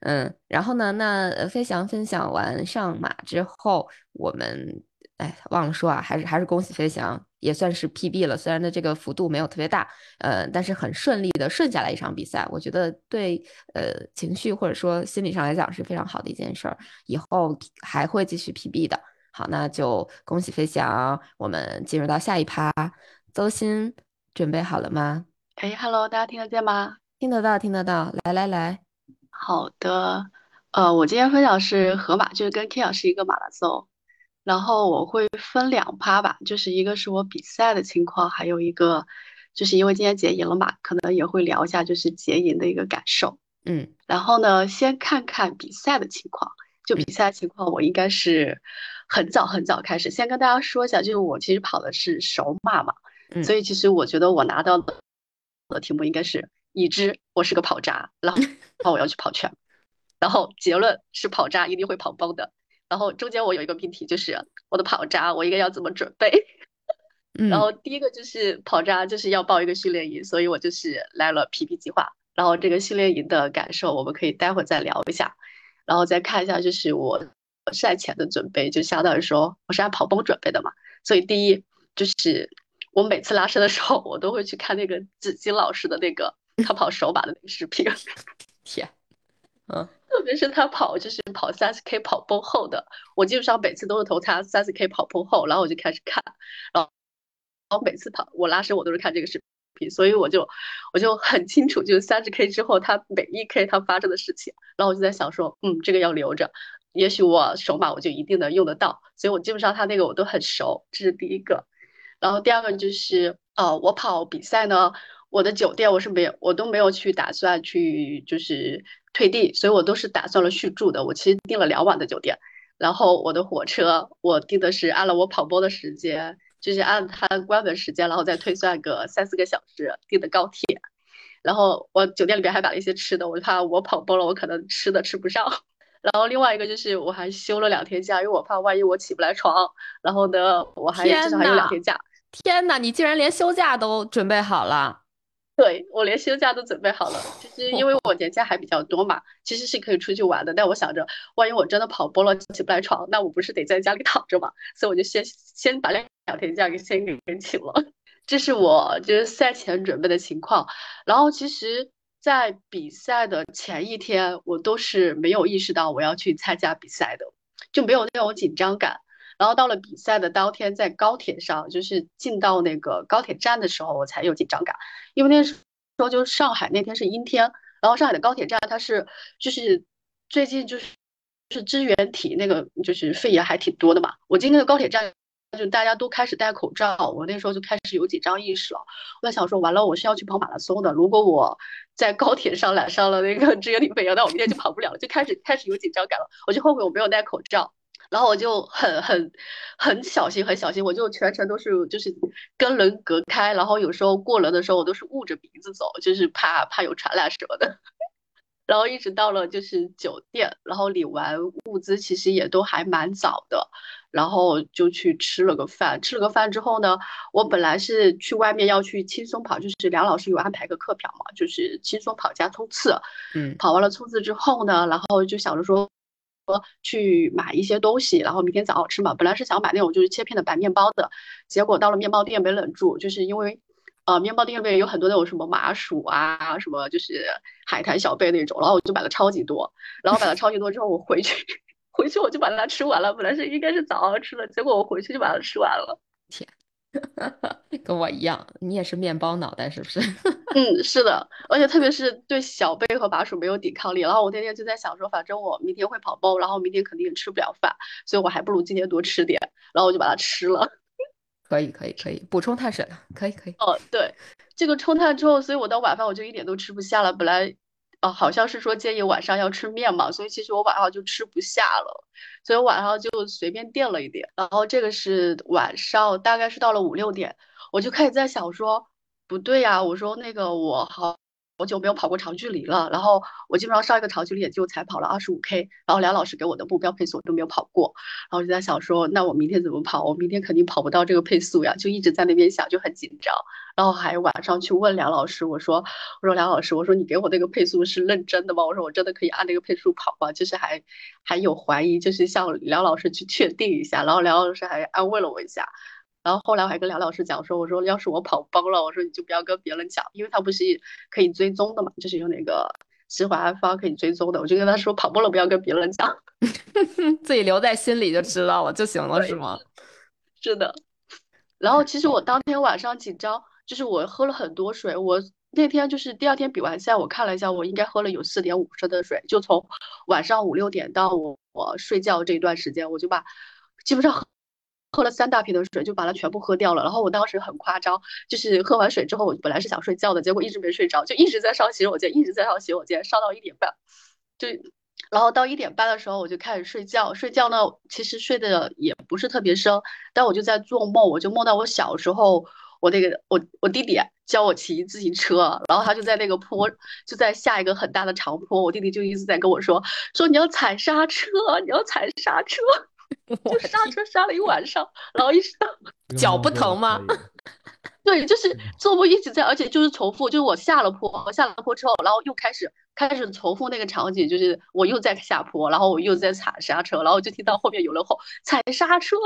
[SPEAKER 1] 嗯，然后呢，那飞翔分享完上马之后，我们哎忘了说啊，还是还是恭喜飞翔，也算是 PB 了，虽然的这个幅度没有特别大，呃，但是很顺利的顺下来一场比赛，我觉得对呃情绪或者说心理上来讲是非常好的一件事儿，以后还会继续 PB 的。好，那就恭喜飞翔，我们进入到下一趴。邹鑫，准备好了吗？
[SPEAKER 9] 哎，Hello，大家听得见吗？
[SPEAKER 1] 听得到，听得到。来来来，
[SPEAKER 9] 好的。呃，我今天分享是河马，就是跟 K 老师一个马拉松。然后我会分两趴吧，就是一个是我比赛的情况，还有一个就是因为今天结营了嘛，可能也会聊一下就是结营的一个感受。
[SPEAKER 1] 嗯，
[SPEAKER 9] 然后呢，先看看比赛的情况。就比赛情况，我应该是很早很早开始。先跟大家说一下，就是我其实跑的是首马嘛。所以其实我觉得我拿到的题目应该是已知我是个跑渣，然后我要去跑圈，然后结论是跑渣一定会跑崩的，然后中间我有一个命题就是我的跑渣我应该要怎么准备，然后第一个就是跑渣，就是要报一个训练营，所以我就是来了 PP 计划。然后这个训练营的感受，我们可以待会再聊一下，然后再看一下就是我赛前的准备，就相当于说我是按跑崩准备的嘛。所以第一就是我每次拉伸的时候，我都会去看那个紫金老师的那个 他跑手把的那个视频。
[SPEAKER 1] 天，嗯。
[SPEAKER 9] 特别是他跑，就是跑三十 K 跑崩后的，我基本上每次都是投他三十 K 跑崩后，然后我就开始看，然后，然后每次跑我拉伸我都是看这个视频，所以我就我就很清楚，就是三十 K 之后他每一 K 他发生的事情，然后我就在想说，嗯，这个要留着，也许我手马我就一定能用得到，所以我基本上他那个我都很熟，这是第一个，然后第二个就是，呃，我跑比赛呢，我的酒店我是没有，我都没有去打算去就是。退订，所以我都是打算了续住的。我其实订了两晚的酒店，然后我的火车我订的是按了我跑播的时间，就是按它关门时间，然后再推算个三四个小时订的高铁。然后我酒店里边还买了一些吃的，我怕我跑崩了，我可能吃的吃不上。然后另外一个就是我还休了两天假，因为我怕万一我起不来床。然后呢，我还至少还有两天假。
[SPEAKER 1] 天呐，你竟然连休假都准备好了！
[SPEAKER 9] 对我连休假都准备好了，就是因为 我年假还比较多嘛，其实是可以出去玩的。但我想着，万一我真的跑波了起不来床，那我不是得在家里躺着嘛？所以我就先先把两两天假给先给请了。这是我就是赛前准备的情况。然后其实，在比赛的前一天，我都是没有意识到我要去参加比赛的，就没有那种紧张感。然后到了比赛的当天，在高铁上，就是进到那个高铁站的时候，我才有紧张感，因为那时候就上海那天是阴天，然后上海的高铁站它是就是最近就是是支原体那个就是肺炎还挺多的嘛，我进那个高铁站就大家都开始戴口罩，我那时候就开始有紧张意识了，我在想说完了我是要去跑马拉松的，如果我在高铁上染上了那个支原体肺炎，那我明天就跑不了了，就开始开始有紧张感了，我就后悔我没有戴口罩。然后我就很很很小心，很小心，我就全程都是就是跟人隔开，然后有时候过人的时候，我都是捂着鼻子走，就是怕怕有传染什么的。然后一直到了就是酒店，然后领完物资，其实也都还蛮早的，然后就去吃了个饭。吃了个饭之后呢，我本来是去外面要去轻松跑，就是梁老师有安排个课表嘛，就是轻松跑加冲刺。
[SPEAKER 1] 嗯，
[SPEAKER 9] 跑完了冲刺之后呢，然后就想着说。说去买一些东西，然后明天早上吃嘛。本来是想买那种就是切片的白面包的，结果到了面包店没忍住，就是因为，呃，面包店里面有很多那种什么麻薯啊，什么就是海苔小贝那种，然后我就买了超级多。然后买了超级多之后，我回去 回去我就把它吃完了。本来是应该是早上吃的，结果我回去就把它吃完了。
[SPEAKER 1] 天。跟我一样，你也是面包脑袋是不是？
[SPEAKER 9] 嗯，是的，而且特别是对小贝和麻薯没有抵抗力。然后我那天就在想说，反正我明天会跑包，然后明天肯定也吃不了饭，所以我还不如今天多吃点。然后我就把它吃了。
[SPEAKER 1] 可以，可以，可以补充碳水了。可以，可以。
[SPEAKER 9] 哦，对，这个冲碳之后，所以我到晚饭我就一点都吃不下了。本来。哦，好像是说建议晚上要吃面嘛，所以其实我晚上就吃不下了，所以我晚上就随便垫了一点。然后这个是晚上，大概是到了五六点，我就开始在想说，不对呀，我说那个我好。好久没有跑过长距离了，然后我基本上上一个长距离也就才跑了二十五 K，然后梁老师给我的目标配速我都没有跑过，然后就在想说，那我明天怎么跑？我明天肯定跑不到这个配速呀，就一直在那边想，就很紧张。然后还晚上去问梁老师，我说，我说梁老师，我说你给我那个配速是认真的吗？我说我真的可以按那个配速跑吗？就是还还有怀疑，就是向梁老师去确定一下。然后梁老师还安慰了我一下。然后后来我还跟梁老师讲说，我说要是我跑崩了，我说你就不要跟别人讲，因为他不是可以追踪的嘛，就是有那个十环安方可以追踪的。我就跟他说跑崩了不要跟别人讲，
[SPEAKER 1] 自己留在心里就知道了就行了，是吗？
[SPEAKER 9] 是的。然后其实我当天晚上紧张，就是我喝了很多水。我那天就是第二天比完赛，我看了一下，我应该喝了有四点五升的水，就从晚上五六点到我我睡觉这一段时间，我就把基本上。喝了三大瓶的水，就把它全部喝掉了。然后我当时很夸张，就是喝完水之后，我本来是想睡觉的，结果一直没睡着，就一直在上洗手间，一直在上洗手间，上到一点半。就，然后到一点半的时候，我就开始睡觉。睡觉呢，其实睡的也不是特别深，但我就在做梦，我就梦到我小时候，我那个我我弟弟教我骑自行车，然后他就在那个坡，就在下一个很大的长坡，我弟弟就一直在跟我说，说你要踩刹车，你要踩刹车。就刹车刹了一晚上，然后一直到
[SPEAKER 1] 脚不疼吗？
[SPEAKER 9] 对，就是做梦一直在，而且就是重复，就是我下了坡，我下了坡之后，然后又开始开始重复那个场景，就是我又在下坡，然后我又在踩刹车，然后就听到后面有人吼踩刹车，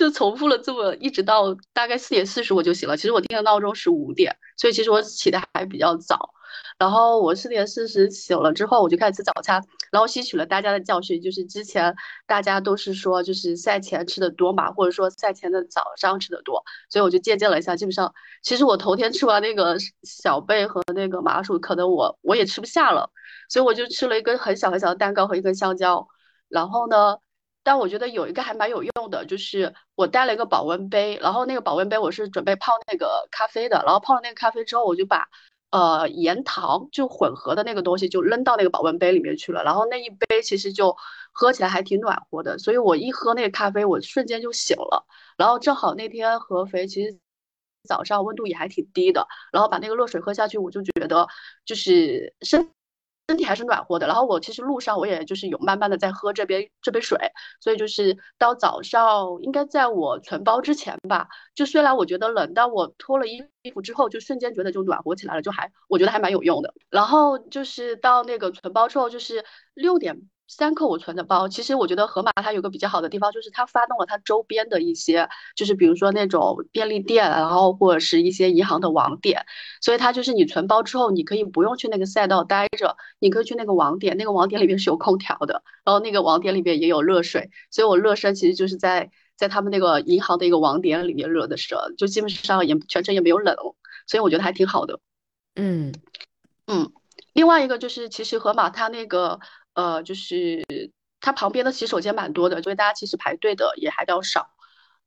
[SPEAKER 9] 就重复了这么一直到大概四点四十我就醒了。其实我定的闹钟是五点，所以其实我起的还比较早。然后我四点四十醒了之后，我就开始吃早餐，然后吸取了大家的教训，就是之前大家都是说，就是赛前吃的多嘛，或者说赛前的早上吃的多，所以我就借鉴了一下。基本上，其实我头天吃完那个小贝和那个麻薯，可能我我也吃不下了，所以我就吃了一根很小很小的蛋糕和一根香蕉。然后呢，但我觉得有一个还蛮有用的，就是我带了一个保温杯，然后那个保温杯我是准备泡那个咖啡的，然后泡了那个咖啡之后，我就把。呃，盐糖就混合的那个东西就扔到那个保温杯里面去了，然后那一杯其实就喝起来还挺暖和的，所以我一喝那个咖啡，我瞬间就醒了。然后正好那天合肥其实早上温度也还挺低的，然后把那个热水喝下去，我就觉得就是身。身体还是暖和的，然后我其实路上我也就是有慢慢的在喝这杯这杯水，所以就是到早上应该在我存包之前吧，就虽然我觉得冷，但我脱了衣服之后就瞬间觉得就暖和起来了，就还我觉得还蛮有用的。然后就是到那个存包之后，就是六点。三克我存的包，其实我觉得盒马它有个比较好的地方，就是它发动了它周边的一些，就是比如说那种便利店，然后或者是一些银行的网点，所以它就是你存包之后，你可以不用去那个赛道待着，你可以去那个网点，那个网点里面是有空调的，然后那个网点里面也有热水，所以我热身其实就是在在他们那个银行的一个网点里面热的身，就基本上也全程也没有冷，所以我觉得还挺好的。
[SPEAKER 1] 嗯
[SPEAKER 9] 嗯，另外一个就是其实盒马它那个。呃，就是它旁边的洗手间蛮多的，所以大家其实排队的也还比较少。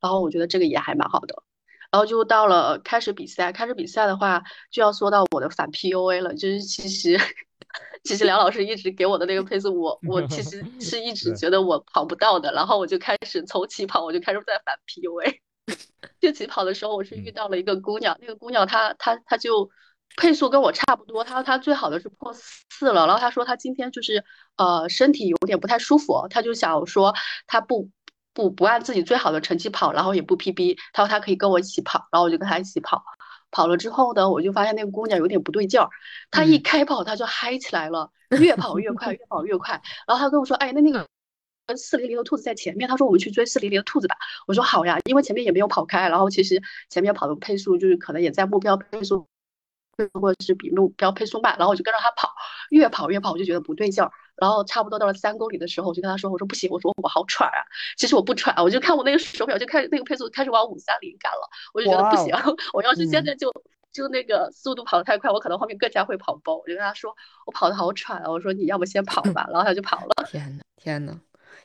[SPEAKER 9] 然后我觉得这个也还蛮好的。然后就到了开始比赛，开始比赛的话就要说到我的反 PUA 了。就是其实 其实梁老师一直给我的那个配速，我我其实 是一直觉得我跑不到的。然后我就开始从起跑我就开始在反 PUA。就起跑的时候，我是遇到了一个姑娘，那个姑娘她她她就。配速跟我差不多，他说他最好的是破四了，然后他说他今天就是呃身体有点不太舒服，他就想说他不不不按自己最好的成绩跑，然后也不 PB，他说他可以跟我一起跑，然后我就跟他一起跑，跑了之后呢，我就发现那个姑娘有点不对劲儿，她一开跑她就嗨起来了，越跑越快，越跑越快，然后她跟我说，哎，那那个四零零的兔子在前面，他说我们去追四零零的兔子吧，我说好呀，因为前面也没有跑开，然后其实前面跑的配速就是可能也在目标配速。或者是比目标配速慢，然后我就跟着他跑，越跑越跑，我就觉得不对劲儿。然后差不多到了三公里的时候，我就跟他说：“我说不行，我说我好喘啊。”其实我不喘，我就看我那个手表，就开始那个配速开始往五三零赶了。我就觉得不行，我要是现在就就那个速度跑得太快，我可能后面更加会跑崩。我就跟他说：“我跑得好喘啊。”我说：“你要不先跑吧。”然后他就跑了。
[SPEAKER 1] 天呐，天呐，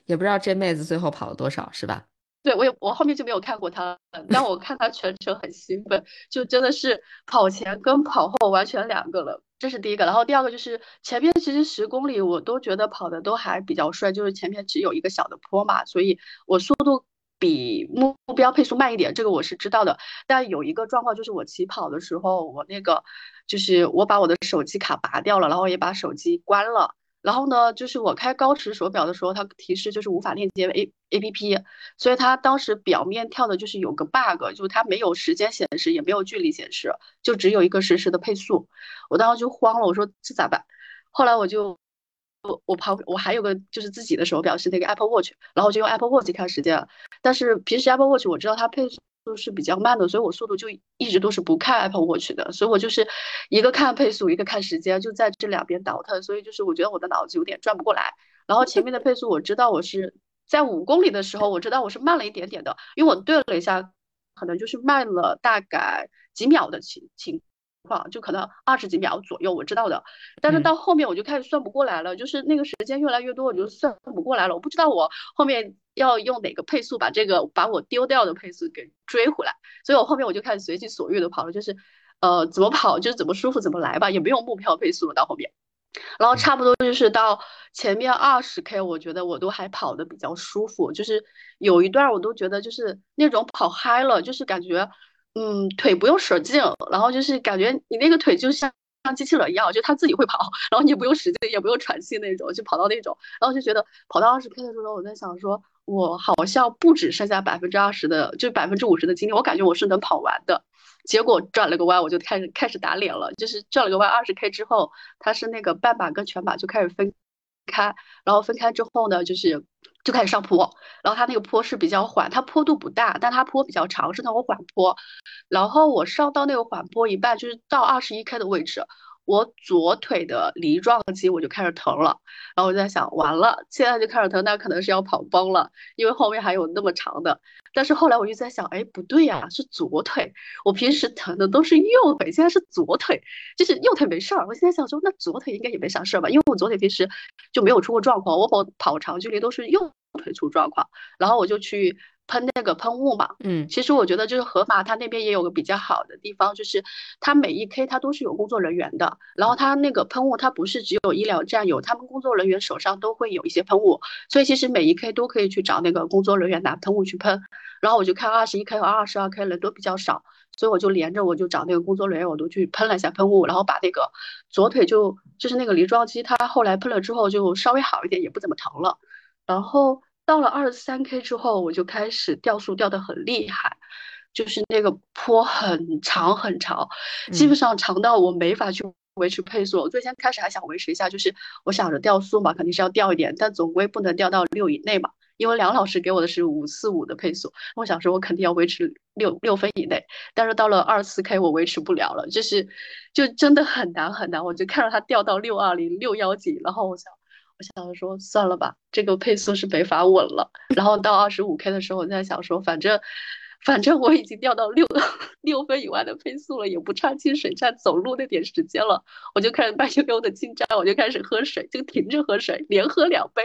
[SPEAKER 1] 也不知道这妹子最后跑了多少，是吧？
[SPEAKER 9] 对我也我后面就没有看过他了，但我看他全程很兴奋，就真的是跑前跟跑后完全两个了，这是第一个。然后第二个就是前面其实十公里我都觉得跑的都还比较顺，就是前面只有一个小的坡嘛，所以我速度比目标配速慢一点，这个我是知道的。但有一个状况就是我起跑的时候，我那个就是我把我的手机卡拔掉了，然后也把手机关了。然后呢，就是我开高驰手表的时候，它提示就是无法链接 A A P P，所以它当时表面跳的就是有个 bug，就是它没有时间显示，也没有距离显示，就只有一个实时的配速。我当时就慌了，我说这咋办？后来我就我我旁我还有个就是自己的手表是那个 Apple Watch，然后我就用 Apple Watch 看时间。但是平时 Apple Watch 我知道它配速。都是比较慢的，所以我速度就一直都是不看 Apple Watch 的，所以我就是一个看配速，一个看时间，就在这两边倒腾，所以就是我觉得我的脑子有点转不过来。然后前面的配速我知道我是在五公里的时候，我知道我是慢了一点点的，因为我对了一下，可能就是慢了大概几秒的情情况，就可能二十几秒左右，我知道的。但是到后面我就开始算不过来了，就是那个时间越来越多，我就算不过来了，我不知道我后面。要用哪个配速把这个把我丢掉的配速给追回来？所以我后面我就开始随心所欲的跑了，就是，呃，怎么跑就是怎么舒服怎么来吧，也没有目标配速了。到后面，然后差不多就是到前面二十 K，我觉得我都还跑的比较舒服，就是有一段我都觉得就是那种跑嗨了，就是感觉，嗯，腿不用使劲，然后就是感觉你那个腿就像。像机器人一样，就它自己会跑，然后你也不用使劲，也不用喘气那种，就跑到那种，然后就觉得跑到二十 K 的时候，我在想说，我好像不止剩下百分之二十的，就百分之五十的精力，我感觉我是能跑完的。结果转了个弯，我就开始开始打脸了。就是转了个弯，二十 K 之后，它是那个半马跟全马就开始分开，然后分开之后呢，就是就开始上坡，然后它那个坡是比较缓，它坡度不大，但它坡比较长，是那种缓坡。然后我上到那个缓坡一半，就是到二十一 K 的位置。我左腿的梨状肌我就开始疼了，然后我就在想，完了，现在就开始疼，那可能是要跑崩了，因为后面还有那么长的。但是后来我就在想，哎，不对呀，是左腿，我平时疼的都是右腿，现在是左腿，就是右腿没事儿。我现在想说，那左腿应该也没啥事儿吧，因为我左腿平时就没有出过状况，我跑跑长距离都是右腿出状况，然后我就去。喷那个喷雾嘛，
[SPEAKER 1] 嗯，
[SPEAKER 9] 其实我觉得就是盒马它那边也有个比较好的地方，就是它每一 K 它都是有工作人员的，然后它那个喷雾它不是只有医疗站有，他们工作人员手上都会有一些喷雾，所以其实每一 K 都可以去找那个工作人员拿喷雾去喷。然后我就看二十一 K 和二十二 K 人都比较少，所以我就连着我就找那个工作人员，我都去喷了一下喷雾，然后把那个左腿就就是那个梨状肌，它后来喷了之后就稍微好一点，也不怎么疼了，然后。到了二十三 K 之后，我就开始掉速掉的很厉害，就是那个坡很长很长，基本上长到我没法去维持配速。我最先开始还想维持一下，就是我想着掉速嘛，肯定是要掉一点，但总归不能掉到六以内嘛，因为梁老师给我的是五四五的配速，我想说我肯定要维持六六分以内。但是到了二四 K 我维持不了了，就是就真的很难很难，我就看着他掉到六二零六幺几，然后我想。我想说算了吧，这个配速是没法稳了。然后到二十五 K 的时候，我在想说，反正反正我已经掉到六六分以外的配速了，也不差进水站走路那点时间了。我就开始慢悠悠的进站，我就开始喝水，就停着喝水，连喝两杯。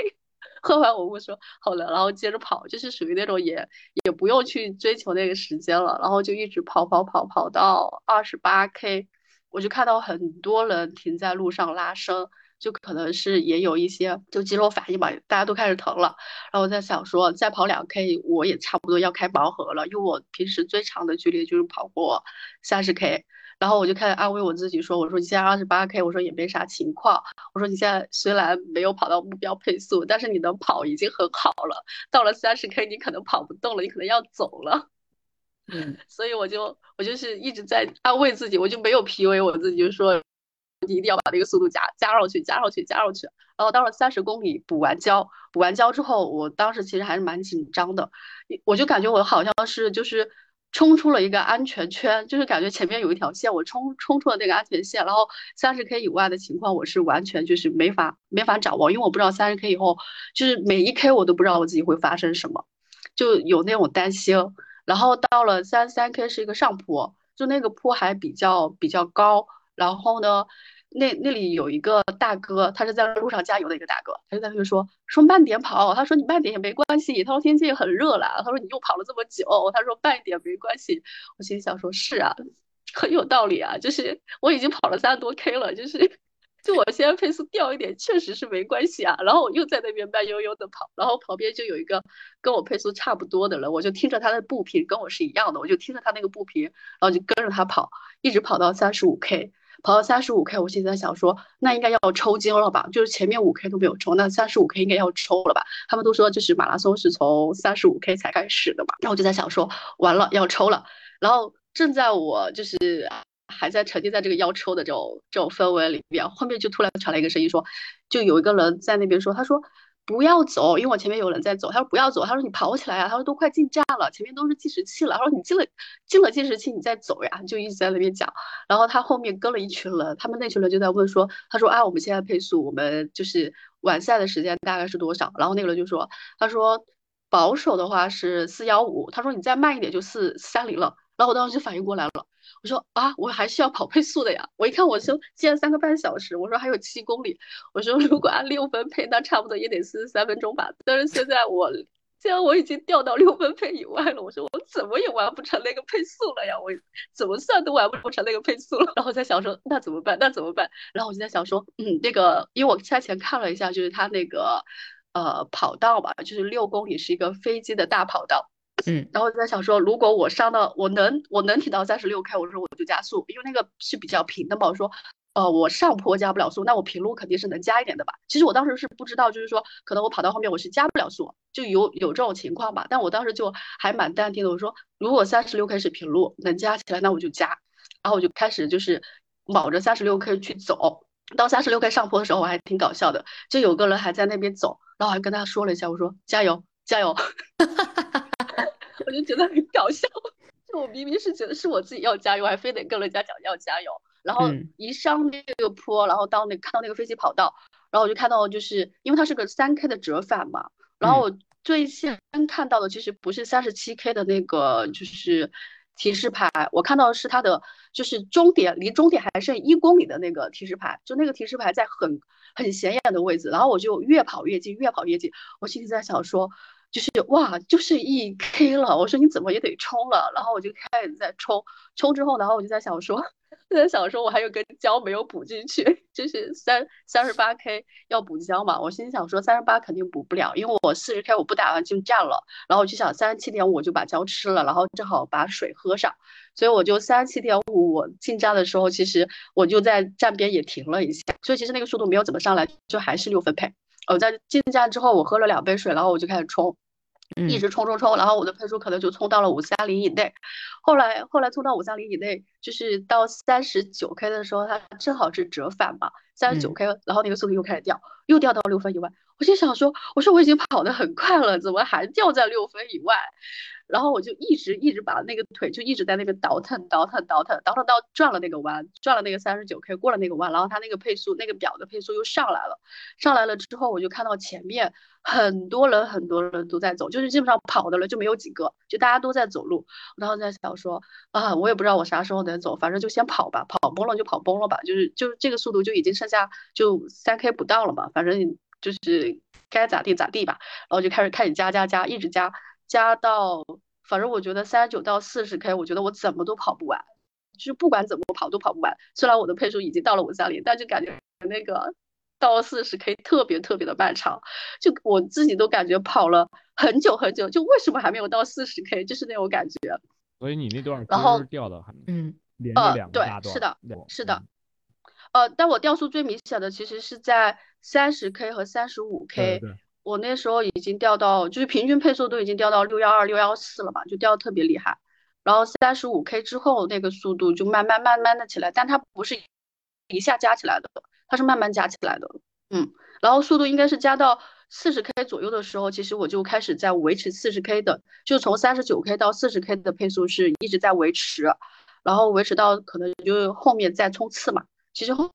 [SPEAKER 9] 喝完我会说好了，然后接着跑，就是属于那种也也不用去追求那个时间了，然后就一直跑跑跑跑到二十八 K，我就看到很多人停在路上拉伸。就可能是也有一些就肌肉反应吧，大家都开始疼了。然后我在想说，再跑两 K，我也差不多要开盲盒了，因为我平时最长的距离就是跑过三十 K。然后我就开始安慰我自己说：“我说你现在二十八 K，我说也没啥情况。我说你现在虽然没有跑到目标配速，但是你能跑已经很好了。到了三十 K，你可能跑不动了，你可能要走了。”
[SPEAKER 1] 嗯，
[SPEAKER 9] 所以我就我就是一直在安慰自己，我就没有 PUA 我自己，就说。你一定要把那个速度加加上去，加上去，加上去。然后到了三十公里补完胶，补完胶之后，我当时其实还是蛮紧张的，我就感觉我好像是就是冲出了一个安全圈，就是感觉前面有一条线，我冲冲出了那个安全线，然后三十 K 以外的情况，我是完全就是没法没法掌握，因为我不知道三十 K 以后就是每一 K 我都不知道我自己会发生什么，就有那种担心。然后到了三三 K 是一个上坡，就那个坡还比较比较高，然后呢。那那里有一个大哥，他是在路上加油的一个大哥，他就在那边说说慢点跑，他说你慢点也没关系，他说天气很热了，他说你又跑了这么久，他说慢一点没关系。我心里想说，是啊，很有道理啊，就是我已经跑了三十多 K 了，就是就我现在配速掉一点确实是没关系啊。然后我又在那边慢悠悠的跑，然后旁边就有一个跟我配速差不多的人，我就听着他的步频跟我是一样的，我就听着他那个步频，然后就跟着他跑，一直跑到三十五 K。跑到三十五 K，我现在想说，那应该要抽筋了吧？就是前面五 K 都没有抽，那三十五 K 应该要抽了吧？他们都说，就是马拉松是从三十五 K 才开始的嘛。然后我就在想说，完了要抽了。然后正在我就是还在沉浸在这个要抽的这种这种氛围里面，后面就突然传来一个声音说，就有一个人在那边说，他说。不要走，因为我前面有人在走。他说不要走，他说你跑起来呀。他说都快进站了，前面都是计时器了。他说你进了进了计时器，你再走呀。就一直在那边讲。然后他后面跟了一群人，他们那群人就在问说，他说啊，我们现在配速，我们就是完赛的时间大概是多少？然后那个人就说，他说保守的话是四幺五，他说你再慢一点就四三零了。然后我当时就反应过来了。我说啊，我还是要跑配速的呀！我一看，我说现在三个半小时，我说还有七公里，我说如果按六分配，那差不多也得四十三分钟吧。但是现在我现在我已经掉到六分配以外了，我说我怎么也完不成那个配速了呀？我怎么算都完不成那个配速了。然后在想说那怎么办？那怎么办？然后我就在想说，嗯，那个因为我赛前看了一下，就是他那个呃跑道吧，就是六公里是一个飞机的大跑道。
[SPEAKER 1] 嗯，
[SPEAKER 9] 然后我在想说，如果我上到我能我能提到三十六 K，我说我就加速，因为那个是比较平的嘛。我说呃，我上坡加不了速，那我平路肯定是能加一点的吧？其实我当时是不知道，就是说可能我跑到后面我是加不了速，就有有这种情况吧。但我当时就还蛮淡定的，我说如果三十六 K 是平路能加起来，那我就加。然后我就开始就是卯着三十六 K 去走。到三十六 K 上坡的时候，我还挺搞笑的，就有个人还在那边走，然后还跟他说了一下，我说加油加油，我就觉得很搞笑。就我明明是觉得是我自己要加油，还非得跟人家讲要加油。然后一上那个坡，然后到那看到那个飞机跑道，然后我就看到，就是因为它是个三 K 的折返嘛，然后我最先看到的其实不是三十七 K 的那个就是提示牌，我看到的是它的就是终点离终点还剩一公里的那个提示牌，就那个提示牌在很很显眼的位置，然后我就越跑越近，越跑越近，我心里在想说，就是哇，就是一 K 了，我说你怎么也得冲了，然后我就开始在冲，冲之后，然后我就在想说。在想说，我还有根胶没有补进去，就是三三十八 K 要补胶嘛。我心想说，三十八肯定补不了，因为我四十 K 我不打算进站了。然后我就想三十七点五我就把胶吃了，然后正好把水喝上。所以我就三十七点五，我进站的时候，其实我就在站边也停了一下。所以其实那个速度没有怎么上来，就还是六分配。我在进站之后，我喝了两杯水，然后我就开始冲。一直冲冲冲，然后我的配速可能就冲到了五三零以内。后来后来冲到五三零以内，就是到三十九 K 的时候，它正好是折返嘛，三十九 K，然后那个速度又开始掉，又掉到六分以外。我就想说，我说我已经跑得很快了，怎么还掉在六分以外？然后我就一直一直把那个腿就一直在那边倒腾倒腾倒腾倒腾到转了那个弯，转了那个三十九 K 过了那个弯，然后它那个配速那个表的配速又上来了，上来了之后我就看到前面很多人很多人都在走，就是基本上跑的人就没有几个，就大家都在走路。然后在想说啊，我也不知道我啥时候能走，反正就先跑吧，跑崩了就跑崩了吧，就是就是这个速度就已经剩下就三 K 不到了嘛，反正就是该咋地咋地吧。然后就开始开始加加加，一直加。加到，反正我觉得三十九到四十 K，我觉得我怎么都跑不完，就是不管怎么跑都跑不完。虽然我的配速已经到了五三零，但就感觉那个到四十 K 特别特别的漫长，就我自己都感觉跑了很久很久，就为什么还没有到四十 K，就是那种感觉。
[SPEAKER 3] 所以你那段
[SPEAKER 9] 然后
[SPEAKER 3] 掉的还
[SPEAKER 1] 嗯，
[SPEAKER 9] 呃对，是的，是的，呃，但我掉速最明显的其实是在三十 K 和三十五
[SPEAKER 3] K。
[SPEAKER 9] 我那时候已经掉到，就是平均配速都已经掉到六幺二、六幺四了嘛，就掉的特别厉害。然后三十五 K 之后，那个速度就慢慢慢慢的起来，但它不是一下加起来的，它是慢慢加起来的。嗯，然后速度应该是加到四十 K 左右的时候，其实我就开始在维持四十 K 的，就从三十九 K 到四十 K 的配速是一直在维持，然后维持到可能就后面再冲刺嘛。其实后。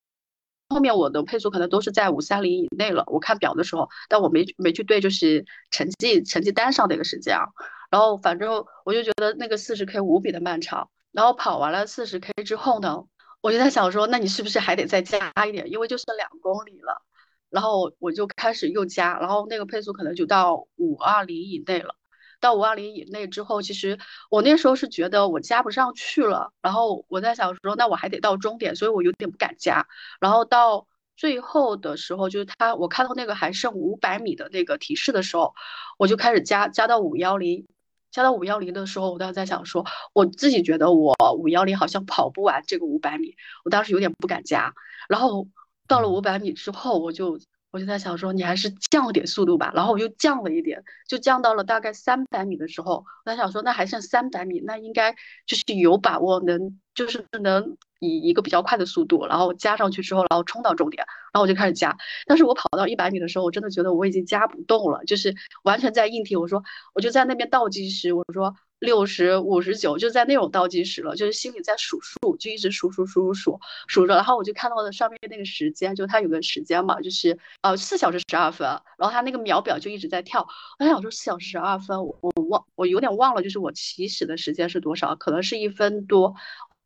[SPEAKER 9] 后面我的配速可能都是在五三零以内了，我看表的时候，但我没没去对，就是成绩成绩单上的一个时间啊。然后反正我就觉得那个四十 K 无比的漫长。然后跑完了四十 K 之后呢，我就在想说，那你是不是还得再加一点？因为就剩两公里了。然后我就开始又加，然后那个配速可能就到五二零以内了。到五二零以内之后，其实我那时候是觉得我加不上去了，然后我在想说，那我还得到终点，所以我有点不敢加。然后到最后的时候，就是他我看到那个还剩五百米的那个提示的时候，我就开始加，加到五幺零，加到五幺零的时候，我当时在想说，我自己觉得我五幺零好像跑不完这个五百米，我当时有点不敢加。然后到了五百米之后，我就。我就在想说，你还是降点速度吧。然后我又降了一点，就降到了大概三百米的时候，我在想说，那还剩三百米，那应该就是有把握能，就是能以一个比较快的速度，然后加上去之后，然后冲到终点。然后我就开始加，但是我跑到一百米的时候，我真的觉得我已经加不动了，就是完全在硬挺。我说，我就在那边倒计时，我说。六十五十九就在那种倒计时了，就是心里在数数，就一直数数数数数数着，然后我就看到了上面那个时间，就它有个时间嘛，就是呃四小时十二分，然后它那个秒表就一直在跳。我想说四小时十二分，我我忘我有点忘了，就是我起始的时间是多少，可能是一分多。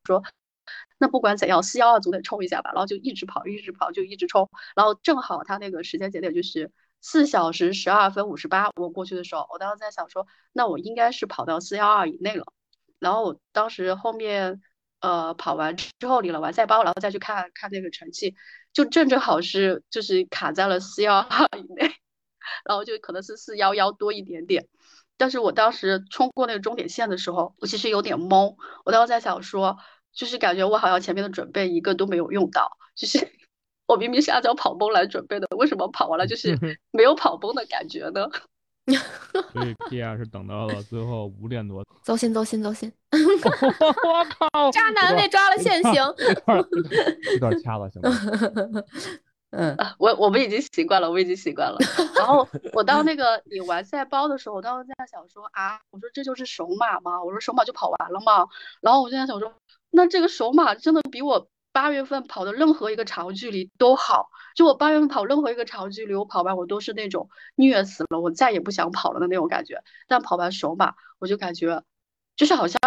[SPEAKER 9] 说那不管怎样，四幺二总得冲一下吧，然后就一直跑一直跑就一直冲，然后正好它那个时间节点就是。四小时十二分五十八，我过去的时候，我当时在想说，那我应该是跑到四幺二以内了。然后我当时后面，呃，跑完之后领了完赛包，然后再去看看那个成绩，就正正好是就是卡在了四幺二以内，然后就可能是四幺幺多一点点。但是我当时冲过那个终点线的时候，我其实有点懵，我当时在想说。就是感觉我好像前面的准备一个都没有用到，就是我明明是按照跑崩来准备的，为什么跑完了就是 没有跑崩的感觉呢？
[SPEAKER 3] 所以 Kia 是等到了最后五点多，
[SPEAKER 1] 糟心糟心糟心，
[SPEAKER 3] 我靠，
[SPEAKER 1] 渣男被抓了现行，
[SPEAKER 3] 有点掐了，行吗？
[SPEAKER 1] 嗯，
[SPEAKER 9] 我我们已经习惯了，我已经习惯了。然后我到那个你完赛包的时候，我当时在想说啊，我说这就是首马吗？我说首马就跑完了吗？然后我现在想说，那这个首马真的比我八月份跑的任何一个长距离都好。就我八月份跑任何一个长距离，我跑完我都是那种虐死了，我再也不想跑了的那种感觉。但跑完首马，我就感觉就是好像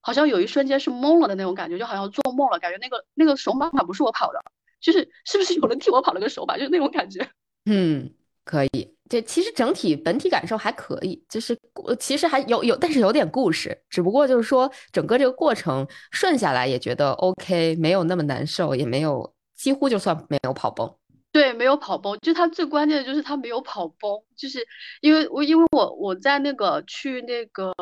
[SPEAKER 9] 好像有一瞬间是懵了的那种感觉，就好像做梦了，感觉那个那个首马不是我跑的。就是是不是有人替我跑了个首马，就是那种感觉。
[SPEAKER 1] 嗯，可以。这其实整体本体感受还可以，就是其实还有有，但是有点故事。只不过就是说整个这个过程顺下来也觉得 OK，没有那么难受，也没有几乎就算没有跑崩。
[SPEAKER 9] 对，没有跑崩。就他最关键的就是他没有跑崩，就是因为我因为我我在那个去那个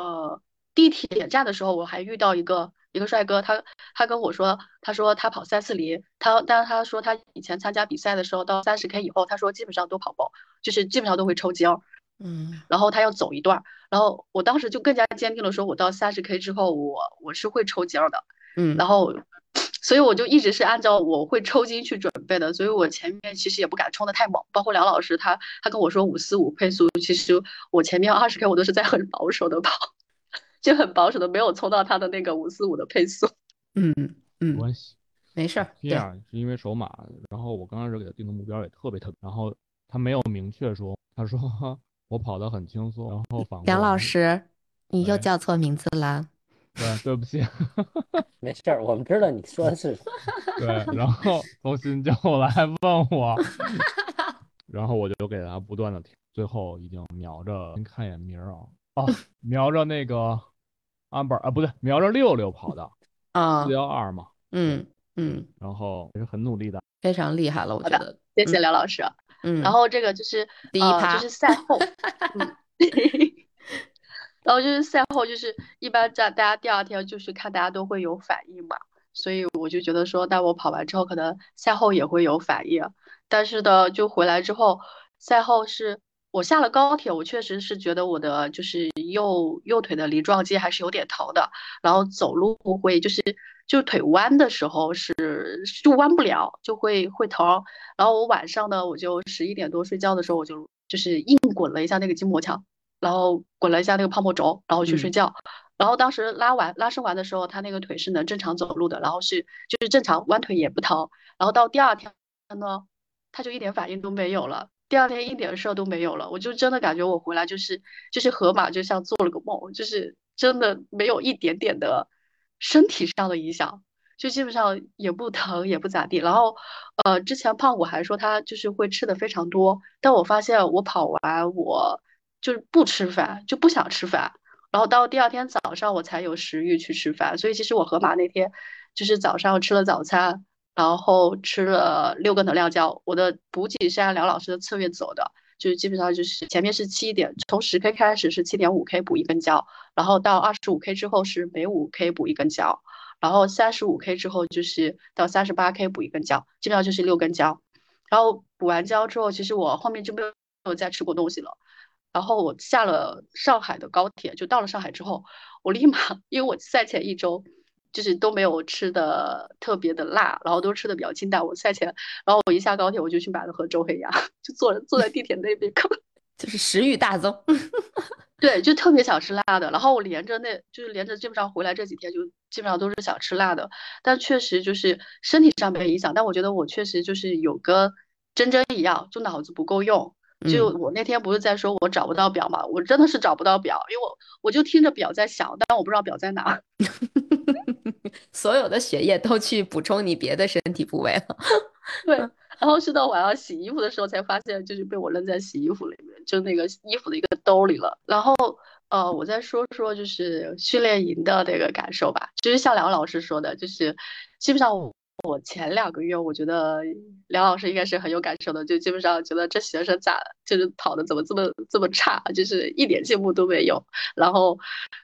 [SPEAKER 9] 地铁站的时候，我还遇到一个。一个帅哥，他他跟我说，他说他跑三四零，他但是他说他以前参加比赛的时候，到三十 K 以后，他说基本上都跑爆，就是基本上都会抽筋儿，
[SPEAKER 1] 嗯，
[SPEAKER 9] 然后他要走一段，然后我当时就更加坚定了，说我到三十 K 之后，我我是会抽筋儿的，
[SPEAKER 1] 嗯，
[SPEAKER 9] 然后 所以我就一直是按照我会抽筋去准备的，所以我前面其实也不敢冲的太猛，包括梁老师他他跟我说五四五配速，其实我前面二十 K 我都是在很保守的跑。就很保守的，没有冲到他的那个五四五的配速。
[SPEAKER 1] 嗯 嗯，
[SPEAKER 3] 没关系，
[SPEAKER 1] 没事儿。
[SPEAKER 3] 这样是因为首马，然后我刚开始给他定的目标也特别特别，然后他没有明确说，他说我跑得很轻松，然后反
[SPEAKER 1] 梁老师，你又叫错名字了。
[SPEAKER 3] 对，对不起。
[SPEAKER 2] 没事儿，我们知道你说的是。
[SPEAKER 3] 对，然后周鑫就来问我，然后我就给他不断的听，最后已经瞄着，您看一眼名儿啊，哦，瞄着那个。安本啊，不对，瞄着六六跑的
[SPEAKER 1] 啊，
[SPEAKER 3] 四幺二嘛，
[SPEAKER 1] 嗯嗯，
[SPEAKER 3] 然后也是很努力的，
[SPEAKER 1] 非常厉害了，我觉得，
[SPEAKER 9] 谢谢梁老师，
[SPEAKER 1] 嗯，
[SPEAKER 9] 然后这个就是
[SPEAKER 1] 第一趴，
[SPEAKER 9] 就是赛后，嗯，然后就是赛后，就是一般在大家第二天就是看大家都会有反应嘛，所以我就觉得说，那我跑完之后可能赛后也会有反应，但是呢，就回来之后，赛后是。我下了高铁，我确实是觉得我的就是右右腿的梨状肌还是有点疼的，然后走路会就是就腿弯的时候是就弯不了，就会会疼。然后我晚上呢，我就十一点多睡觉的时候，我就就是硬滚了一下那个筋膜枪，然后滚了一下那个泡沫轴，然后去睡觉。然后当时拉完拉伸完的时候，他那个腿是能正常走路的，然后是就是正常弯腿也不疼。然后到第二天呢，他就一点反应都没有了。第二天一点事儿都没有了，我就真的感觉我回来就是就是河马，就像做了个梦，就是真的没有一点点的身体上的影响，就基本上也不疼也不咋地。然后，呃，之前胖虎还说他就是会吃的非常多，但我发现我跑完我就是不吃饭，就不想吃饭，然后到第二天早上我才有食欲去吃饭。所以其实我河马那天就是早上吃了早餐。然后吃了六个能量胶，我的补给是按梁老师的策略走的，就是基本上就是前面是七点，从十 K 开始是七点五 K 补一根胶，然后到二十五 K 之后是每五 K 补一根胶，然后三十五 K 之后就是到三十八 K 补一根胶，基本上就是六根胶。然后补完胶之后，其实我后面就没有没有再吃过东西了。然后我下了上海的高铁，就到了上海之后，我立马，因为我赛前一周。就是都没有吃的特别的辣，然后都吃的比较清淡。我赛前，然后我一下高铁我就去买了盒周黑鸭，就坐坐在地铁那边，
[SPEAKER 1] 就是食欲大增。
[SPEAKER 9] 对，就特别想吃辣的。然后我连着那就是连着基本上回来这几天就基本上都是想吃辣的，但确实就是身体上没影响。但我觉得我确实就是有跟真真一样，就脑子不够用。就我那天不是在说我找不到表嘛，我真的是找不到表，因为我我就听着表在响，但我不知道表在哪。
[SPEAKER 1] 所有的血液都去补充你别的身体部位了。
[SPEAKER 9] 对，然后是到晚上洗衣服的时候才发现，就是被我扔在洗衣服里面，就那个衣服的一个兜里了。然后呃，我再说说就是训练营的那个感受吧，就是像梁老师说的，就是基本上我。我前两个月，我觉得梁老师应该是很有感受的，就基本上觉得这学生咋就是跑的怎么这么这么差，就是一点进步都没有。然后，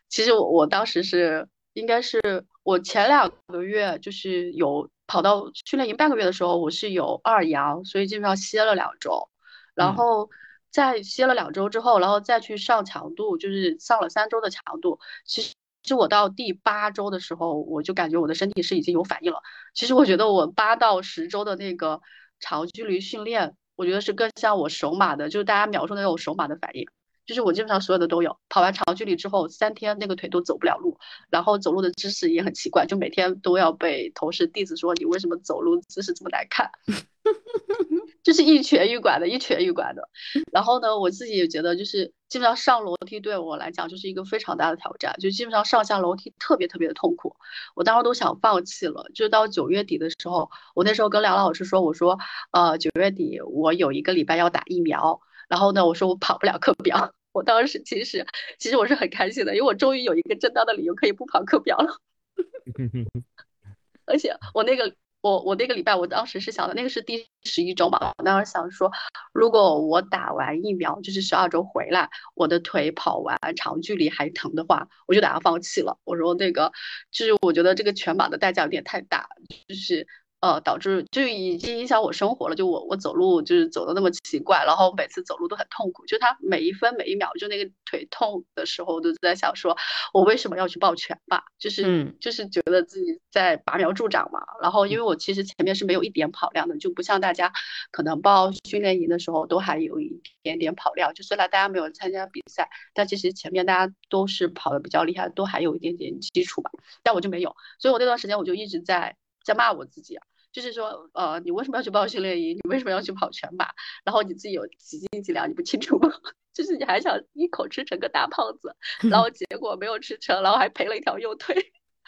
[SPEAKER 9] 其实我我当时是应该是我前两个月就是有跑到训练营半个月的时候，我是有二阳，所以基本上歇了两周，然后在歇了两周之后，然后再去上强度，就是上了三周的强度。其实，其实我到第八周的时候，我就感觉我的身体是已经有反应了。其实我觉得我八到十周的那个长距离训练，我觉得是更像我手马的，就是大家描述的那种手马的反应。就是我基本上所有的都有，跑完长距离之后三天那个腿都走不了路，然后走路的姿势也很奇怪，就每天都要被同事弟子说你为什么走路姿势这么难看，就是一瘸一拐的，一瘸一拐的。然后呢，我自己也觉得就是基本上上楼梯对我来讲就是一个非常大的挑战，就基本上上下楼梯特别特别的痛苦，我当时都想放弃了。就到九月底的时候，我那时候跟梁老师说，我说呃九月底我有一个礼拜要打疫苗。然后呢，我说我跑不了课表，我当时其实其实我是很开心的，因为我终于有一个正当的理由可以不跑课表了。而且我那个我我那个礼拜，我当时是想的，那个是第十一周嘛，我当时想说，如果我打完疫苗，就是十二周回来，我的腿跑完长距离还疼的话，我就打算放弃了。我说那个就是我觉得这个全马的代价有点太大，就是。呃，导致就已经影响我生活了。就我我走路就是走的那么奇怪，然后每次走路都很痛苦。就他每一分每一秒，就那个腿痛的时候，我都在想说，我为什么要去抱拳吧？就是就是觉得自己在拔苗助长嘛。然后因为我其实前面是没有一点跑量的，就不像大家可能报训练营的时候都还有一点点跑量。就虽然大家没有参加比赛，但其实前面大家都是跑的比较厉害，都还有一点点基础吧。但我就没有，所以我那段时间我就一直在。在骂我自己啊，就是说，呃，你为什么要去报训练营？你为什么要去跑全马？然后你自己有几斤几两，你不清楚吗？就是你还想一口吃成个大胖子，然后结果没有吃成，然后还赔了一条右腿，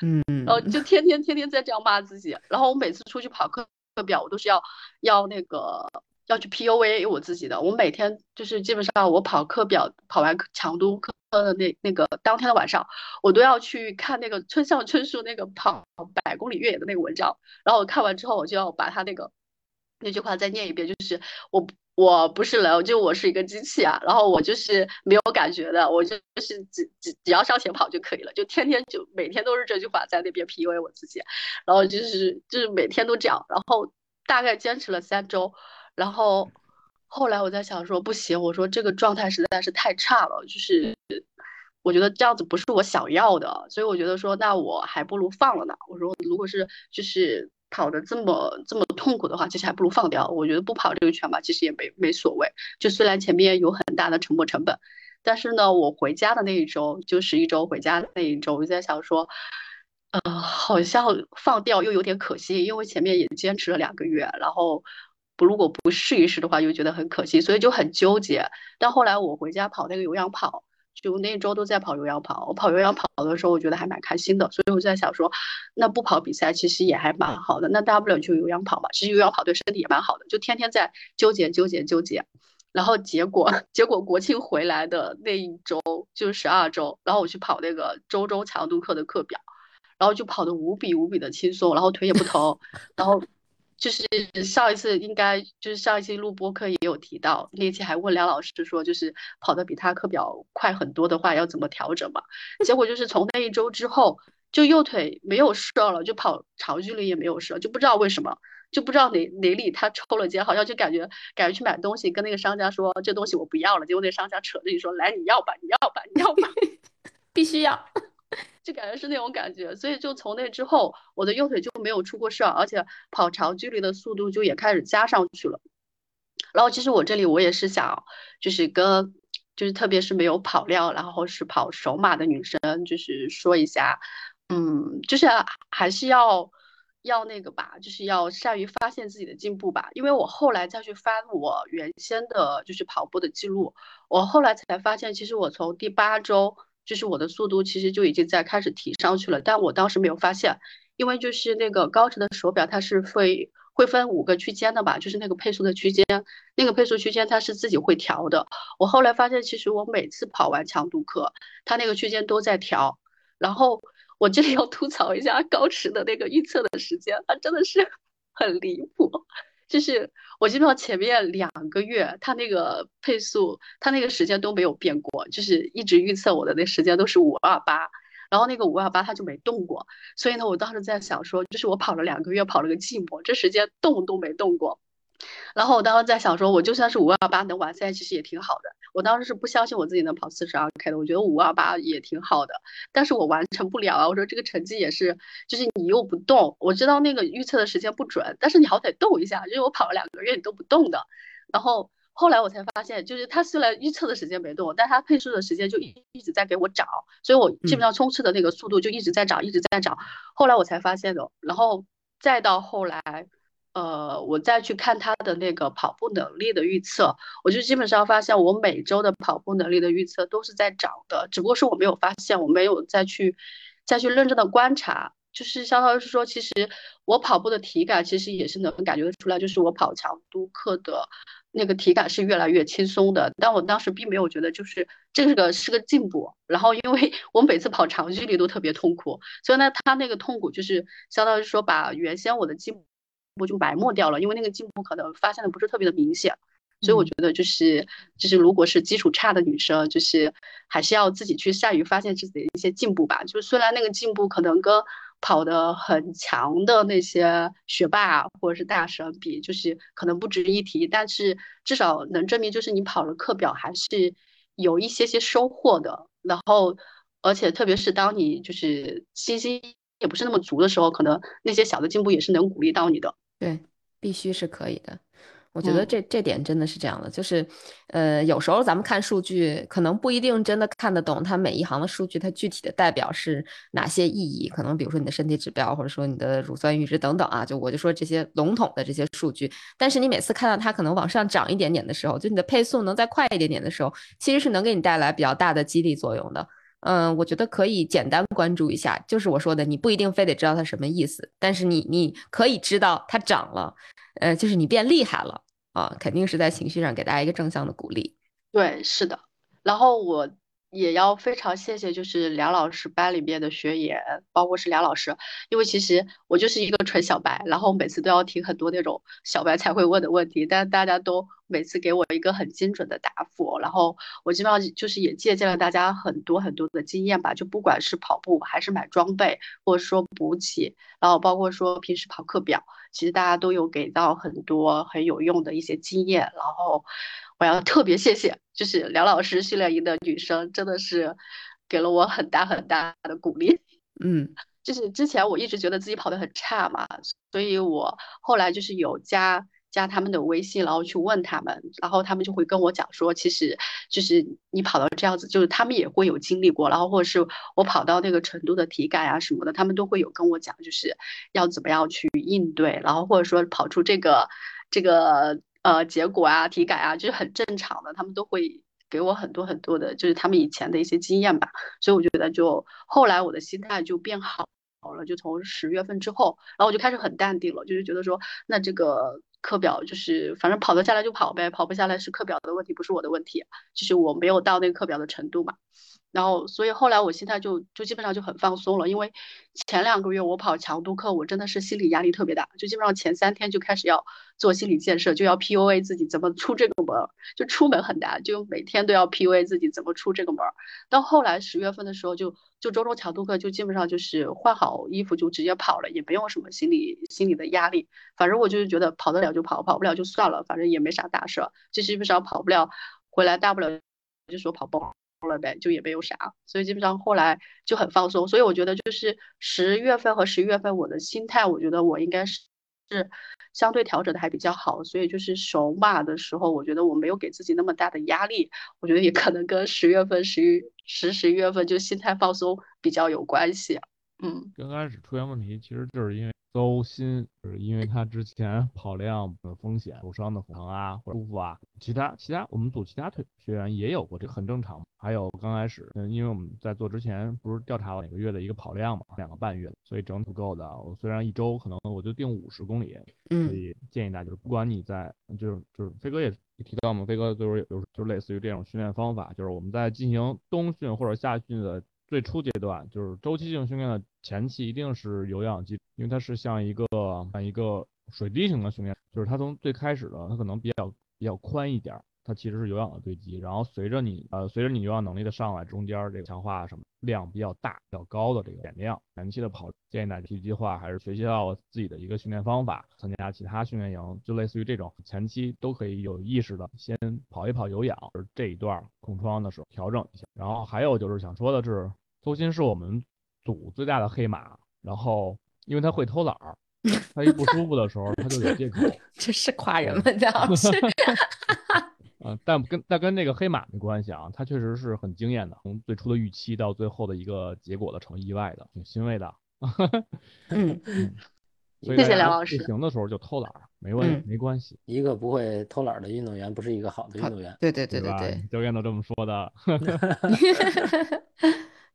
[SPEAKER 9] 嗯，然后就天天天天在这样骂自己。然后我每次出去跑课课表，我都是要要那个。要去 P U A 我自己的，我每天就是基本上我跑课表跑完强度课的那那个当天的晚上，我都要去看那个村上春树那个跑百公里越野的那个文章，然后我看完之后我就要把他那个那句话再念一遍，就是我我不是人，就我是一个机器啊，然后我就是没有感觉的，我就是只只只要向前跑就可以了，就天天就每天都是这句话在那边 P U A 我自己，然后就是就是每天都这样，然后大概坚持了三周。然后后来我在想说不行，我说这个状态实在是太差了，就是我觉得这样子不是我想要的，所以我觉得说那我还不如放了呢。我说如果是就是跑的这么这么痛苦的话，其实还不如放掉。我觉得不跑这个圈吧，其实也没没所谓。就虽然前面有很大的沉没成本，但是呢，我回家的那一周就十一周回家的那一周，我就在想说，呃，好像放掉又有点可惜，因为前面也坚持了两个月，然后。不，如果不试一试的话，又觉得很可惜，所以就很纠结。但后来我回家跑那个有氧跑，就那一周都在跑有氧跑。我跑有氧跑的时候，我觉得还蛮开心的，所以我就在想说，那不跑比赛其实也还蛮好的。那大不了就有氧跑嘛，其实有氧跑对身体也蛮好的。就天天在纠结纠结纠结，然后结果 结果国庆回来的那一周就十二周，然后我去跑那个周周强度课的课表，然后就跑得无比无比的轻松，然后腿也不疼，然后。就是上一次应该就是上一期录播课也有提到，那期还问梁老师说，就是跑得比他课表快很多的话要怎么调整嘛？结果就是从那一周之后，就右腿没有事了，就跑长距离也没有事，就不知道为什么，就不知道哪哪里他抽了筋，好像就感觉感觉去买东西跟那个商家说这东西我不要了，结果那商家扯着你说来你要吧你要吧你要吧，
[SPEAKER 1] 必须要。
[SPEAKER 9] 就感觉是那种感觉，所以就从那之后，我的右腿就没有出过事儿，而且跑长距离的速度就也开始加上去了。然后其实我这里我也是想，就是跟就是特别是没有跑量，然后是跑首马的女生，就是说一下，嗯，就是还是要要那个吧，就是要善于发现自己的进步吧。因为我后来再去翻我原先的就是跑步的记录，我后来才发现，其实我从第八周。就是我的速度其实就已经在开始提上去了，但我当时没有发现，因为就是那个高驰的手表它是会会分五个区间的吧，就是那个配速的区间，那个配速区间它是自己会调的。我后来发现，其实我每次跑完强度课，它那个区间都在调。然后我这里要吐槽一下高驰的那个预测的时间，它真的是 很离谱。就是我基本上前面两个月，他那个配速，他那个时间都没有变过，就是一直预测我的那时间都是五二八，然后那个五二八它就没动过，所以呢，我当时在想说，就是我跑了两个月，跑了个寂寞，这时间动都没动过。然后我当时在想说，我就算是五二八能完赛，其实也挺好的。我当时是不相信我自己能跑四十二 K 的，我觉得五二八也挺好的，但是我完成不了啊。我说这个成绩也是，就是你又不动，我知道那个预测的时间不准，但是你好歹动一下，因为我跑了两个月你都不动的。然后后来我才发现，就是他虽然预测的时间没动，但他配速的时间就一一直在给我涨，所以我基本上冲刺的那个速度就一直在涨，一直在涨。后来我才发现的，然后再到后来。呃，我再去看他的那个跑步能力的预测，我就基本上发现我每周的跑步能力的预测都是在涨的，只不过是我没有发现，我没有再去再去认真的观察，就是相当于是说，其实我跑步的体感其实也是能感觉得出来，就是我跑强度课的那个体感是越来越轻松的，但我当时并没有觉得就是这个是个进步，然后因为 我每次跑长距离都特别痛苦，所以呢，他那个痛苦就是相当于说把原先我的进步。就埋没掉了，因为那个进步可能发现的不是特别的明显，所以我觉得就是就是如果是基础差的女生，就是还是要自己去善于发现自己的一些进步吧。就虽然那个进步可能跟跑得很强的那些学霸或者是大神比，就是可能不值一提，但是至少能证明就是你跑了课表还是有一些些收获的。然后而且特别是当你就是信心也不是那么足的时候，可能那些小的进步也是能鼓励到你的。
[SPEAKER 1] 对，必须是可以的。我觉得这这点真的是这样的，就是，呃，有时候咱们看数据，可能不一定真的看得懂它每一行的数据，它具体的代表是哪些意义。可能比如说你的身体指标，或者说你的乳酸阈值等等啊，就我就说这些笼统的这些数据。但是你每次看到它可能往上涨一点点的时候，就你的配速能再快一点点的时候，其实是能给你带来比较大的激励作用的。嗯，我觉得可以简单关注一下，就是我说的，你不一定非得知道它什么意思，但是你你可以知道它涨了，呃，就是你变厉害了啊，肯定是在情绪上给大家一个正向的鼓励。
[SPEAKER 9] 对，是的。然后我。也要非常谢谢，就是梁老师班里面的学员，包括是梁老师，因为其实我就是一个纯小白，然后每次都要听很多那种小白才会问的问题，但大家都每次给我一个很精准的答复，然后我基本上就是也借鉴了大家很多很多的经验吧，就不管是跑步还是买装备，或者说补给，然后包括说平时跑课表，其实大家都有给到很多很有用的一些经验，然后。我要特别谢谢，就是梁老师训练营的女生，真的是给了我很大很大的鼓励。
[SPEAKER 1] 嗯，
[SPEAKER 9] 就是之前我一直觉得自己跑得很差嘛，所以我后来就是有加加他们的微信，然后去问他们，然后他们就会跟我讲说，其实就是你跑到这样子，就是他们也会有经历过，然后或者是我跑到那个程度的体感啊什么的，他们都会有跟我讲，就是要怎么样去应对，然后或者说跑出这个这个。呃，结果啊，体感啊，就是很正常的，他们都会给我很多很多的，就是他们以前的一些经验吧。所以我觉得，就后来我的心态就变好了，就从十月份之后，然后我就开始很淡定了，就是觉得说，那这个课表就是反正跑得下来就跑呗，跑不下来是课表的问题，不是我的问题，就是我没有到那个课表的程度嘛。然后，所以后来我心态就就基本上就很放松了，因为前两个月我跑强度课，我真的是心理压力特别大，就基本上前三天就开始要做心理建设，就要 PUA 自己怎么出这个门，就出门很难，就每天都要 PUA 自己怎么出这个门。到后来十月份的时候，就就周周强度课就基本上就是换好衣服就直接跑了，也没有什么心理心理的压力，反正我就是觉得跑得了就跑，跑不了就算了，反正也没啥大事，就基本上跑不了回来大不了就说跑崩。了呗，就也没有啥，所以基本上后来就很放松。所以我觉得就是十月份和十一月份，我的心态，我觉得我应该是是相对调整的还比较好。所以就是首马的时候，我觉得我没有给自己那么大的压力。我觉得也可能跟十月份、十一、十十一月份就心态放松比较有关系。嗯，
[SPEAKER 3] 刚开始出现问题，其实就是因为。邹鑫是因为他之前跑量的风险受伤的疼啊，或者舒服啊，其他其他我们组其他腿学员也有过，这很正常。还有刚开始，嗯，因为我们在做之前不是调查了每个月的一个跑量嘛，两个半月，所以整体不够的。我虽然一周可能我就定五十公里，所以建议大家就是不管你在就是就是飞哥也提到嘛，飞哥就是有就类似于这种训练方法，就是我们在进行冬训或者夏训的。最初阶段就是周期性训练的前期，一定是有氧基，因为它是像一个像一个水滴型的训练，就是它从最开始的它可能比较比较宽一点，它其实是有氧的堆积，然后随着你呃随着你有氧能力的上来，中间这个强化什么量比较大、比较高的这个减量，前期的跑建议大家去计划，还是学习到自己的一个训练方法，参加其他训练营，就类似于这种前期都可以有意识的先跑一跑有氧，就是这一段空窗的时候调整一下。然后还有就是想说的是，邹鑫是我们组最大的黑马，然后因为他会偷懒儿。他一不舒服的时候，他就有借口。
[SPEAKER 1] 这是夸人吗？这样是。
[SPEAKER 3] 嗯，但跟但跟那个黑马没关系啊，他确实是很惊艳的，从最初的预期到最后的一个结果的成意外的，挺欣慰的。
[SPEAKER 1] 嗯
[SPEAKER 3] 嗯。谢
[SPEAKER 9] 谢梁老师。
[SPEAKER 3] 不行的时候就偷懒，没问没关系。
[SPEAKER 2] 一个不会偷懒的运动员，不是一个好的运动员。
[SPEAKER 1] 对对对
[SPEAKER 3] 对
[SPEAKER 1] 对，
[SPEAKER 3] 教练都这么说的。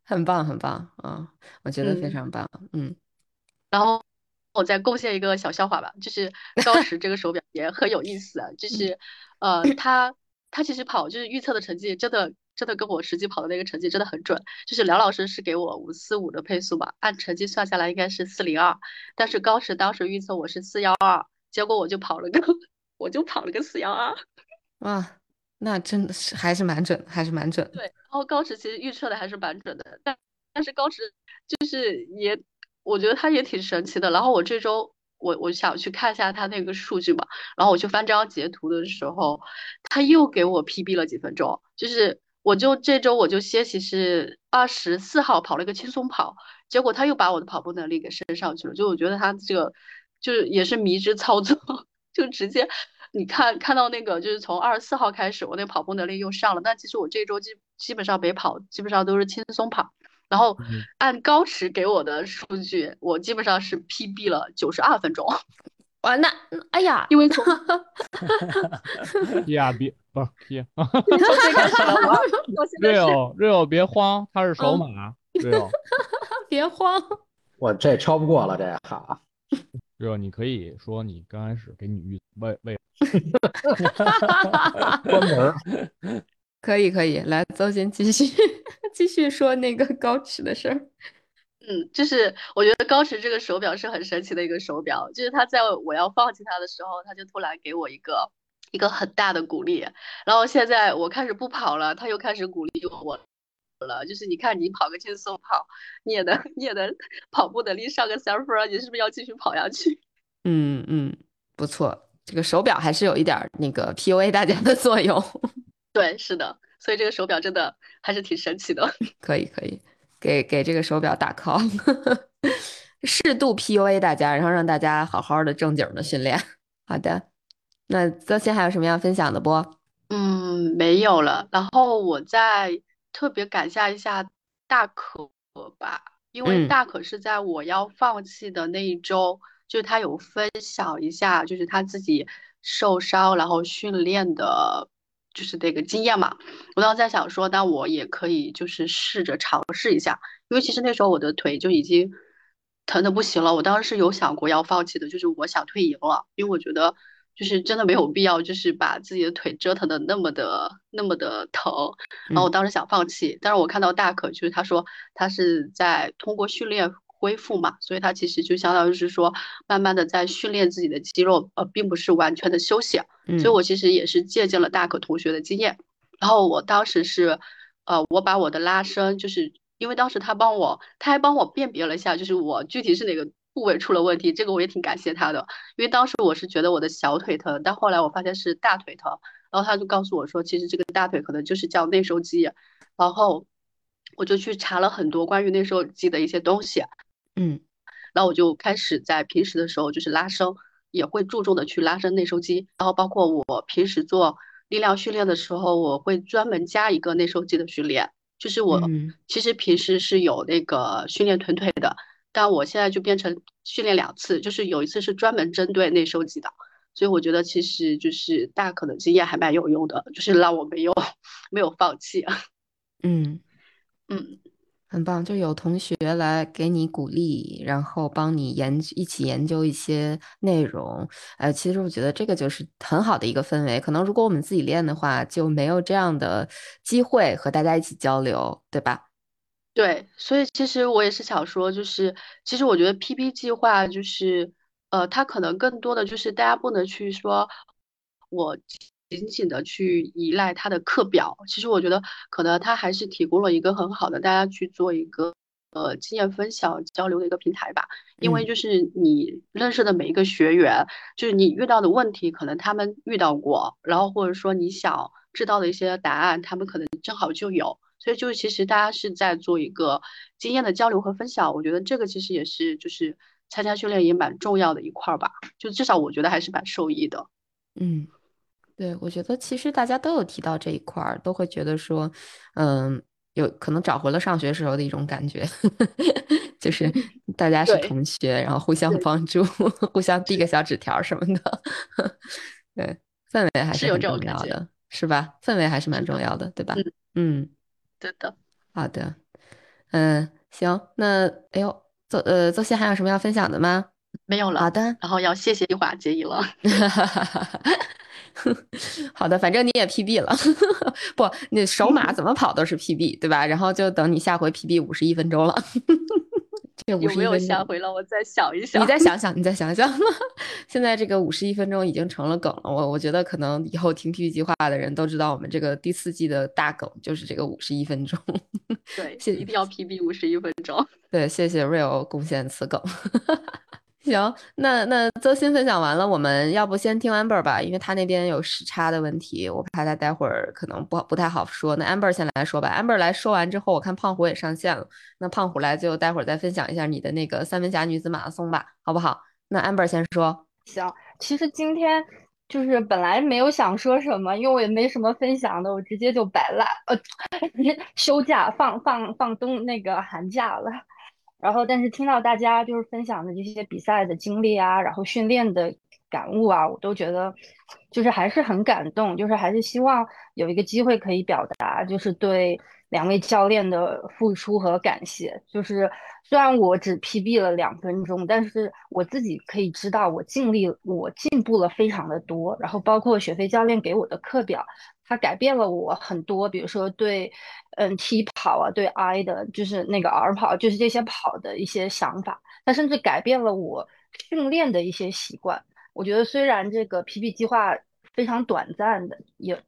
[SPEAKER 1] 很棒很棒啊，我觉得非常棒。嗯。
[SPEAKER 9] 然后。我再贡献一个小笑话吧，就是高驰这个手表也很有意思啊，就是，呃，他他其实跑就是预测的成绩真的真的跟我实际跑的那个成绩真的很准，就是梁老师是给我五四五的配速吧，按成绩算下来应该是四零二，但是高驰当时预测我是四幺二，结果我就跑了个 我就跑了个四幺二，
[SPEAKER 1] 哇，那真的是还是蛮准，还是蛮准。
[SPEAKER 9] 对，然后高驰其实预测的还是蛮准的，但但是高驰就是也。我觉得他也挺神奇的。然后我这周我我想去看一下他那个数据嘛，然后我去翻这张截图的时候，他又给我 PB 了几分钟。就是我就这周我就歇息是二十四号跑了一个轻松跑，结果他又把我的跑步能力给升上去了。就我觉得他这个就是也是迷之操作，就直接你看看到那个就是从二十四号开始我那跑步能力又上了，但其实我这周基基本上没跑，基本上都是轻松跑。然后按高驰给我的数据，我基本上是 PB 了九十二分钟。
[SPEAKER 1] 哇，那哎呀，
[SPEAKER 9] 因为从
[SPEAKER 3] P R B 不是 P，
[SPEAKER 9] 从最开始的我到现在是
[SPEAKER 3] Real，Real 别慌，他是首马，Real
[SPEAKER 1] 别慌，
[SPEAKER 6] 我这超不过了，这哈
[SPEAKER 3] ，Real 你可以说你刚开始给你预为为
[SPEAKER 6] 关门。
[SPEAKER 1] 可以可以，来邹鑫继续 继续说那个高驰的事儿。
[SPEAKER 9] 嗯，就是我觉得高驰这个手表是很神奇的一个手表，就是他在我要放弃它的时候，他就突然给我一个一个很大的鼓励，然后现在我开始不跑了，他又开始鼓励我了。就是你看你跑个轻松跑，你也能你也能跑步能力上个三分，你是不是要继续跑下去？
[SPEAKER 1] 嗯嗯，不错，这个手表还是有一点那个 PUA 大家的作用。
[SPEAKER 9] 对，是的，所以这个手表真的还是挺神奇的。
[SPEAKER 1] 可以，可以给给这个手表打 call，适度 PUA 大家，然后让大家好好的正经的训练。好的，那邹鑫还有什么要分享的不？
[SPEAKER 9] 嗯，没有了。然后我再特别感谢一下大可吧，因为大可是在我要放弃的那一周，就是他有分享一下，就是他自己受伤然后训练的。就是那个经验嘛，我当时在想说，那我也可以就是试着尝试一下，因为其实那时候我的腿就已经疼的不行了。我当时是有想过要放弃的，就是我想退营了，因为我觉得就是真的没有必要，就是把自己的腿折腾的那么的那么的疼。然后我当时想放弃，但是我看到大可就是他说他是在通过训练。恢复嘛，所以他其实就相当于是说，慢慢的在训练自己的肌肉，呃，并不是完全的休息。所以我其实也是借鉴了大可同学的经验。然后我当时是，呃，我把我的拉伸，就是因为当时他帮我，他还帮我辨别了一下，就是我具体是哪个部位出了问题，这个我也挺感谢他的。因为当时我是觉得我的小腿疼，但后来我发现是大腿疼，然后他就告诉我说，其实这个大腿可能就是叫内收肌。然后我就去查了很多关于内收肌的一些东西。
[SPEAKER 1] 嗯，
[SPEAKER 9] 然后我就开始在平时的时候，就是拉伸，也会注重的去拉伸内收肌。然后包括我平时做力量训练的时候，我会专门加一个内收肌的训练。就是我其实平时是有那个训练臀腿的，但我现在就变成训练两次，就是有一次是专门针对内收肌的。所以我觉得其实就是大可能经验还蛮有用的，就是让我没有 没有放弃。
[SPEAKER 1] 嗯
[SPEAKER 9] 嗯。
[SPEAKER 1] 很棒，就有同学来给你鼓励，然后帮你研一起研究一些内容。呃，其实我觉得这个就是很好的一个氛围。可能如果我们自己练的话，就没有这样的机会和大家一起交流，对吧？
[SPEAKER 9] 对，所以其实我也是想说，就是其实我觉得 PP 计划就是，呃，它可能更多的就是大家不能去说，我。仅仅的去依赖它的课表。其实我觉得，可能它还是提供了一个很好的大家去做一个呃经验分享交流的一个平台吧。因为就是你认识的每一个学员，就是你遇到的问题，可能他们遇到过，然后或者说你想知道的一些答案，他们可能正好就有。所以就是其实大家是在做一个经验的交流和分享，我觉得这个其实也是就是参加训练也蛮重要的一块儿吧，就至少我觉得还是蛮受益的。
[SPEAKER 1] 嗯，对，我觉得其实大家都有提到这一块儿，都会觉得说，嗯，有可能找回了上学时候的一种感觉，就是大家是同学，然后互相帮助，互相递个小纸条什么的，对，氛围还
[SPEAKER 9] 是
[SPEAKER 1] 很重要的，是吧？氛围还是蛮重要的，对吧？嗯。
[SPEAKER 9] 对的，
[SPEAKER 1] 好的，嗯，行，那哎呦，邹呃邹鑫还有什么要分享的吗？
[SPEAKER 9] 没有了。
[SPEAKER 1] 好的，
[SPEAKER 9] 然后要谢谢一华结义了。
[SPEAKER 1] 好的，反正你也 PB 了，不，你首马 怎么跑都是 PB，对吧？然后就等你下回 PB 五十一分钟了。这
[SPEAKER 9] 有没有下回了？我再想一 想。
[SPEAKER 1] 你再想想，你再想想。现在这个五十一分钟已经成了梗了。我我觉得可能以后听 PP 计划的人都知道，我们这个第四季的大梗就是这个五十一分钟。
[SPEAKER 9] 对，谢一定要 PB 五十一分钟。
[SPEAKER 1] 对，谢谢 Real 贡献此梗。行，那那邹鑫分享完了，我们要不先听 Amber 吧，因为他那边有时差的问题，我怕他待会儿可能不不太好说。那 Amber 先来说吧，Amber 来说完之后，我看胖虎也上线了，那胖虎来就待会儿再分享一下你的那个三文峡女子马拉松吧，好不好？那 Amber 先说。
[SPEAKER 10] 行，其实今天就是本来没有想说什么，因为我也没什么分享的，我直接就摆烂，呃，休假放放放冬那个寒假了。然后，但是听到大家就是分享的这些比赛的经历啊，然后训练的感悟啊，我都觉得就是还是很感动，就是还是希望有一个机会可以表达，就是对两位教练的付出和感谢。就是虽然我只 PB 了两分钟，但是我自己可以知道我尽力，我进步了非常的多。然后包括雪飞教练给我的课表。它改变了我很多，比如说对，嗯，T 跑啊，对 I 的，就是那个 R 跑，就是这些跑的一些想法。它甚至改变了我训练的一些习惯。我觉得虽然这个 PB 计划非常短暂的，也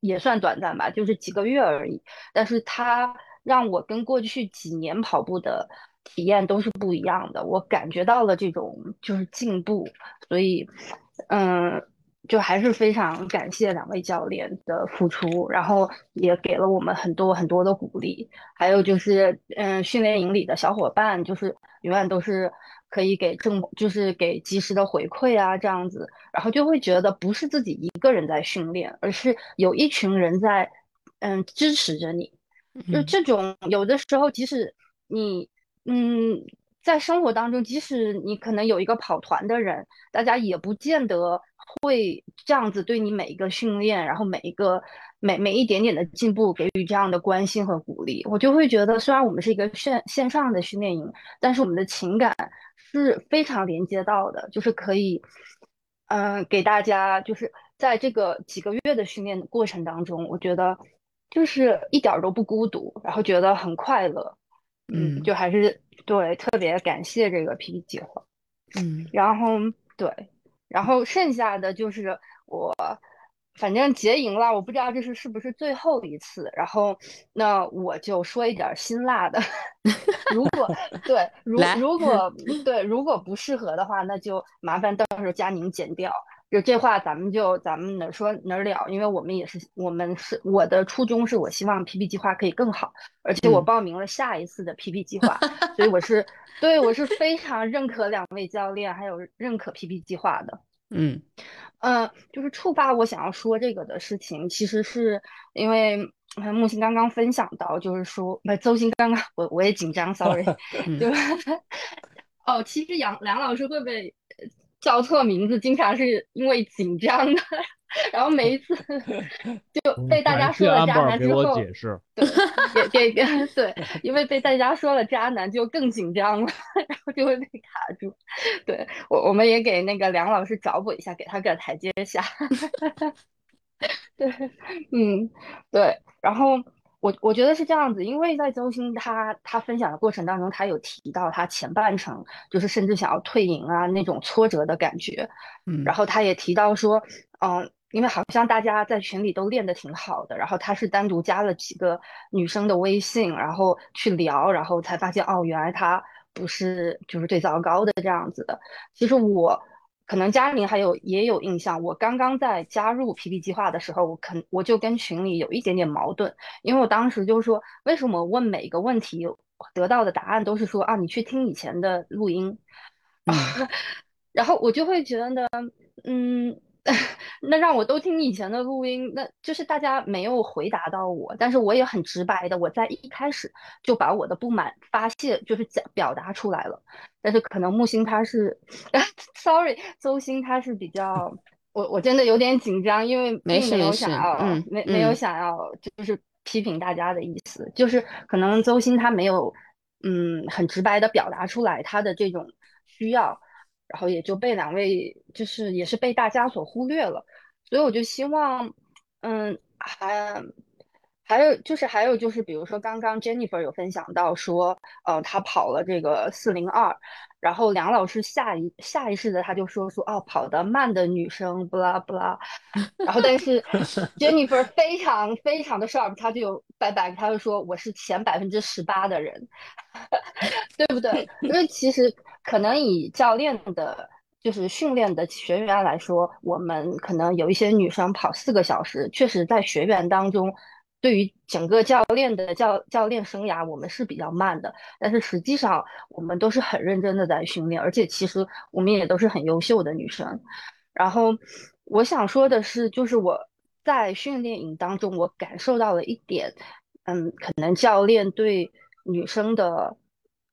[SPEAKER 10] 也算短暂吧，就是几个月而已，但是它让我跟过去几年跑步的体验都是不一样的。我感觉到了这种就是进步，所以，嗯。就还是非常感谢两位教练的付出，然后也给了我们很多很多的鼓励。还有就是，嗯，训练营里的小伙伴，就是永远都是可以给正，就是给及时的回馈啊，这样子，然后就会觉得不是自己一个人在训练，而是有一群人在，嗯，支持着你。就这种有的时候，即使你，嗯，在生活当中，即使你可能有一个跑团的人，大家也不见得。会这样子对你每一个训练，然后每一个每每一点点的进步给予这样的关心和鼓励，我就会觉得，虽然我们是一个线线上的训练营，但是我们的情感是非常连接到的，就是可以，嗯，给大家就是在这个几个月的训练过程当中，我觉得就是一点都不孤独，然后觉得很快乐，嗯，就还是对特别感谢这个 PP 计划，
[SPEAKER 1] 嗯，
[SPEAKER 10] 然后对。然后剩下的就是我，反正结营了，我不知道这是是不是最后一次。然后那我就说一点辛辣的，如果对，如如果对，如果不适合的话，那就麻烦到时候佳宁剪掉。就这话，咱们就咱们哪说哪了，因为我们也是，我们是我的初衷是我希望 PP 计划可以更好，而且我报名了下一次的 PP 计划，所以我是对我是非常认可两位教练，还有认可 PP 计划的。
[SPEAKER 1] 嗯，
[SPEAKER 10] 呃，就是触发我想要说这个的事情，其实是因为木星刚刚分享到，就是说，不，邹鑫刚刚我我也紧张，sorry，就哦，其实杨梁老师会不会？叫错名字，经常是因为紧张的，然后每一次 就被大家说了渣男之后，对，给给对，因为被大家说了渣男就更紧张了，然后就会被卡住。对我，我们也给那个梁老师找补一下，给他个台阶下。对，嗯，对，然后。我我觉得是这样子，因为在周星他他分享的过程当中，他有提到他前半程就是甚至想要退营啊那种挫折的感觉，
[SPEAKER 1] 嗯，
[SPEAKER 10] 然后他也提到说，嗯，因为好像大家在群里都练得挺好的，然后他是单独加了几个女生的微信，然后去聊，然后才发现哦，原来他不是就是最糟糕的这样子的。其实我可能嘉玲还有也有印象，我刚刚在加入 PP 计划的时候，我肯我就跟群里有一点点矛盾，因为我当时就说，为什么问每个问题得到的答案都是说啊，你去听以前的录音，然后我就会觉得，嗯。那让我都听以前的录音，那就是大家没有回答到我，但是我也很直白的，我在一开始就把我的不满发泄，就是讲表达出来了。但是可能木星他是，sorry，周星他是比较，我我真的有点紧张，因为并没有想要，没没有想要就是批评大家的意思，就是可能周星他没有，嗯，很直白的表达出来他的这种需要。然后也就被两位，就是也是被大家所忽略了，所以我就希望，嗯，还还有就是还有就是，比如说刚刚 Jennifer 有分享到说，呃，他跑了这个四零二，然后梁老师下一下意识的他就说说，哦，跑得慢的女生，不啦不啦，然后但是 Jennifer 非常非常的 sharp，他就拜拜，他就说我是前百分之十八的人，对不对？因为其实。可能以教练的，就是训练的学员来说，我们可能有一些女生跑四个小时，确实在学员当中，对于整个教练的教教练生涯，我们是比较慢的。但是实际上，我们都是很认真的在训练，而且其实我们也都是很优秀的女生。然后我想说的是，就是我在训练营当中，我感受到了一点，嗯，可能教练对女生的。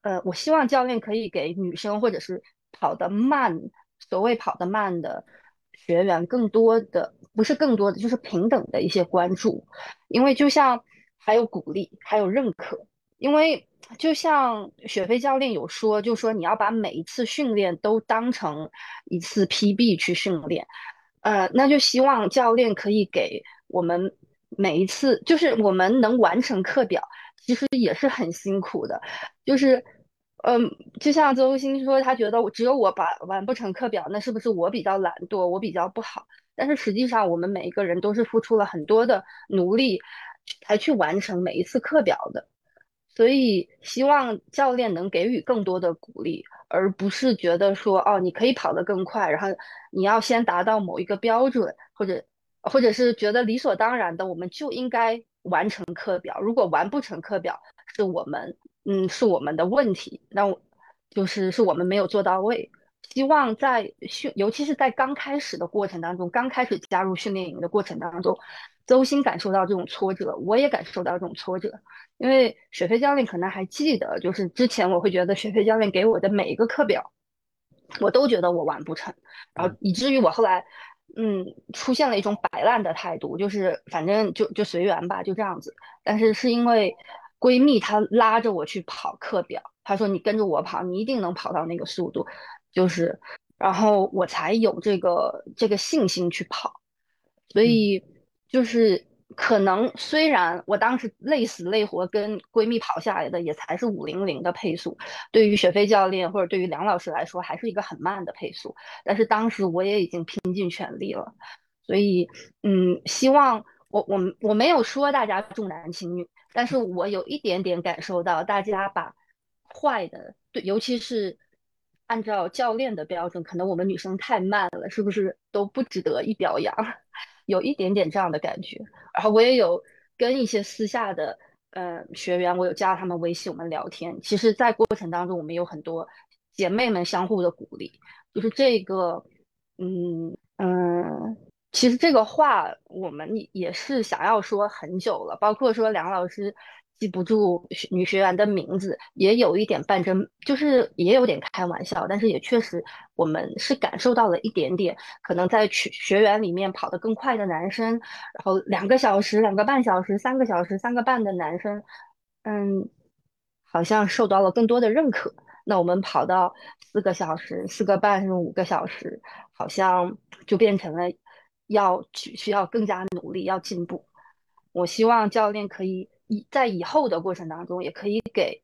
[SPEAKER 10] 呃，我希望教练可以给女生或者是跑得慢，所谓跑得慢的学员更多的，不是更多的，就是平等的一些关注，因为就像还有鼓励，还有认可，因为就像雪飞教练有说，就说你要把每一次训练都当成一次 PB 去训练，呃，那就希望教练可以给我们每一次，就是我们能完成课表，其实也是很辛苦的，就是。嗯，就像周星说，他觉得我只有我把完不成课表，那是不是我比较懒惰，我比较不好？但是实际上，我们每一个人都是付出了很多的努力，才去完成每一次课表的。所以，希望教练能给予更多的鼓励，而不是觉得说，哦，你可以跑得更快，然后你要先达到某一个标准，或者，或者是觉得理所当然的，我们就应该完成课表。如果完不成课表，是我们。嗯，是我们的问题，那就是是我们没有做到位。希望在训，尤其是在刚开始的过程当中，刚开始加入训练营的过程当中，周鑫感受到这种挫折，我也感受到这种挫折。因为雪飞教练可能还记得，就是之前我会觉得雪飞教练给我的每一个课表，我都觉得我完不成，然后以至于我后来，嗯，出现了一种摆烂的态度，就是反正就就随缘吧，就这样子。但是是因为。闺蜜她拉着我去跑课表，她说你跟着我跑，你一定能跑到那个速度，就是，然后我才有这个这个信心去跑，所以就是可能虽然我当时累死累活跟闺蜜跑下来的也才是五零零的配速，对于雪飞教练或者对于梁老师来说还是一个很慢的配速，但是当时我也已经拼尽全力了，所以嗯，希望我我我没有说大家重男轻女。但是我有一点点感受到，大家把坏的对，尤其是按照教练的标准，可能我们女生太慢了，是不是都不值得一表扬？有一点点这样的感觉。然后我也有跟一些私下的呃学员，我有加他们微信，我们聊天。其实，在过程当中，我们有很多姐妹们相互的鼓励，就是这个，嗯嗯。其实这个话我们也是想要说很久了，包括说梁老师记不住女学员的名字，也有一点半真，就是也有点开玩笑，但是也确实我们是感受到了一点点，可能在学学员里面跑得更快的男生，然后两个小时、两个半小时、三个小时、三个半的男生，嗯，好像受到了更多的认可。那我们跑到四个小时、四个半、五个小时，好像就变成了。要去需要更加努力，要进步。我希望教练可以以在以后的过程当中，也可以给。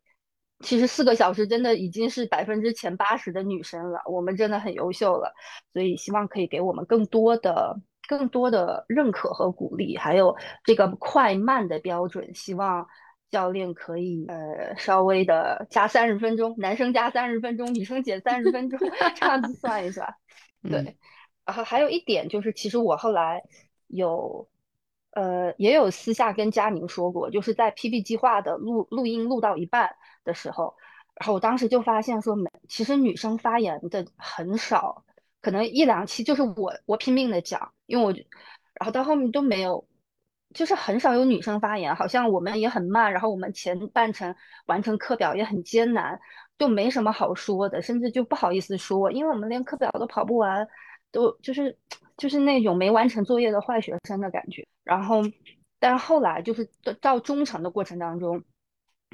[SPEAKER 10] 其实四个小时真的已经是百分之前八十的女生了，我们真的很优秀了。所以希望可以给我们更多的更多的认可和鼓励，还有这个快慢的标准，希望教练可以呃稍微的加三十分钟，男生加三十分钟，女生减三十分钟，这样子算一算。对，然后还有一点就是，其实我后来有呃也有私下跟佳宁说过，就是在 PB 计划的录录音录到一半的时候，然后我当时就发现说，没其实女生发言的很少。可能一两期就是我我拼命的讲，因为我，然后到后面都没有，就是很少有女生发言，好像我们也很慢，然后我们前半程完成课表也很艰难，就没什么好说的，甚至就不好意思说，因为我们连课表都跑不完，都就是就是那种没完成作业的坏学生的感觉。然后，但是后来就是到到中程的过程当中。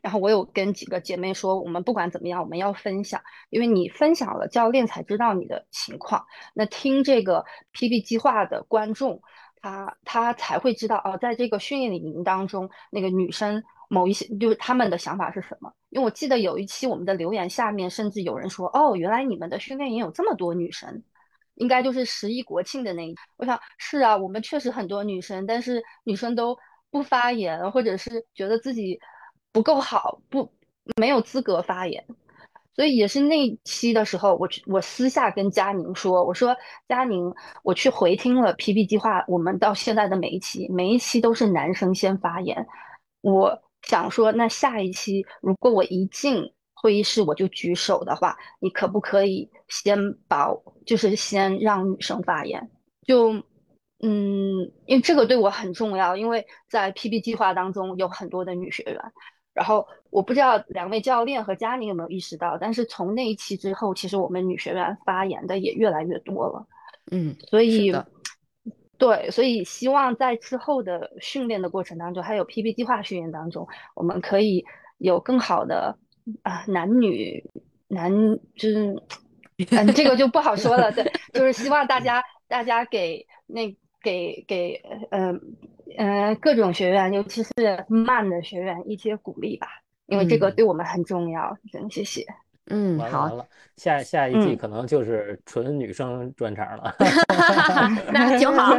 [SPEAKER 10] 然后我有跟几个姐妹说，我们不管怎么样，我们要分享，因为你分享了，教练才知道你的情况。那听这个 PB 计划的观众，他他才会知道哦，在这个训练营当中，那个女生某一些就是他们的想法是什么。因为我记得有一期我们的留言下面，甚至有人说，哦，原来你们的训练营有这么多女生，应该就是十一国庆的那一。我想是啊，我们确实很多女生，但是女生都不发言，或者是觉得自己。不够好，不没有资格发言，所以也是那期的时候，我我私下跟佳宁说，我说佳宁，我去回听了 PP 计划，我们到现在的每一期，每一期都是男生先发言。我想说，那下一期如果我一进会议室我就举手的话，你可不可以先把，就是先让女生发言？就嗯，因为这个对我很重要，因为在 PP 计划当中有很多的女学员。然后我不知道两位教练和佳宁有没有意识到，但是从那一期之后，其实我们女学员发言的也越来越多了。
[SPEAKER 1] 嗯，
[SPEAKER 10] 所以对，所以希望在之后的训练的过程当中，还有 PP 计划训练当中，我们可以有更好的啊男女男就是嗯这个就不好说了。对，就是希望大家大家给那给给呃呃，各种学员，尤其是慢的学员，一些鼓励吧，因为这个对我们很重要。真谢谢。
[SPEAKER 1] 嗯，
[SPEAKER 2] 好。完了，下下一季可能就是纯女生专场了。
[SPEAKER 1] 那挺好。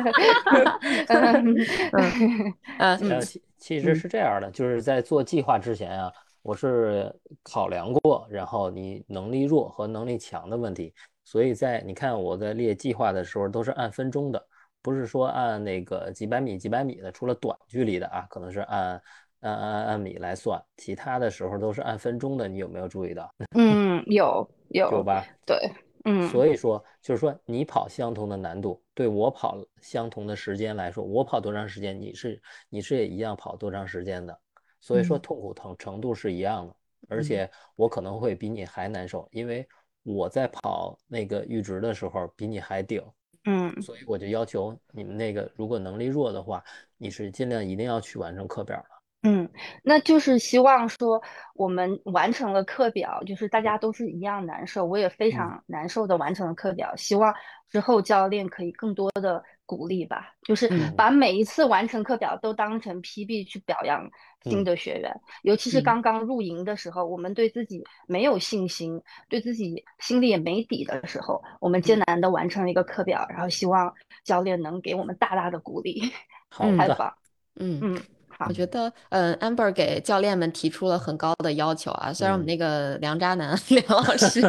[SPEAKER 2] 嗯，其其实是这样的，就是在做计划之前啊，我是考量过，然后你能力弱和能力强的问题，所以在你看我在列计划的时候都是按分钟的。不是说按那个几百米、几百米的，除了短距离的啊，可能是按按按按米来算，其他的时候都是按分钟的。你有没有注意到？
[SPEAKER 10] 嗯，有有
[SPEAKER 2] 有吧？
[SPEAKER 10] 对，嗯。
[SPEAKER 2] 所以说，就是说你跑相同的难度，对我跑相同的时间来说，我跑多长时间，你是你是也一样跑多长时间的。所以说痛苦程程度是一样的，而且我可能会比你还难受，因为我在跑那个阈值的时候比你还顶。
[SPEAKER 10] 嗯，
[SPEAKER 2] 所以我就要求你们那个，如果能力弱的话，你是尽量一定要去完成课表的。
[SPEAKER 10] 嗯，那就是希望说我们完成了课表，就是大家都是一样难受，我也非常难受的完成了课表。希望之后教练可以更多的鼓励吧，就是把每一次完成课表都当成 PB 去表扬新的学员，尤其是刚刚入营的时候，我们对自己没有信心，对自己心里也没底的时候，我们艰难的完成了一个课表，然后希望教练能给我们大大的鼓励。
[SPEAKER 2] 好的，
[SPEAKER 1] 嗯。
[SPEAKER 10] 嗯。
[SPEAKER 1] 我觉得，嗯，amber 给教练们提出了很高的要求啊。虽然我们那个梁渣男 梁老师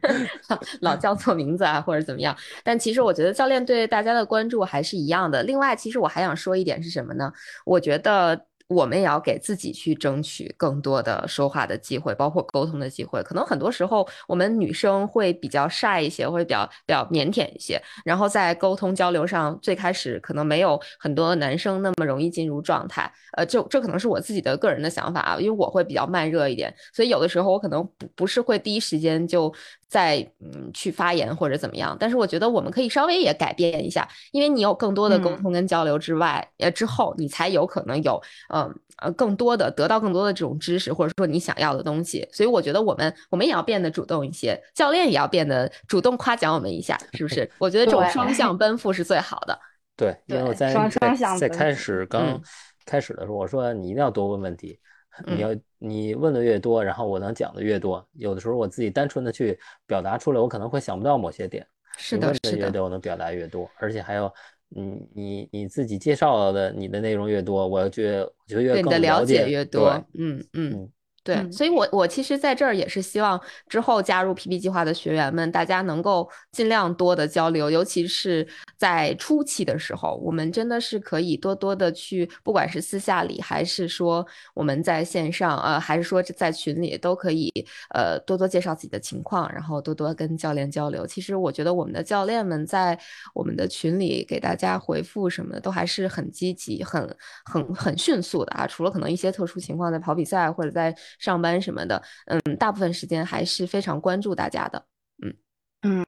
[SPEAKER 1] 老叫错名字啊，或者怎么样，但其实我觉得教练对大家的关注还是一样的。另外，其实我还想说一点是什么呢？我觉得。我们也要给自己去争取更多的说话的机会，包括沟通的机会。可能很多时候我们女生会比较晒一些，或者比较比较腼腆一些。然后在沟通交流上，最开始可能没有很多男生那么容易进入状态。呃，就这可能是我自己的个人的想法啊，因为我会比较慢热一点，所以有的时候我可能不不是会第一时间就在嗯去发言或者怎么样。但是我觉得我们可以稍微也改变一下，因为你有更多的沟通跟交流之外，呃之后你才有可能有。嗯呃，更多的得到更多的这种知识，或者说你想要的东西，所以我觉得我们我们也要变得主动一些，教练也要变得主动夸奖我们一下，是不是？我觉得这种双向奔赴是最好的。
[SPEAKER 2] 对，因为我在在在开始刚开始的时候，我说你一定要多问问题，你要你问的越多，然后我能讲的越多。有的时候我自己单纯的去表达出来，我可能会想不到某些点。
[SPEAKER 1] 是的，
[SPEAKER 2] 是的。越多，我能表达越多，而且还有。你你你自己介绍的你的内容越多，我觉得我觉得越
[SPEAKER 1] 对你的了
[SPEAKER 2] 解
[SPEAKER 1] 越多。嗯嗯。对，所以，我我其实在这儿也是希望之后加入 PP 计划的学员们，大家能够尽量多的交流，尤其是在初期的时候，我们真的是可以多多的去，不管是私下里，还是说我们在线上，呃，还是说在群里，都可以，呃，多多介绍自己的情况，然后多多跟教练交流。其实我觉得我们的教练们在我们的群里给大家回复什么的，都还是很积极、很很很迅速的啊。除了可能一些特殊情况，在跑比赛或者在上班什么的，嗯，大部分时间还是非常关注大家的，
[SPEAKER 10] 嗯嗯，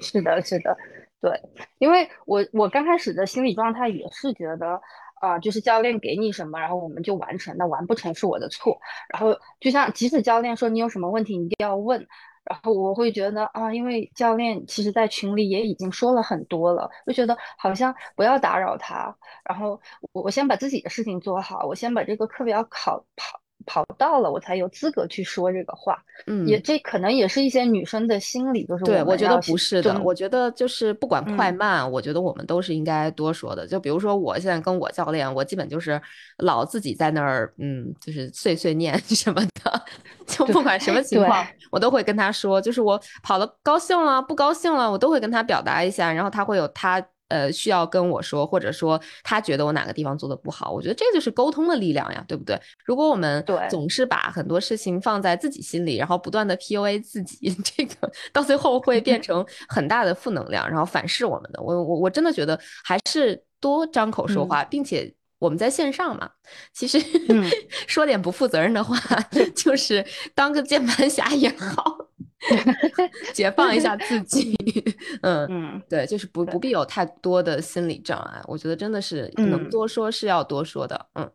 [SPEAKER 10] 是的，是的，对，因为我我刚开始的心理状态也是觉得，啊，就是教练给你什么，然后我们就完成，那完不成是我的错，然后就像即使教练说你有什么问题你一定要问，然后我会觉得啊，因为教练其实在群里也已经说了很多了，就觉得好像不要打扰他，然后我我先把自己的事情做好，我先把这个课表考跑。跑到了，我才有资格去说这个话。嗯，也这可能也是一些女生的心理，就是
[SPEAKER 1] 对，我觉得不是的。我觉得就是不管快慢，我觉得我们都是应该多说的。就比如说我现在跟我教练，我基本就是老自己在那儿，嗯，就是碎碎念 什么的。就不管什么情况，我都会跟他说。就是我跑的高兴了，不高兴了，我都会跟他表达一下。然后他会有他。呃，需要跟我说，或者说他觉得我哪个地方做的不好，我觉得这就是沟通的力量呀，对不对？如果我们总是把很多事情放在自己心里，然后不断的 PUA 自己，这个到最后会变成很大的负能量，然后反噬我们的。我我我真的觉得还是多张口说话，并且我们在线上嘛，其实 说点不负责任的话，就是当个键盘侠也好。解放一下自己，嗯嗯，对，就是不不必有太多的心理障碍。我觉得真的是能多说是要多说的，嗯，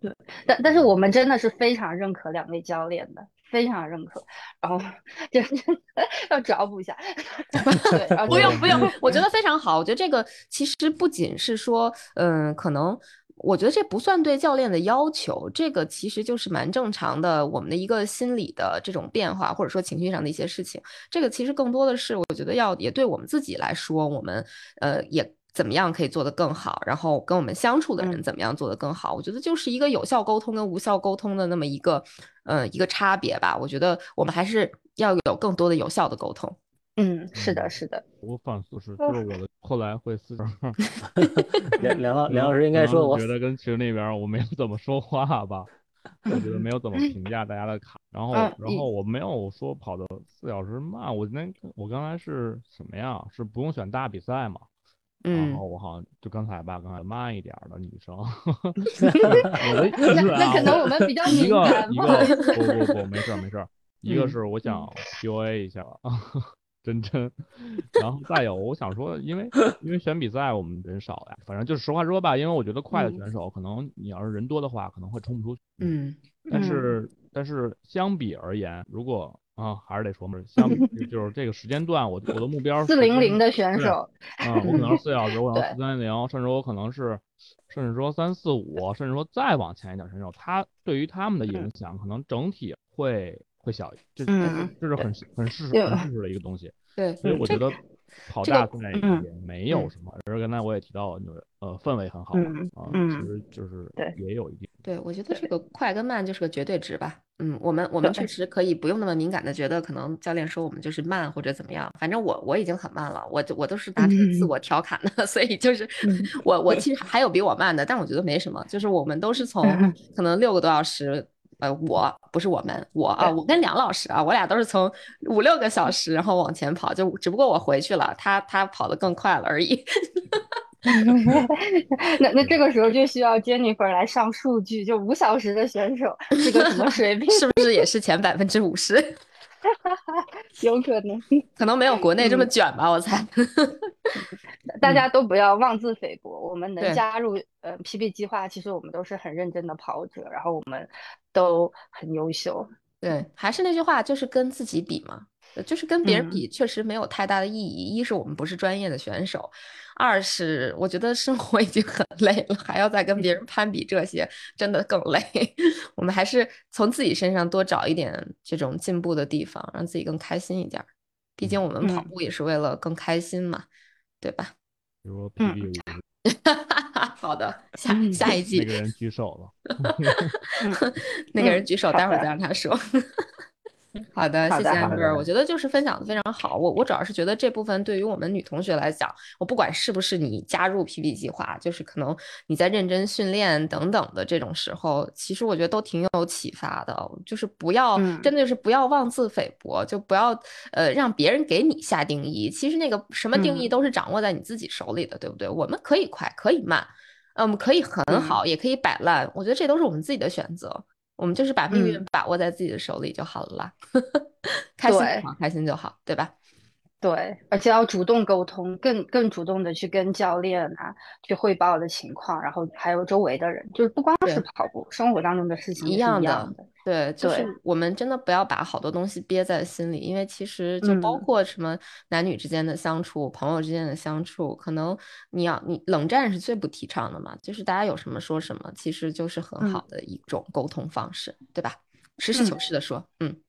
[SPEAKER 10] 对。但但是我们真的是非常认可两位教练的，非常认可。然后就是 要找补一下，
[SPEAKER 1] 不用不用，我觉得非常好。我觉得这个其实不仅是说，嗯，可能。我觉得这不算对教练的要求，这个其实就是蛮正常的，我们的一个心理的这种变化，或者说情绪上的一些事情。这个其实更多的是，我觉得要也对我们自己来说，我们呃也怎么样可以做得更好，然后跟我们相处的人怎么样做得更好。我觉得就是一个有效沟通跟无效沟通的那么一个呃一个差别吧。我觉得我们还是要有更多的有效的沟通。
[SPEAKER 10] 嗯，是的，是的。
[SPEAKER 3] 我反思是，就是我的后来会私事。
[SPEAKER 2] 梁梁老梁老师应该说，
[SPEAKER 3] 我觉得跟群里边我没有怎么说话吧，我觉得没有怎么评价大家的卡。然后，然后我没有说跑的四小时慢。我那我刚才是什么呀？是不用选大比赛嘛？然后我好像就刚才吧，刚才慢一点的女生。
[SPEAKER 10] 那 那可能我们比较敏感。
[SPEAKER 3] 一个一个不不不，没事没事。一个是我想 PUA 一下啊。真真，然后再有，我想说，因为 因为选比赛我们人少呀，反正就是实话说吧，因为我觉得快的选手可能你要是人多的话，可能会冲不出去。
[SPEAKER 1] 嗯，
[SPEAKER 3] 但是但是相比而言，如果啊还是得说嘛，相比就是这个时间段，我我的目标
[SPEAKER 10] 四零零的选手
[SPEAKER 3] 啊，我可能是四小时，我可能四 三零，甚至我可能是甚至说三四五，甚至说再往前一点选手，他对于他们的影响可能整体会。会小，就这是很很事实很事实的一个东西。
[SPEAKER 1] 对，
[SPEAKER 3] 所以我觉得跑大赛也没有什么。而刚才我也提到，就是呃氛围很好啊，其实就是也有一定。
[SPEAKER 1] 对，我觉得这个快跟慢就是个绝对值吧。嗯，我们我们确实可以不用那么敏感的觉得可能教练说我们就是慢或者怎么样。反正我我已经很慢了，我我都是 达成自我调侃的，所以就是我我其实还有比我慢的，但我觉得没什么。就是我们都是从可能六个多小时。呃，我不是我们，我啊，我跟梁老师啊，我俩都是从五六个小时然后往前跑，就只不过我回去了，他他跑得更快了而已。
[SPEAKER 10] 那那这个时候就需要 Jennifer 来上数据，就五小时的选手是个什么水平？
[SPEAKER 1] 是不是也是前百分之五十？
[SPEAKER 10] 有可能，
[SPEAKER 1] 可能没有国内这么卷吧，我猜。
[SPEAKER 10] 大家都不要妄自菲薄，我们能加入呃 PB 计划，其实我们都是很认真的跑者，然后我们都很优秀。
[SPEAKER 1] 对，还是那句话，就是跟自己比嘛。就是跟别人比，确实没有太大的意义。一是我们不是专业的选手，二是我觉得生活已经很累了，还要再跟别人攀比这些，真的更累。我们还是从自己身上多找一点这种进步的地方，让自己更开心一点。毕竟我们跑步也是为了更开心嘛，对吧？
[SPEAKER 3] 比如说 PB 五
[SPEAKER 1] 好的，下下一季
[SPEAKER 3] 那个人举手了，
[SPEAKER 1] 那个人举手，待会儿再让他说。好的，谢谢
[SPEAKER 10] 好的
[SPEAKER 1] amber。我觉得就是分享的非常好。我我主要是觉得这部分对于我们女同学来讲，我不管是不是你加入 PB 计划，就是可能你在认真训练等等的这种时候，其实我觉得都挺有启发的。就是不要
[SPEAKER 10] 嗯
[SPEAKER 1] 真的就是不要妄自菲薄，就不要呃让别人给你下定义。其实那个什么定义
[SPEAKER 10] 嗯
[SPEAKER 1] 都是掌握在你自己手里的，对不对？我们可以快，可以慢，嗯，我们可以很好，也可以摆烂。我觉得这都是我们自己的选择。我们就是把命运
[SPEAKER 10] 嗯。
[SPEAKER 1] 把握在自己的手里就好了啦，开心就好，开心就好，对吧？
[SPEAKER 10] 对，而且要主动沟通，更更主动的去跟教练啊去汇报的情况，然后还有周围的人，就是不光是跑步，生活当中的事情
[SPEAKER 1] 一样的。对，就
[SPEAKER 10] 对。
[SPEAKER 1] 是我们真的不要把好多东西憋在心里，因为其实就包
[SPEAKER 10] 嗯。
[SPEAKER 1] 括什么男女之间的相处、朋友之间的相处，可能你要你冷战是最不提倡的嘛，就是大家有什么说什么，其实就是很好
[SPEAKER 10] 嗯。
[SPEAKER 1] 的一种沟通方式，对吧？实事求
[SPEAKER 10] 嗯。
[SPEAKER 1] 是的说，嗯，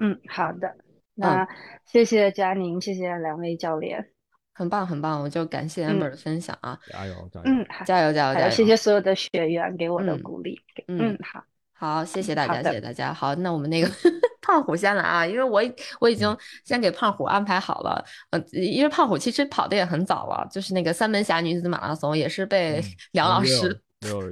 [SPEAKER 10] 嗯，好的，那谢谢佳宁，谢谢两位教练。
[SPEAKER 1] 很棒很棒，我就感谢
[SPEAKER 10] 嗯
[SPEAKER 1] Amber 的分享啊，
[SPEAKER 3] 加油加油！
[SPEAKER 10] 嗯，好，
[SPEAKER 1] 加油加油加油！
[SPEAKER 10] 谢谢所有的学员给我的
[SPEAKER 1] 嗯
[SPEAKER 10] 鼓励。
[SPEAKER 1] 嗯
[SPEAKER 10] 嗯，好。
[SPEAKER 1] 好，谢谢大家，谢谢大家。好，那我们那个 胖虎先来啊，因为我已我已
[SPEAKER 10] 嗯
[SPEAKER 1] 经先给胖虎安排好了，呃，因为胖虎其实跑的也很早了，就是那个三门峡女子马拉松也是被
[SPEAKER 3] 嗯
[SPEAKER 1] 梁老
[SPEAKER 3] 六
[SPEAKER 1] 师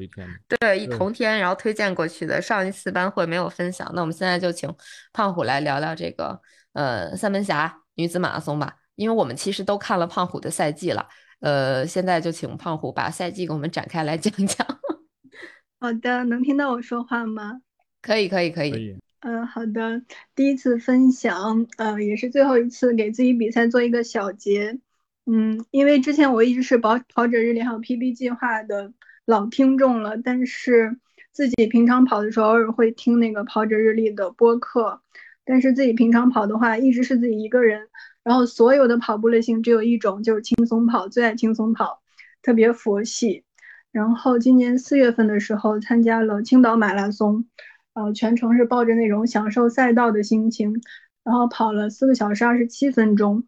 [SPEAKER 3] 一天，
[SPEAKER 1] 对一
[SPEAKER 3] 对
[SPEAKER 1] 同天然后推荐过去的，上一次班会没有分享，那我们现在就请胖虎来聊聊这个呃三门峡女子马拉松吧，因为我们其实都看了胖虎的赛季了，呃，现在就请胖虎把赛季给我们展开来讲一讲。
[SPEAKER 11] 好的，能听到我说话吗？
[SPEAKER 1] 可以，可以，可以。
[SPEAKER 3] 可以。
[SPEAKER 11] 嗯，好的。第一次分享，呃，也是最后一次给自己比赛做一个小结。嗯，因为之前我一直是跑跑者日历还有 PB 计划的老听众了，但是自己平常跑的时候偶尔会听那个跑者日历的播客，但是自己平常跑的话一直是自己一个人，然后所有的跑步类型只有一种，就是轻松跑，最爱轻松跑，特别佛系。然后今年四月份的时候参加了青岛马拉松，呃，全程是抱着那种享受赛道的心情，然后跑了四个小时二十七分钟，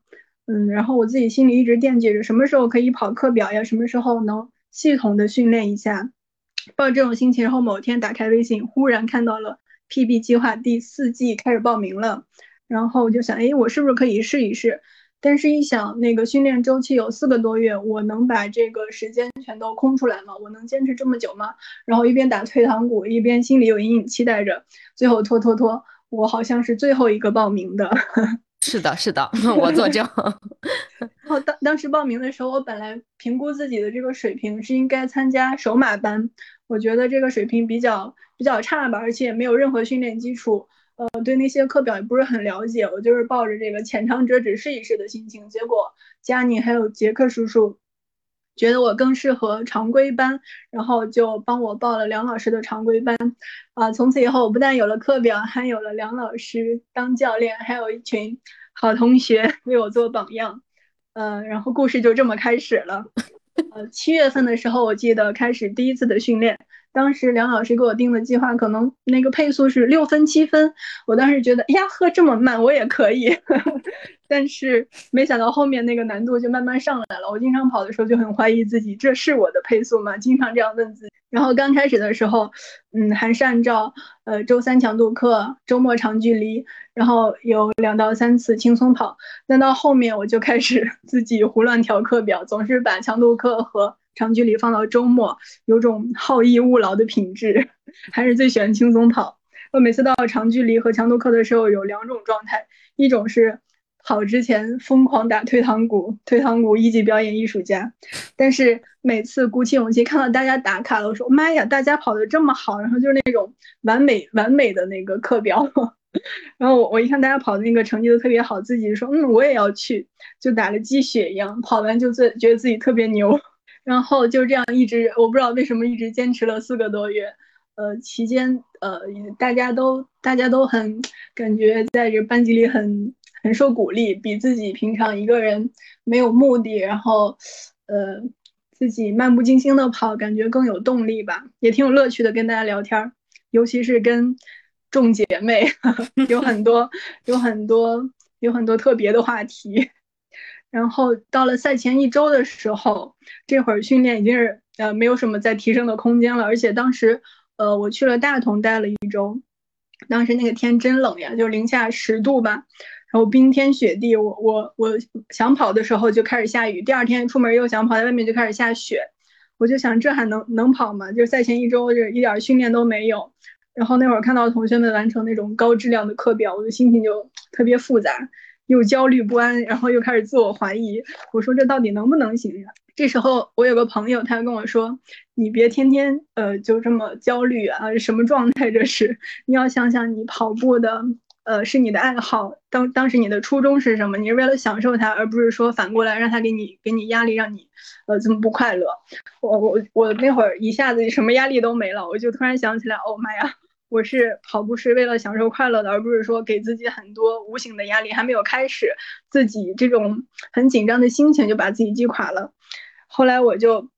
[SPEAKER 11] 嗯，然后我自己心里一直惦记着什么时候可以跑课表呀，什么时候能系统的训练一下，抱着这种心情，然后某天打开微信，忽然看到了 PB 计划第四季开始报名了，然后我就想，哎，我是不是可以试一试？但是，一想那个训练周期有四个多月，我能把这个时间全都空出来吗？我能坚持这么久吗？然后一边打退堂鼓，一边心里有隐隐期待着，最后拖拖拖，我好像是最后一个报名的。
[SPEAKER 1] 是的，是的，我作证。
[SPEAKER 11] 然后当当时报名的时候，我本来评估自己的这个水平是应该参加首马班，我觉得这个水平比较比较差吧，而且也没有任何训练基础。呃，对那些课表也不是很了解，我就是抱着这个浅尝辄止试一试的心情。结果佳妮还有杰克叔叔觉得我更适合常规班，然后就帮我报了梁老师的常规班。啊、从此以后我不但有了课表，还有了梁老师当教练，还有一群好同学为我做榜样。呃，然后故事就这么开始了。呃，七月份的时候，我记得开始第一次的训练。当时梁老师给我定的计划，可能那个配速是六分七分，我当时觉得，哎呀呵，这么慢我也可以。但是没想到后面那个难度就慢慢上来了。我经常跑的时候就很怀疑自己，这是我的配速吗？经常这样问自己。然后刚开始的时候，嗯，还是按照呃周三强度课，周末长距离，然后有两到三次轻松跑。但到后面我就开始 自己胡乱调课表，总是把强度课和长距离放到周末，有种好逸恶劳的品质，还是最喜欢轻松跑。我每次到长距离和强度课的时候，有两种状态，一种是跑之前疯狂打退堂鼓，退堂鼓一级表演艺术家，但是每次鼓起勇气看到大家打卡了，我说妈呀，大家跑得这么好，然后就是那种完美完美的那个课表。然后我我一看大家跑的那个成绩都特别好，自己说嗯我也要去，就打了鸡血一样，跑完就自觉得自己特别牛，然后就这样一直我不知道为什么一直坚持了四个多月，呃期间呃大家都大家都很感觉在这班级里很很受鼓励，比自己平常一个人没有目的，然后呃自己漫不经心的跑，感觉更有动力吧，也挺有乐趣的，跟大家聊天，尤其是跟。众姐妹 有很多有很多有很多特别的话题，然后到了赛前一周的时候，这会儿训练已经是呃没有什么再提升的空间了，而且当时呃我去了大同待了一周，当时那个天真冷呀，就零下十度吧，然后冰天雪地，我我我想跑的时候就开始下雨，第二天出门又想跑，在外面就开始下雪，我就想这还能能跑吗？就赛前一周就一点训练都没有，然后那会儿看到同学们完成那种高质量的课表，我的心情就特别复杂。又焦虑不安，然后又开始自我怀疑。我说这到底能不能行呀？这时候我有个朋友，他跟我说：“你别天天呃就这么焦虑啊，什么状态这是？你要想想，你跑步的呃是你的爱好，当当时你的初衷是什么？你是为了享受它，而不是说反过来让它给你给你压力，让你呃这么不快乐。”我我我那会儿一下子什么压力都没了，我就突然想起来，哦妈呀！我是跑步是为了享受快乐的，而不是说给自己很多无形的压力。还没有开始，自己这种很紧张的心情就把自己击垮了。后来我就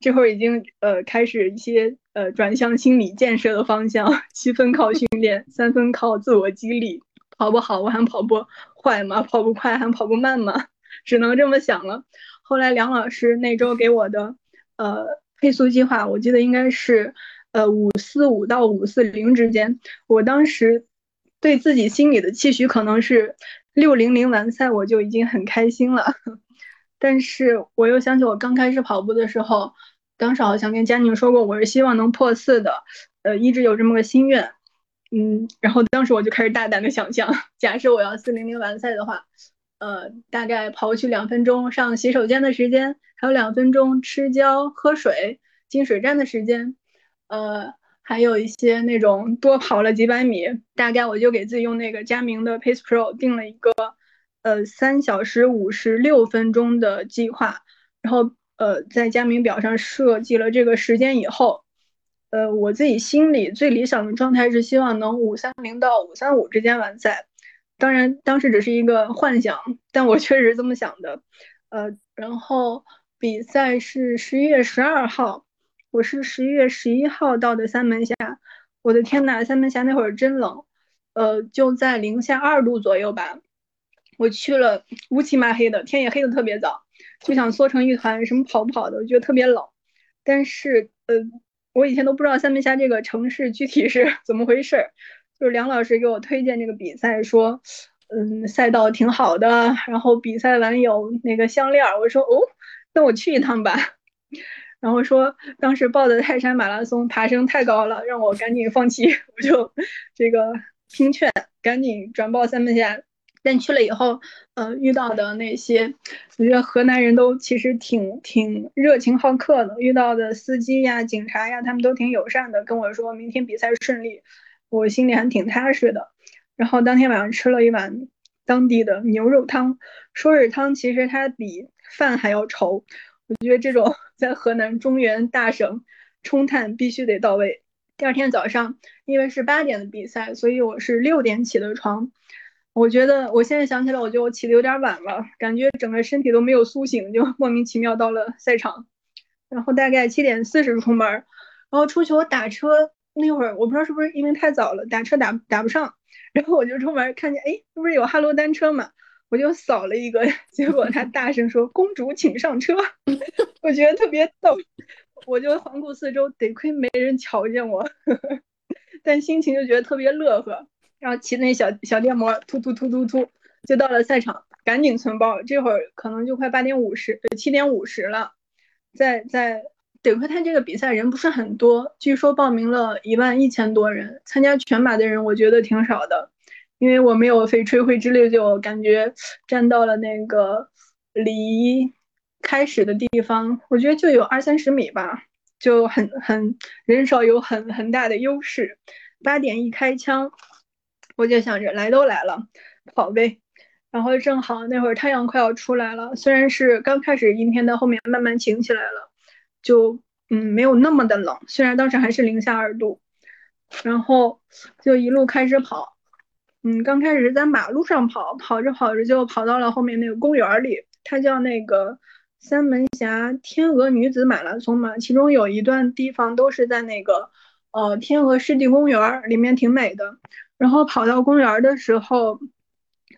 [SPEAKER 11] 这会儿已经呃开始一些呃转向心理建设的方向，七分靠训练，三分靠自我激励。跑不好我还跑步坏吗？跑不快还跑不慢吗？只能这么想了。后来梁老师那周给我的呃配速计划，我记得应该是。呃，五四五到五四零之间，我当时对自己心里的期许可能是六零零完赛我就已经很开心了。但是我又想起我刚开始跑步的时候，当时好像跟佳宁说过，我是希望能破四的，呃，一直有这么个心愿。嗯，然后当时我就开始大胆的想象，假设我要四零零完赛的话，呃，大概跑过去两分钟上洗手间的时间，还有两分钟吃胶喝水进水站的时间。呃，还有一些那种多跑了几百米，大概我就给自己用那个佳明的 Pace Pro 定了一个呃三小时五十六分钟的计划，然后呃在佳明表上设计了这个时间以后，呃我自己心里最理想的状态是希望能五三零到五三五之间完赛，当然当时只是一个幻想，但我确实这么想的，呃然后比赛是十一月十二号。我是十一月十一号到的三门峡，我的天呐，三门峡那会儿真冷，呃，就在零下二度左右吧。我去了乌漆麻黑的，天也黑的特别早，就想缩成一团，什么跑不跑的，我觉得特别冷。但是，呃，我以前都不知道三门峡这个城市具体是 怎么回事儿，就是梁老师给我推荐这个比赛，说，嗯，赛道挺好的，然后比赛完有那个项链，我说哦，那我去一趟吧。然后说，当时报的泰山马拉松爬升太高了，让我赶紧放弃。我就这个听劝，赶紧转报三门峡。但去了以后，呃，遇到的那些，我觉得河南人都其实挺挺热情好客的。遇到的司机呀、警察呀，他们都挺友善的，跟我说明天比赛顺利，我心里还挺踏实的。然后当天晚上吃了一碗当地的牛肉汤，说是汤，其实它比饭还要稠。我觉得这种 在河南中原大省冲碳必须得到位。第二天早上，因为是八点的比赛，所以我是六点起的床。我觉得我现在想起来，我觉得我起的有点晚了，感觉整个身体都没有苏醒，就莫名其妙到了赛场。然后大概七点四十出门，然后出去我打车那会儿，我不知道是不是因为太早了，打车打打不上，然后我就出门看见，哎，这不是有哈罗单车吗？我就扫了一个，结果他大声说：“公主请上车。”我觉得特别逗，我就环顾四周，得亏没人瞧见我，但心情就觉得特别乐呵。然后骑那小小电摩，突突突突突，就到了赛场，赶紧存包。这会儿可能就快八点五十，呃，七点五十了。在在，得亏他这个比赛人不是很多，据说报名了一万一千多人，参加全马的人我觉得挺少的。因为我没有飞吹灰之力，就感觉站到了那个离开始的地方，我觉得就有二三十米吧，就很很人少，有很很大的优势。八点一开枪，我就想着来都来了，跑呗。然后正好那会儿太阳快要出来了，虽然是刚开始阴天，到后面慢慢晴起来了，就嗯没有那么的冷，虽然当时还是零下二度。然后就一路开始跑。嗯，刚开始在马路上跑，跑着跑着就跑到了后面那个公园里，它叫那个三门峡天鹅女子马拉松嘛，其中有一段地方都是在那个呃天鹅湿地公园里面，挺美的。然后跑到公园的时候，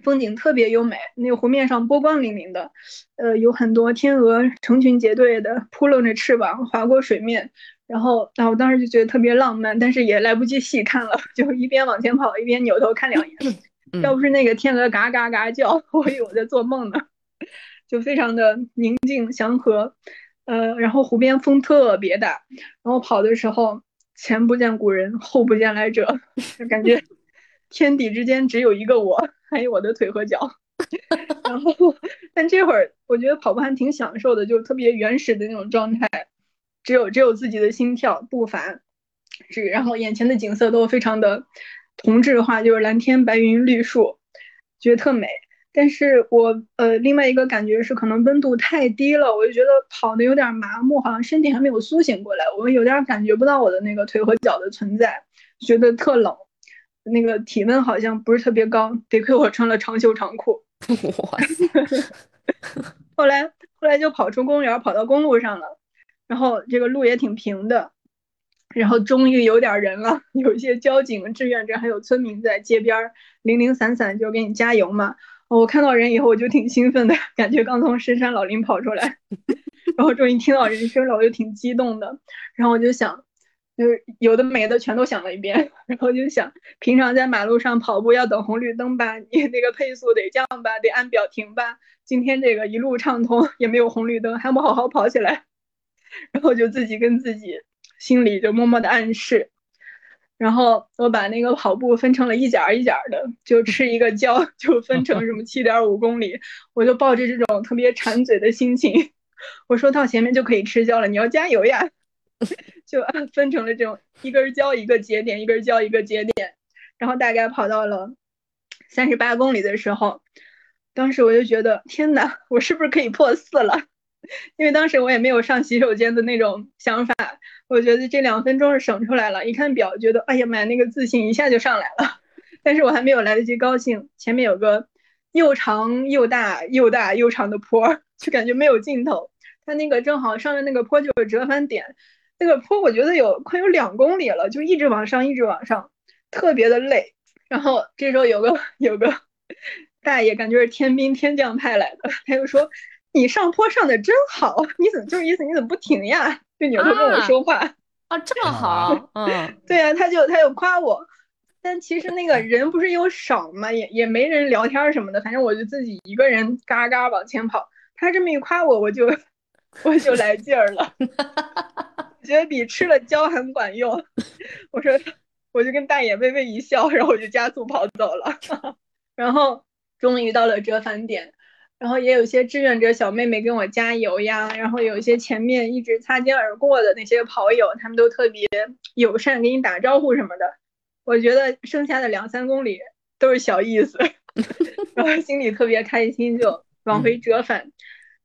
[SPEAKER 11] 风景特别优美，那个湖面上波光粼粼的，呃，有很多天鹅成群结队的扑棱着翅膀划过水面，然后，啊，我当时就觉得特别浪漫，但是也来不及细看了，就一边往前跑一边扭头看两眼。要不是那个天鹅嘎嘎嘎叫，我以为我在做梦呢，就非常的宁静祥和，呃，然后湖边风特别大，然后跑的时候前不见古人后不见来者，就感觉天地之间只有一个我，还有我的腿和脚。然后，但这会儿我觉得跑步还挺享受的，就特别原始的那种状态，只有只有自己的心跳步伐，是然后眼前的景色都非常的。同质化就是蓝天白云绿树，觉得特美。但是我呃另外一个感觉是可能温度太低了，我就觉得跑的有点麻木，好像身体还没有苏醒过来，我有点感觉不到我的那个腿和脚的存在，觉得特冷，那个体温好像不是特别高，得亏我穿了长袖长裤。哇塞！后来后来就跑出公园，跑到公路上了，然后这个路也挺平的。然后终于有点人了，有一些交警、志愿者还有村民在街边零零散散就给你加油嘛。我看到人以后我就挺兴奋的，感觉刚从深山老林跑出来，然后终于听到人声了，我就挺激动的。然后我就想，就是有的没的全都想了一遍。然后就想，平常在马路上跑步要等红绿灯吧，你那个配速得降吧，得按表停吧。今天这个一路畅通，也没有红绿灯，还不好好跑起来。然后就自己跟自己。心里就默默的暗示，然后我把那个跑步分成了一点一点的，就吃一个胶 就分成什么七点五公里，我就抱着这种特别馋嘴的心情，我说到前面就可以吃胶了，你要加油呀，就 分成了这种一根胶一个节点，一根胶一个节点，然后大概跑到了三十八公里的时候，当时我就觉得天哪，我是不是可以破四了？因为当时我也没有上洗手间的那种想法。我觉得这两分钟是省出来了，一看表，觉得哎呀妈，那个自信一下就上来了。但是我还没有来得及高兴，前面有个又长又大又大又长的坡，就感觉没有尽头。它那个正好上的那个坡就是折返点，那个坡我觉得有快有两公里了，就一直往上，一直往上，特别的累。然后这时候有个有个大爷，感觉是天兵天将派来的，他就说：“你上坡上的真好，你怎么就是意思你怎么不停呀？”就扭头跟我说话
[SPEAKER 1] 啊，这么好，嗯，
[SPEAKER 11] 对呀，他就他就夸我，但其实那个人不是又少嘛，也也没人聊天什么的，反正我就自己一个人嘎嘎往前跑。他这么一夸我，我就 我就来劲儿了，觉得比吃了胶还管用。我说，我就跟大爷微微一笑，然后我就加速跑走了，然后终于到了折返点。然后也有些志愿者小妹妹跟我加油呀，然后有一些前面一直擦肩而过的那些跑友，他们都特别友善，给你打招呼什么的。我觉得剩下的两三公里都是小意思，然后心里特别开心，就往回折返。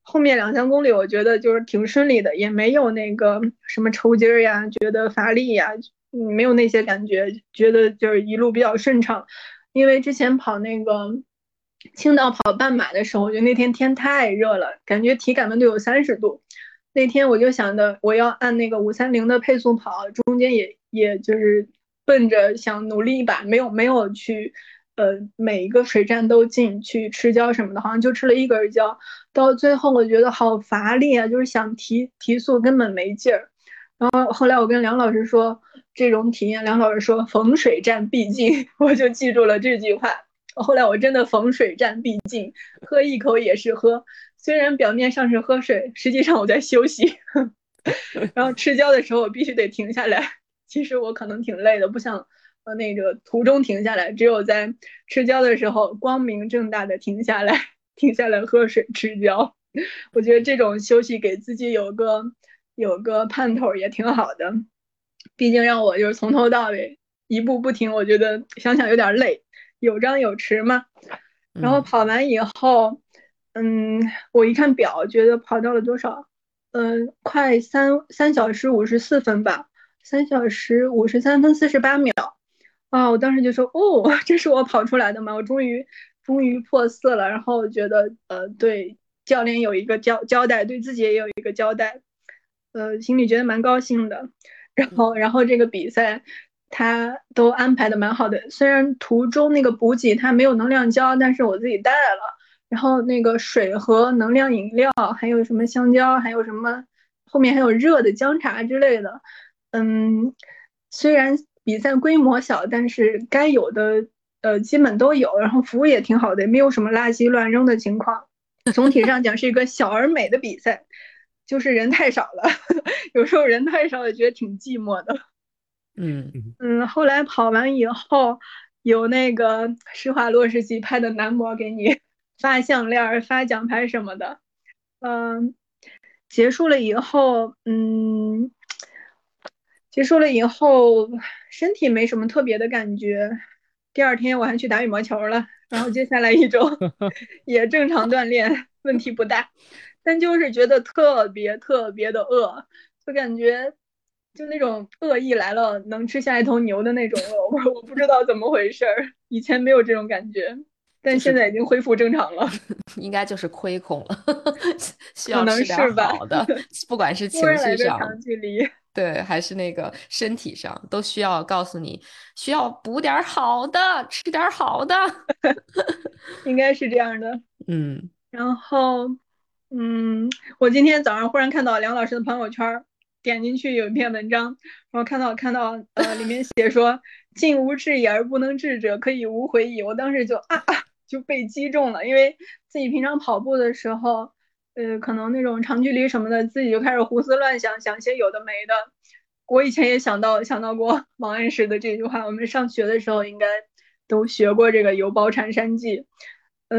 [SPEAKER 11] 后面两三公里我觉得就是挺顺利的，也没有那个什么抽筋儿呀，觉得乏力呀，没有那些感觉，觉得就是一路比较顺畅。因为之前跑那个。青岛跑半马的时候，我觉得那天天太热了，感觉体感温度有三十度。那天我就想的，我要按那个五三零的配速跑，中间也也就是奔着想努力一把，没有没有去，呃，每一个水站都进去吃胶什么的，好像就吃了一根胶。到最后我觉得好乏力啊，就是想提提速根本没劲儿。然后后来我跟梁老师说这种体验，梁老师说逢水站必进，我就记住了这句话。后来我真的逢水站必进，喝一口也是喝。虽然表面上是喝水，实际上我在休息。然后吃胶的时候，我必须得停下来。其实我可能挺累的，不想呃那个途中停下来，只有在吃胶的时候光明正大的停下来，停下来喝水吃胶。我觉得这种休息给自己有个有个盼头也挺好的。毕竟让我就是从头到尾一步不停，我觉得想想有点累。有张有弛嘛，然后跑完以后，嗯，我一看表，觉得跑到了多少？嗯，快三三小时五十四分吧，三小时五十三分四十八秒。啊，我当时就说，哦，这是我跑出来的吗？我终于终于破四了。然后觉得，呃，对教练有一个交交代，对自己也有一个交代，呃，心里觉得蛮高兴的。然后，然后这个比赛。他都安排的蛮好的。虽然途中那个补给他没有能量胶，但是我自己带了。然后那个水和能量饮料，还有什么香蕉，还有什么后面还有热的姜茶之类的。嗯，虽然比赛规模小，但是该有的呃基本都有，然后服务也挺好的，没有什么垃圾乱扔的情况。总体上讲是一个小而美的比赛，就是人太少了，有时候人太少也觉得挺寂寞的。
[SPEAKER 1] 嗯
[SPEAKER 11] 嗯，后来跑完以后，有那个施华洛世奇拍的男模给你 发项链、发奖牌什么的。嗯，结束了以后，嗯，结束了以后身体没什么特别的感觉。第二天我还去打羽毛球了。然后接下来一周 也正常锻炼，问题不大，但就是觉得特别特别的饿，就感觉就那种恶意来了能吃下一头牛的那种饿，我我不知道怎么回事儿，以前没有这种感觉，但现在已经恢复正常了，
[SPEAKER 1] 应该就是亏空了，需
[SPEAKER 11] 可
[SPEAKER 1] 要吃点好的，不管是 情绪上。
[SPEAKER 11] 长距离，
[SPEAKER 1] 对，还是那个身体上，都需要告诉你，需要补点儿好的，吃点儿好的。
[SPEAKER 11] 应该是这样的。
[SPEAKER 1] 嗯，
[SPEAKER 11] 然后，嗯，我今天早上忽然看到梁老师的朋友圈儿，点进去有一篇文章，然后看到看到呃里面写说“近无志也而不能至者，可以无回矣”，我当时就啊啊 就被击中了，因为自己平常跑步的时候，呃，可能那种长距离什么的，自己就开始胡思乱想，想些有的没的。我以前也想到想到过王安石的这句话，我们上学的时候应该都学过这个“游褒禅山记”。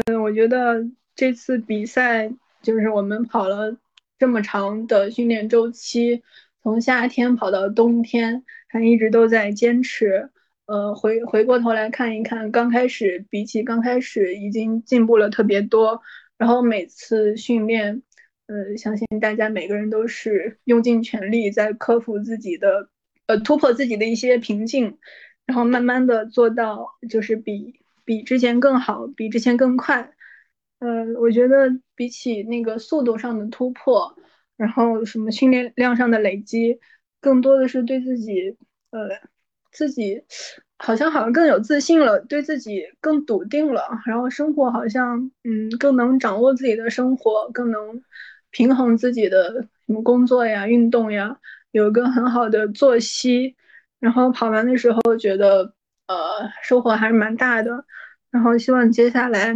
[SPEAKER 11] 嗯，我觉得这次比赛就是我们跑了这么长的训练周期，从夏天跑到冬天，还一直都在坚持。呃，回回过头来看一看，刚开始比起刚开始已经进步了特别多。然后每次训练，呃，相信大家每个人都是用尽全力在克服自己的，呃，突破自己的一些瓶颈，然后慢慢的做到就是比比之前更好，比之前更快。呃，我觉得比起那个速度上的突破，然后什么训练量上的累积，更多的是对自己，呃，自己好像好像更有自信了，对自己更笃定了，然后生活好像嗯更能掌握自己的生活，更能平衡自己的什么工作呀、运动呀，有一个很好的作息。然后跑完的时候觉得呃收获还是蛮大的，然后希望接下来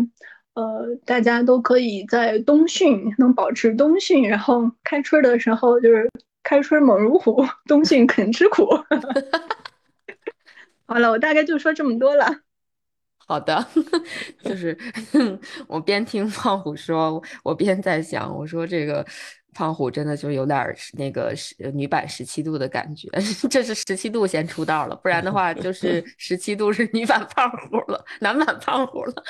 [SPEAKER 11] 呃大家都可以在冬训能保持冬训，然后开春的时候就是开春猛如虎，冬训肯吃苦。好了，我大概就说这么多了。
[SPEAKER 1] 好的，就是 我边听胖虎说，我边在想，我说这个胖虎真的就有点儿那个十女版十七度的感觉，这是十七度先出道了，不然的话就是 十七度是女版胖虎了，男版胖虎了。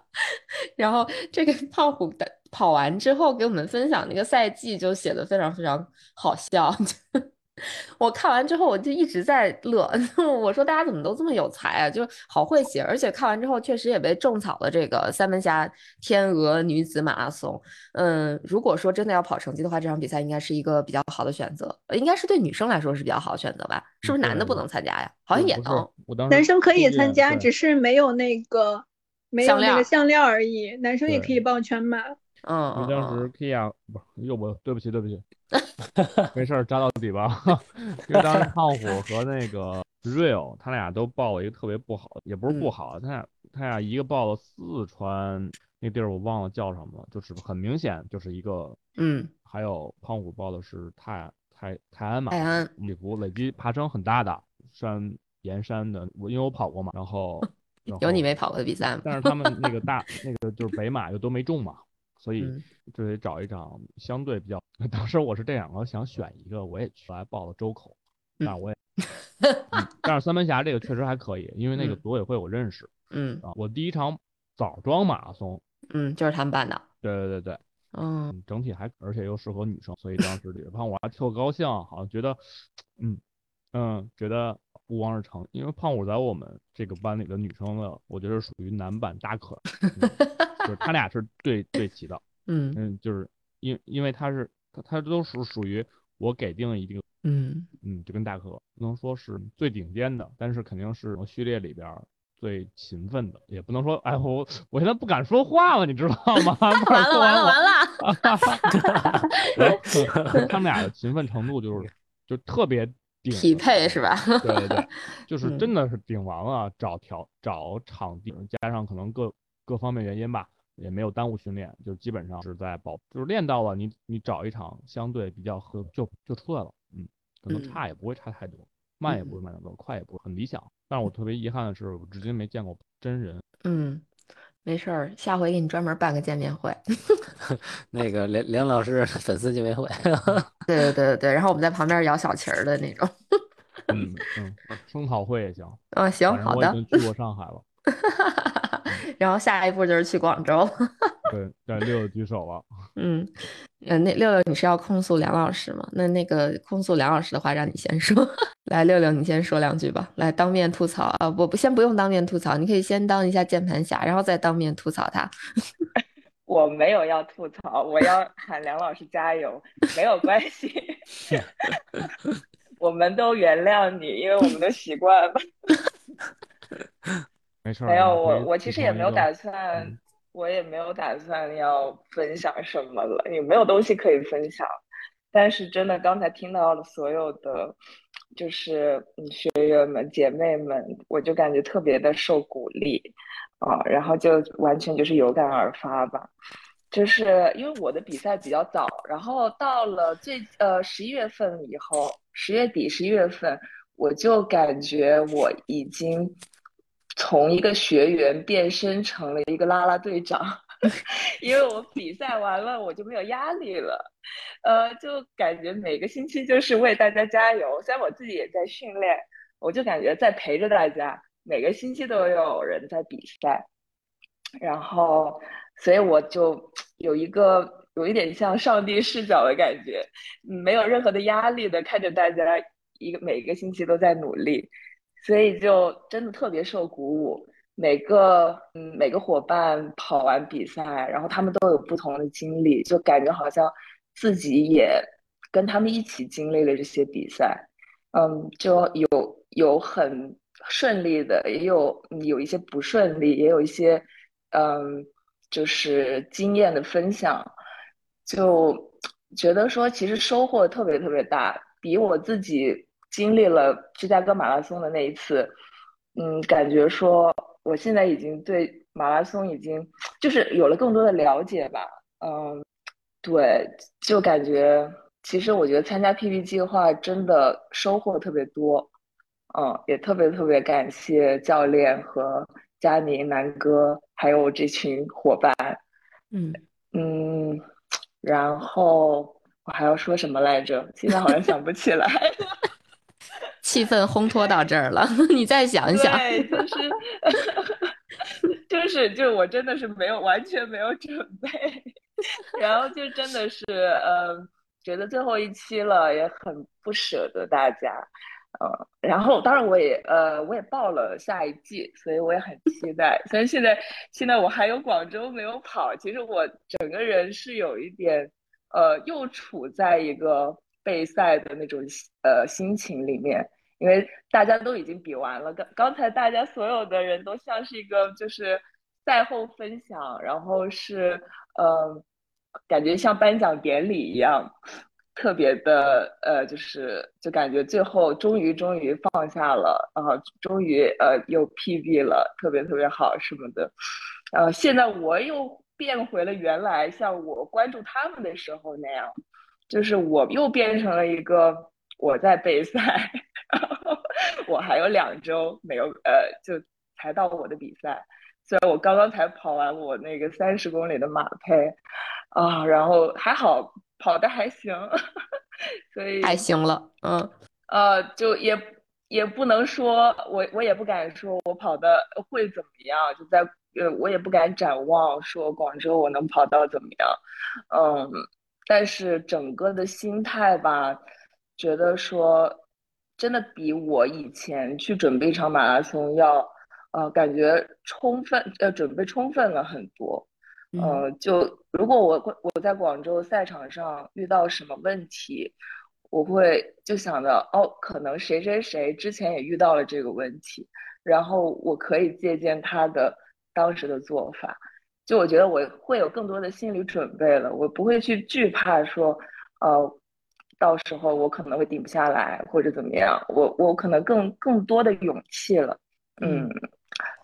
[SPEAKER 1] 然后这个胖虎的跑完之后给我们分享那个赛季，就写的非常非常好笑。我看完之后，我就一直在乐。我说大家怎么都这么有才啊，就好会写。而且看完之后，确实也被种草了这个三门峡天鹅女子马拉松。嗯，如果说真的要跑成绩的话，这场比赛应该是一个比较好的选择，应该是对女生来说是比较好的选择吧？是不是男的不能参加呀？好像也能。
[SPEAKER 11] 男生可以参加，只是没有那个没有那个项链而已。男生也可以报全马。
[SPEAKER 1] 嗯，
[SPEAKER 3] 当时 Kia 不又不对不起对不起，没事儿扎到底吧。因为当时胖虎和那个 Real 他俩都报了一个特别不好，也不是不好，他俩他俩一个报了四川那地儿我忘了叫什么了，就是很明显就是一个
[SPEAKER 1] 嗯，
[SPEAKER 3] 还有胖虎报的是泰泰泰安嘛，
[SPEAKER 1] 泰安
[SPEAKER 3] 里湖累积爬升很大的山岩山的，我因为我跑过嘛，然后
[SPEAKER 1] 有你没跑过的比赛吗？
[SPEAKER 3] 但是他们那个大那个就是北马又都没中嘛。所以
[SPEAKER 1] 嗯
[SPEAKER 3] 就得找一场相对比较。当时我是这两个想选一个，我也去来报了周口，但我也，嗯但是三门峡这个确实还可以，因为那个
[SPEAKER 1] 嗯
[SPEAKER 3] 组委会我认识。
[SPEAKER 1] 嗯
[SPEAKER 3] 啊，我第一场枣庄马拉松，
[SPEAKER 1] 嗯，就是他们办的。
[SPEAKER 3] 对对对对，
[SPEAKER 1] 嗯，
[SPEAKER 3] 整体还而且又适合女生，所以当时李胖我还特高兴，好像觉得，嗯嗯，觉得不光是成，因为胖虎在我们这个班里的女生的，我觉得属于男版大可，嗯就是他俩是对对齐的。
[SPEAKER 1] 嗯
[SPEAKER 3] 嗯，就是因因为他是他他都属属于我给定一定，
[SPEAKER 1] 嗯
[SPEAKER 3] 嗯，就跟大可不能说是最顶尖的，但是肯定是序列里边最勤奋的，也不能说，哎，我我现在不敢说话了，你知道吗？完
[SPEAKER 1] 了完了完了，
[SPEAKER 3] 他们俩的勤奋程度就是就特别顶
[SPEAKER 1] 匹配是吧？
[SPEAKER 3] 对对对，就是
[SPEAKER 1] 嗯
[SPEAKER 3] 真的是顶王啊，找条找场地，加上可能各各方面原因吧。也没有耽误训练，就基本上是在保，就是练到了你你找一场相对比较合就就出来了，嗯，可能
[SPEAKER 1] 嗯
[SPEAKER 3] 差也不会差太多，慢也不会慢太多，快也不会很理想。但是我特别遗憾的是，我至今没见过真人。
[SPEAKER 1] 嗯，没事儿，下回给你专门办个见面会。
[SPEAKER 2] 那个梁梁老师粉丝见面会，
[SPEAKER 1] 对 对对对对，然后我们在旁边摇小旗儿的那种。
[SPEAKER 3] 嗯 嗯，声讨会也行。
[SPEAKER 1] 啊，行，好的。
[SPEAKER 3] 我已经去过上海了。
[SPEAKER 1] 然后下一步就是去广州。
[SPEAKER 3] 对，对，六六举手了。
[SPEAKER 1] 嗯，呃，那六六你是要控诉梁老师吗？那那个控诉梁老师的话，让你先说。来，六六你先说两句吧。来，当面吐槽啊，不不，先不用当面吐槽，你可以先当一下键盘侠，然后再当面吐槽他。
[SPEAKER 12] 我没有要吐槽，我要喊梁老师加油，没有关系，我们都原谅你，因为我们都习惯了。
[SPEAKER 3] 没事儿。
[SPEAKER 12] 没有，我我其实也没有打算，
[SPEAKER 3] 嗯
[SPEAKER 12] 我也没有打算要分享什么了，也没有东西可以分享。但是真的，刚才听到了所有的，就是嗯学员们、姐妹们，我就感觉特别的受鼓励啊，然后就完全就是有感而发吧。就是因为我的比赛比较早，然后到了最呃十一月份以后，十月底十一月份，我就感觉我已经从一个学员变身成了一个啦啦队长，因为我比赛完了我就没有压力了，呃，就感觉每个星期就是为大家加油，虽然我自己也在训练，我就感觉在陪着大家，每个星期都有人在比赛。然后，所以我就有一个有一点像上帝视角的感觉，嗯没有任何的压力的看着大家一个每个星期都在努力，所以就真的特别受鼓舞。每个嗯每个伙伴跑完比赛，然后他们都有不同的经历，就感觉好像自己也跟他们一起经历了这些比赛。嗯，就有有很顺利的，也有有一些不顺利，也有一些嗯，就是经验的分享，就觉得说其实收获特别特别大，比我自己经历了芝加哥马拉松的那一次，嗯，感觉说我现在已经对马拉松已经就是有了更多的了解吧，嗯，对，就感觉其实我觉得参加 PB 计划真的收获特别多，嗯，也特别特别感谢教练和佳宁、南哥还有这群伙伴，
[SPEAKER 1] 嗯
[SPEAKER 12] 嗯，然后我还要说什么来着？现在好像想不起来。
[SPEAKER 1] 气氛烘托到这儿了，你再想一想。
[SPEAKER 12] 对，就是 就是就我真的是没有完全没有准备，然后就真的是呃，觉得最后一期了，也很不舍得大家，呃，然后当然我也呃我也报了下一季，所以我也很期待。虽然现在现在我还有广州没有跑，其实我整个人是有一点呃又处在一个备赛的那种呃心情里面。因为大家都已经比完了，刚刚才大家所有的人都像是一个就是赛后分享，然后是呃，感觉像颁奖典礼一样，特别的呃，就是就感觉最后终于终于放下了，然后终于呃又 PB 了，特别特别好什么的，呃，现在我又变回了原来像我关注他们的时候那样，就是我又变成了一个我在备赛。我还有两周没有，呃，就才到我的比赛。虽然我刚刚才跑完我那个三十公里的马配，啊，然后还好跑的还行，所以
[SPEAKER 1] 还行了，嗯，
[SPEAKER 12] 呃，就也也不能说我我也不敢说我跑的会怎么样，就在呃我也不敢展望说广州我能跑到怎么样，嗯，但是整个的心态吧，觉得说。真的比我以前去准备一场马拉松要，呃，感觉充分，呃，准备充分了很多。呃，就如果我我在广州赛场上遇到什么问题，我会就想着哦，可能谁谁谁之前也遇到了这个问题，然后我可以借鉴他的当时的做法。就我觉得我会有更多的心理准备了，我不会去惧怕说，呃，到时候我可能会顶不下来或者怎么样，我我可能更更多的勇气了。嗯，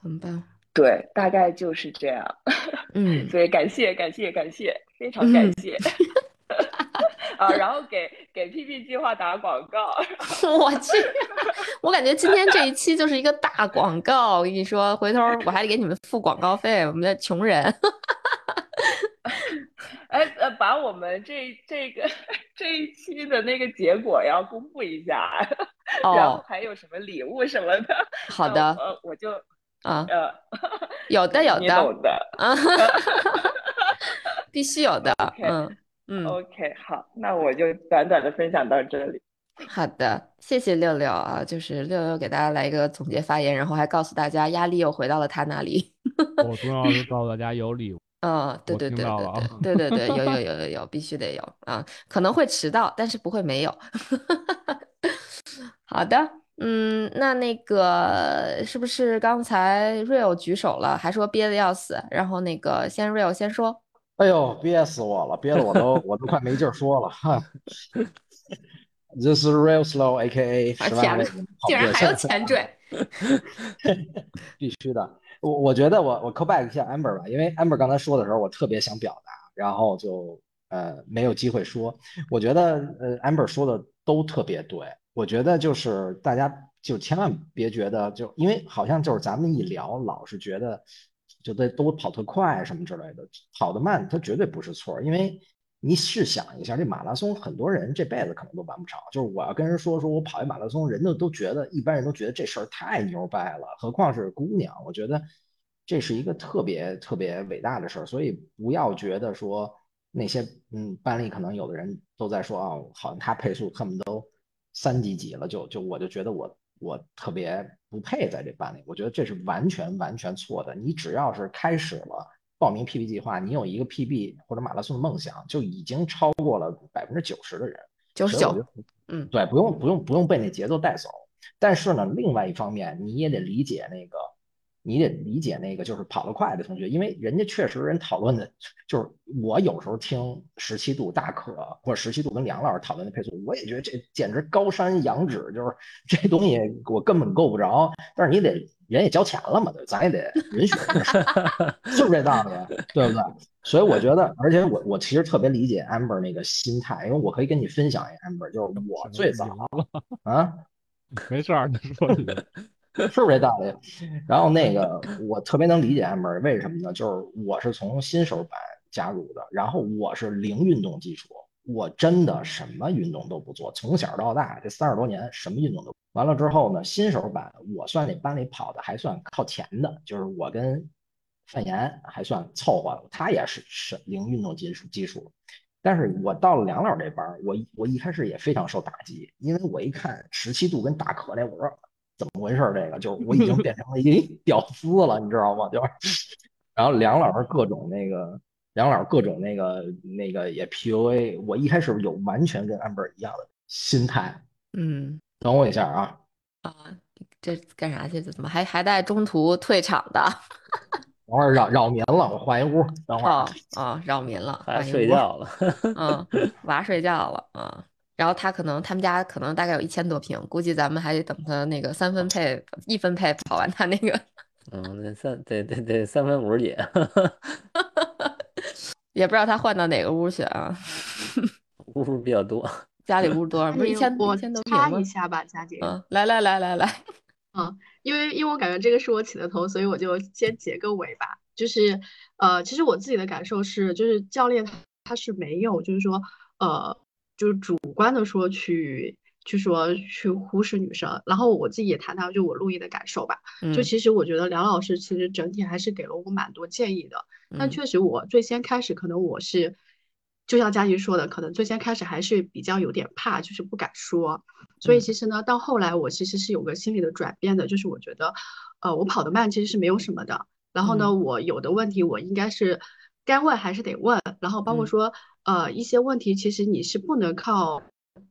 [SPEAKER 1] 很棒。
[SPEAKER 12] 对，大概就是这样。
[SPEAKER 1] 嗯，
[SPEAKER 12] 所以感谢感谢感谢，非常感谢。啊，然后给给 PP 计划打广告。
[SPEAKER 1] 我去，我感觉今天这一期就是一个大广告。我跟你说，回头我还得给你们付广告费，我们的穷人。
[SPEAKER 12] 哎呃，把我们这这个这一期的那个结果要公布一下，然后还有什么礼物什么的。
[SPEAKER 1] 好的。
[SPEAKER 12] 呃，我就。
[SPEAKER 1] 啊，
[SPEAKER 12] 呃，
[SPEAKER 1] 有的有 的，
[SPEAKER 12] 你懂的
[SPEAKER 1] 啊，必须有的，嗯嗯
[SPEAKER 12] ，OK，好，那我就短短的分享到这里。
[SPEAKER 1] 好的，谢谢六六啊，就是六六给大家来一个总结发言，然后还告诉大家压力又回到了他那里。
[SPEAKER 3] 我重要是告诉大家有礼物。
[SPEAKER 1] 嗯，对对对对对对对对，有有 有有有，必须得有啊，可能会迟到，但是不会没有。好的。嗯，那那个是不是刚才 real 举手了，还说憋得要死？然后那个先 real 先说。
[SPEAKER 6] 哎呦，憋死我了，憋得我都我都快没劲儿说了哈。This is real slow, A.K.A. 十万位
[SPEAKER 1] 竟然还有前缀，
[SPEAKER 6] 必须的。我我觉得我我 call back 一下 Amber 吧，因为 Amber 刚才说的时候，我特别想表达，然后就呃没有机会说。我觉得呃 Amber 说的都特别对。我觉得就是大家就千万别觉得就因为好像就是咱们一聊老是觉得就得都跑特快什么之类的，跑得慢它绝对不是错，因为你试想一下这马拉松，很多人这辈子可能都完不成。就是我要跟人说说我跑一马拉松，人家都觉得一般人都觉得这事儿太牛掰了，何况是姑娘。我觉得这是一个特别特别伟大的事儿，所以不要觉得说那些嗯班里可能有的人都在说啊，好像他配速他们都。三级几了，就就我就觉得我我特别不配在这班里，我觉得这是完全完全错的。你只要是开始了报名 PB 计划，你有一个 PB 或者马拉松的梦想，就已经超过了百分之九十的人。
[SPEAKER 1] 九十九，嗯，
[SPEAKER 6] 对，不用不用不用被那节奏带走。但是呢，另外一方面你也得理解那个。你得理解那个就是跑得快的同学，因为人家确实人讨论的，就是我有时候听十七度大可或者十七度跟梁老师讨论的配速，我也觉得这简直高山仰止，就是这东西我根本够不着。但是你得人也交钱了嘛，咱也得 允许，就是这道理，对不对？所以我觉得，而且我我其实特别理解 Amber 那个心态，因为我可以跟你分享一下 Amber，就是我最早啊，
[SPEAKER 3] 没事儿，你说你。
[SPEAKER 6] 是不是这道理？然后那个我特别能理解 Amber，为什么呢？就是我是从新手版加入的，然后我是零运动基础，我真的什么运动都不做，从小到大这三十多年什么运动都完了之后呢，新手版我算那班里跑的还算靠前的，就是我跟范岩还算凑合，他也是是零运动基础基础，但是我到了梁老这班，我我一开始也非常受打击，因为我一看十七度跟大可那，我说。怎么回事？这个就是我已经变成了一 屌丝了，你知道吗？就是，然后梁老师各种那个，梁老师各种那个那个也 PUA 我。一开始有完全跟 amber 一样的心态。
[SPEAKER 1] 嗯，
[SPEAKER 6] 等我一下啊。
[SPEAKER 1] 啊，这干啥去？怎么还还带中途退场的？
[SPEAKER 6] 等会儿扰扰民了，我换一屋。等会儿
[SPEAKER 1] 啊啊，扰民了，
[SPEAKER 2] 娃睡觉了。
[SPEAKER 1] 嗯，娃睡觉了啊。然后他可能他们家可能大概有一千多平，估计咱们还得等他那个三分配一分配跑完他那个。
[SPEAKER 2] 嗯，那三得得得三分五十几，
[SPEAKER 1] 也不知道他换到哪个屋去啊。
[SPEAKER 2] 屋比较多，
[SPEAKER 1] 家里屋多少？不是一千多一千多平
[SPEAKER 9] 吗？一下吧，佳姐。
[SPEAKER 1] 嗯，来来来来来。
[SPEAKER 9] 嗯，因为因为我感觉这个是我起的头，所以我就先结个尾吧。就是呃，其实我自己的感受是，就是教练他他是没有，就是说呃。就是主观的说去去说去忽视女生，然后我自己也谈谈就我录音的感受吧。就其实我觉得梁老师其实整体还是给了我蛮多建议的，但确实我最先开始可能我是就像佳琪说的，可能最先开始还是比较有点怕，就是不敢说。所以其实呢，到后来我其实是有个心理的转变的，就是我觉得，呃，我跑得慢其实是没有什么的。然后呢，我有的问题我应该是该问还是得问，然后包括说。呃，一些问题其实你是不能靠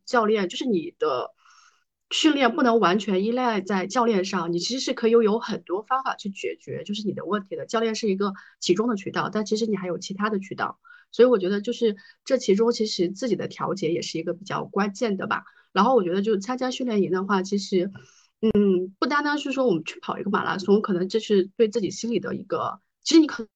[SPEAKER 9] 教练，就是你的训练不能完全依赖在教练上，你其实是可以有很多方法去解决就是你的问题的。教练是一个其中的渠道，但其实你还有其他的渠道。所以我觉得就是这其中其实自己的调节也是一个比较关键的吧。然后我觉得就是参加训练营的话，其实嗯，不单单是说我们去跑一个马拉松，可能这是对自己心里的一个，其实你可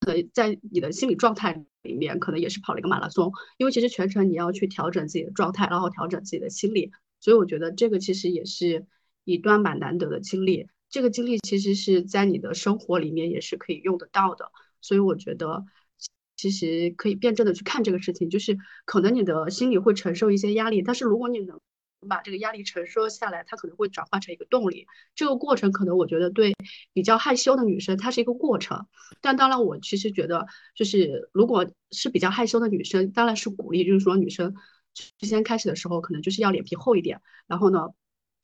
[SPEAKER 9] 可能在你的心理状态里面，可能也是跑了一个马拉松，因为其实全程你要去调整自己的状态，然后调整自己的心理。所以我觉得这个其实也是一段蛮难得的经历，这个经历其实是在你的生活里面也是可以用得到的。所以我觉得。其实可以辩证的去看这个事情，就是可能你的心里会承受一些压力，但是如果你能把这个压力承受下来，它可能会转化成一个动力。这个过程可能我觉得对比较害羞的女生，它是一个过程。但当然，我其实觉得，就是如果是比较害羞的女生，当然是鼓励，就是说女生之先开始的时候，可能就是要脸皮厚一点，然后呢。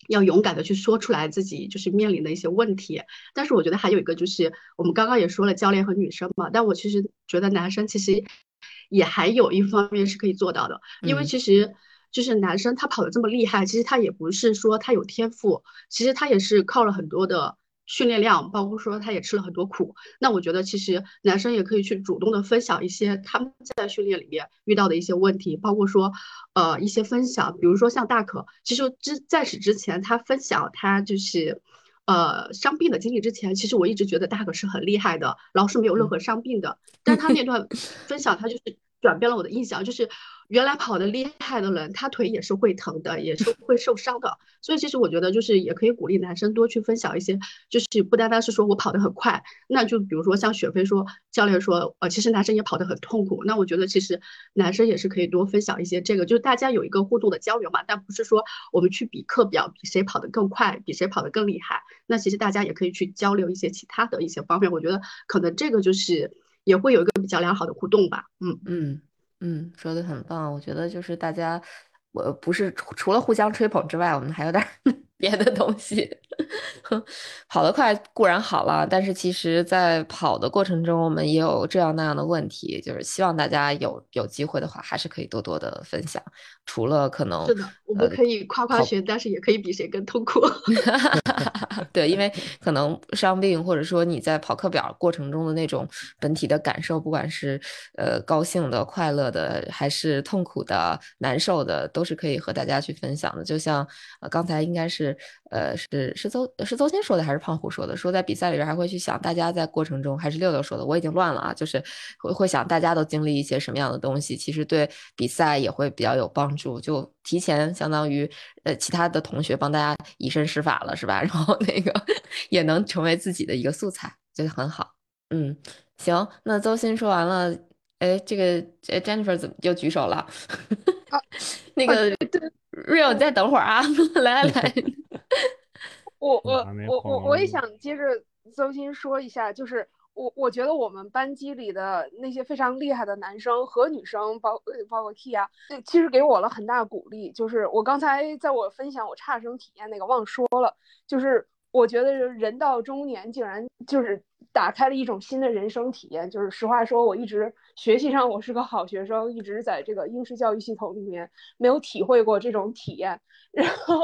[SPEAKER 9] 要勇敢的去说出来自己就是面临的一些问题，但是我觉得还有一个就是我们刚刚也说了教练和女生嘛，但我其实觉得男生其实也还有一方面是可以做到的，因为其实就是男生他跑的这么厉害，其实他也不是说他有天赋，其实他也是靠了很多的。训练量，包括说他也吃了很多苦。那我觉得其实男生也可以去主动的分享一些他们在训练里面遇到的一些问题，包括说呃一些分享，比如说像大可，其实之在此之前他分享他就是呃伤病的经历之前，其实我一直觉得大可是很厉害的，然后是没有任何伤病的。但他那段 分享，他就是转变了我的印象，就是。原来跑得厉害的人，他腿也是会疼的，也是会受伤的。所以其实我觉得，就是也可以鼓励男生多去分享一些，就是不单单是说我跑得很快，那就比如说像雪飞说，教练说，呃，其实男生也跑得很痛苦。那我觉得其实男生也是可以多分享一些这个，就是大家有一个互动的交流嘛。但不是说我们去比课表，比谁跑得更快，比谁跑得更厉害。那其实大家也可以去交流一些其他的一些方面。我觉得可能这个就是也会有一个比较良好的互动吧。嗯
[SPEAKER 1] 嗯。嗯，说的很棒。我觉得就是大家，我不是除了互相吹捧之外，我们还有点 别的东西。跑得快固然好了，但是其实，在跑的过程中，我们也有这样那样的问题。就是希望大家有有机会的话，还是可以多多的分享。除了可能
[SPEAKER 9] 是的，我们可以夸夸群，但是也可以比谁更痛苦。
[SPEAKER 1] 对，因为可能伤病，或者说你在跑课表过程中的那种本体的感受，不管是呃高兴的、快乐的，还是痛苦的、难受的，都是可以和大家去分享的。就像呃刚才应该是呃是是邹是邹鑫说的，还是胖虎说的？说在比赛里边还会去想大家在过程中，还是六六说的？我已经乱了啊，就是会会想大家都经历一些什么样的东西，其实对比赛也会比较有帮助。就提前相当于呃其他的同学帮大家以身试法了，是吧？然后那个也能成为自己的一个素材，就很好。嗯，行，那邹鑫说完了，哎，这个 Jennifer 怎么又举手了？那个 Real，你再等会儿啊！来 来来，
[SPEAKER 4] 我我我我我也想接着邹鑫说一下，就是我我觉得我们班级里的那些非常厉害的男生和女生，包包括 T 啊，其实给我了很大鼓励。就是我刚才在我分享我差生体验那个忘说了，就是我觉得人到中年竟然就是打开了一种新的人生体验。就是实话说，我一直学习上我是个好学生，一直在这个应试教育系统里面没有体会过这种体验。然后，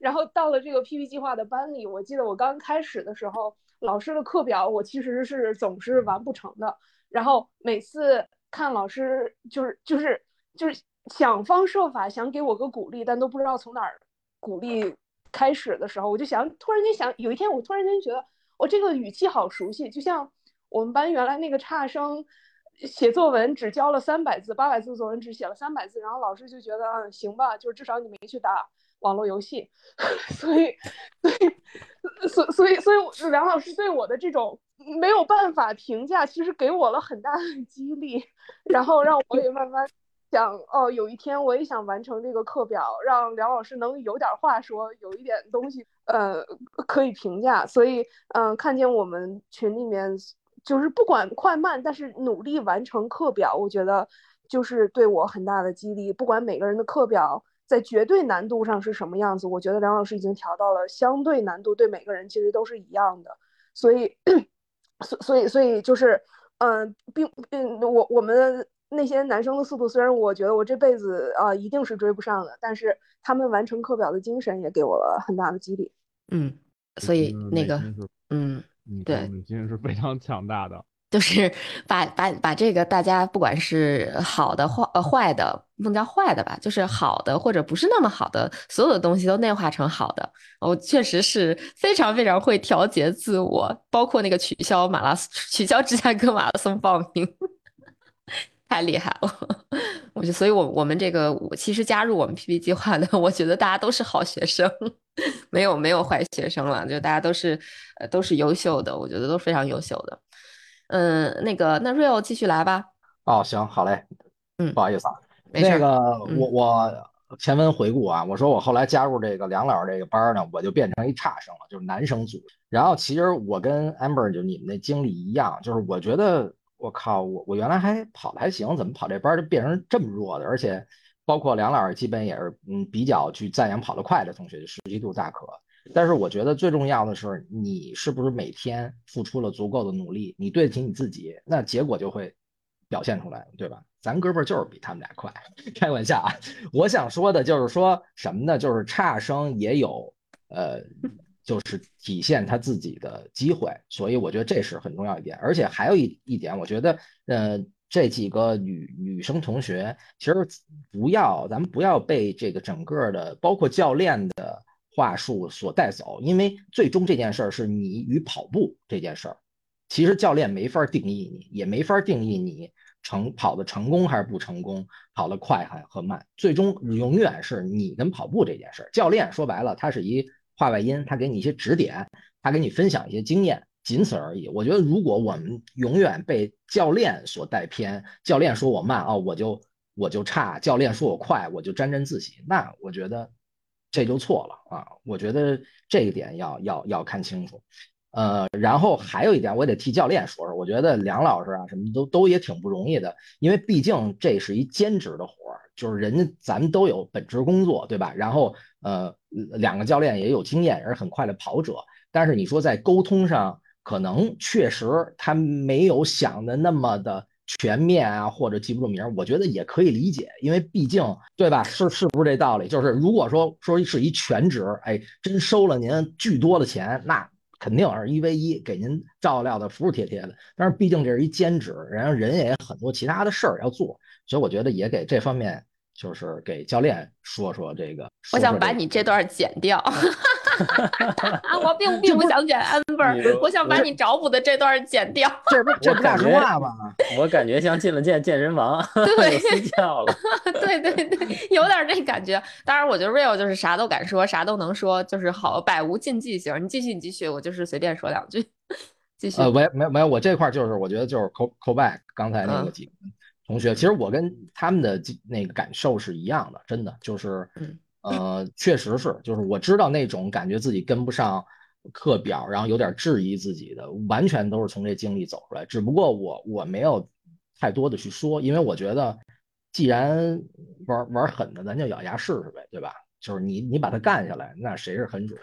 [SPEAKER 4] 然后到了这个 PP 计划的班里，我记得我刚开始的时候。老师的课表我其实是总是完不成的，然后每次看老师就是就是就是想方设法想给我个鼓励，但都不知道从哪儿鼓励开始的时候，我就想突然间想，有一天我突然间觉得我这个语气好熟悉，就像我们班原来那个差生写作文只交了三百字，八百字作文只写了三百字，然后老师就觉得嗯行吧，就至少你没去打。网络游戏，所以，所以，所所以，所以，梁老师对我的这种没有办法评价，其实给我了很大的激励，然后让我也慢慢想，哦，有一天我也想完成这个课表，让梁老师能有点话说，有一点东西，呃，可以评价。所以，嗯，看见我们群里面就是不管快慢，但是努力完成课表，我觉得就是对我很大的激励。不管每个人的课表。在绝对难度上是什么样子？我觉得梁老师已经调到了相对难度，对每个人其实都是一样的。所以，所所以所以就是，嗯，并并我我们那些男生的速度，虽然我觉得我这辈子啊一定是追不上的，但是他们完成课表的精神也给我了很大的激励。
[SPEAKER 1] 嗯，所以那个，嗯，对，
[SPEAKER 3] 内心是非常强大的。
[SPEAKER 1] 就是把把把这个大家不管是好的坏呃坏的，不能叫坏的吧，就是好的或者不是那么好的，所有的东西都内化成好的。我确实是非常非常会调节自我，包括那个取消马拉松、取消芝加哥马拉松报名，太厉害了。我就所以，我我们这个我其实加入我们 PP 计划的，我觉得大家都是好学生，没有没有坏学生了，就大家都是呃都是优秀的，我觉得都非常优秀的。嗯，那个，那 Real 继续来吧。
[SPEAKER 6] 哦，行，好嘞。
[SPEAKER 1] 嗯，
[SPEAKER 6] 不好意思啊。
[SPEAKER 1] 那
[SPEAKER 6] 个，我我前文回顾啊，我说我后来加入这个梁老师这个班呢，我就变成一差生了，就是男生组。然后其实我跟 Amber 就你们那经历一样，就是我觉得我靠，我我原来还跑的还行，怎么跑这班就变成这么弱的？而且包括梁老师基本也是嗯比较去赞扬跑得快的同学，实际度大可。但是我觉得最重要的是，你是不是每天付出了足够的努力，你对得起你自己，那结果就会表现出来，对吧？咱哥们就是比他们俩快，开玩笑啊！我想说的就是说什么呢？就是差生也有，呃，就是体现他自己的机会，所以我觉得这是很重要一点。而且还有一一点，我觉得，呃，这几个女女生同学其实不要，咱们不要被这个整个的，包括教练的。话术所带走，因为最终这件事儿是你与跑步这件事儿，其实教练没法定义你，也没法定义你成跑的成功还是不成功，跑得快还和慢，最终永远是你跟跑步这件事儿。教练说白了，他是一话外音，他给你一些指点，他给你分享一些经验，仅此而已。我觉得如果我们永远被教练所带偏，教练说我慢啊，我就我就差；教练说我快，我就沾沾自喜，那我觉得。这就错了啊！我觉得这一点要要要看清楚，呃，然后还有一点，我得替教练说说，我觉得梁老师啊，什么都都也挺不容易的，因为毕竟这是一兼职的活儿，就是人家咱们都有本职工作，对吧？然后呃，两个教练也有经验，也是很快的跑者，但是你说在沟通上，可能确实他没有想的那么的。全面啊，或者记不住名，我觉得也可以理解，因为毕竟对吧？是是不是这道理？就是如果说说是一全职，哎，真收了您巨多的钱，那肯定是一 v 一给您照料的服服帖帖的。但是毕竟这是一兼职，然后人也很多其他的事儿要做，所以我觉得也给这方面就是给教练说说这个。
[SPEAKER 1] 我想把你这段剪掉。我并并不想剪 amber，我想把你找补的这段剪掉。
[SPEAKER 6] 这不这不大说话吗？
[SPEAKER 2] 我感觉像进了健健身房，
[SPEAKER 1] 对，
[SPEAKER 2] 私教了。
[SPEAKER 1] 对对对，有点这感觉。当然，我觉得 real 就是啥都敢说，啥都能说，就是好百无禁忌型。你继续，你继续，我就是随便说两句。继续。
[SPEAKER 6] 呃，没没没有，我这块就是我觉得就是 call call back 刚才那个几个同学，其实我跟他们的那个感受是一样的，真的就是。呃，确实是，就是我知道那种感觉自己跟不上课表，然后有点质疑自己的，完全都是从这经历走出来。只不过我我没有太多的去说，因为我觉得既然玩玩狠的，咱就咬牙试试呗，对吧？就是你你把它干下来，那谁是狠主？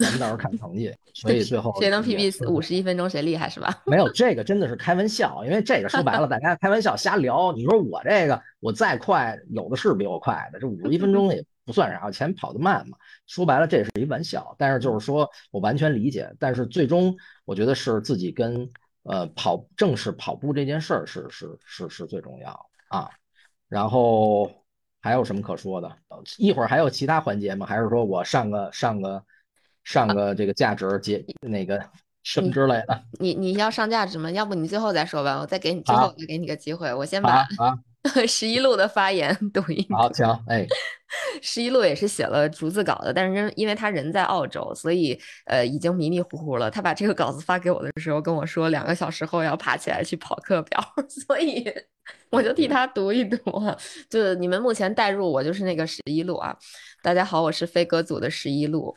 [SPEAKER 6] 咱们到时候看成绩。所以最后
[SPEAKER 1] 谁能 PB 五十一分钟谁厉害是吧？
[SPEAKER 6] 没有这个真的是开玩笑，因为这个说白了 大家开玩笑瞎聊。你说我这个我再快，有的是比我快的，这五十一分钟也。不算啥，钱跑得慢嘛。说白了，这是一玩笑。但是就是说我完全理解。但是最终，我觉得是自己跟呃跑正式跑步这件事儿是是是是最重要啊。然后还有什么可说的？一会儿还有其他环节吗？还是说我上个上个上个这个价值结那个什么之类的？
[SPEAKER 1] 你你要上价值吗？要不你最后再说吧，我再给你最后再给你个机会。我先把 十一路的发言读一
[SPEAKER 6] 读。好，行哎。
[SPEAKER 1] 十一路也是写了逐字稿的，但是因为他人在澳洲，所以呃已经迷迷糊糊了。他把这个稿子发给我的时候跟我说，两个小时后要爬起来去跑课表，所以我就替他读一读。就你们目前带入我就是那个十一路啊。大家好，我是飞哥组的十一路，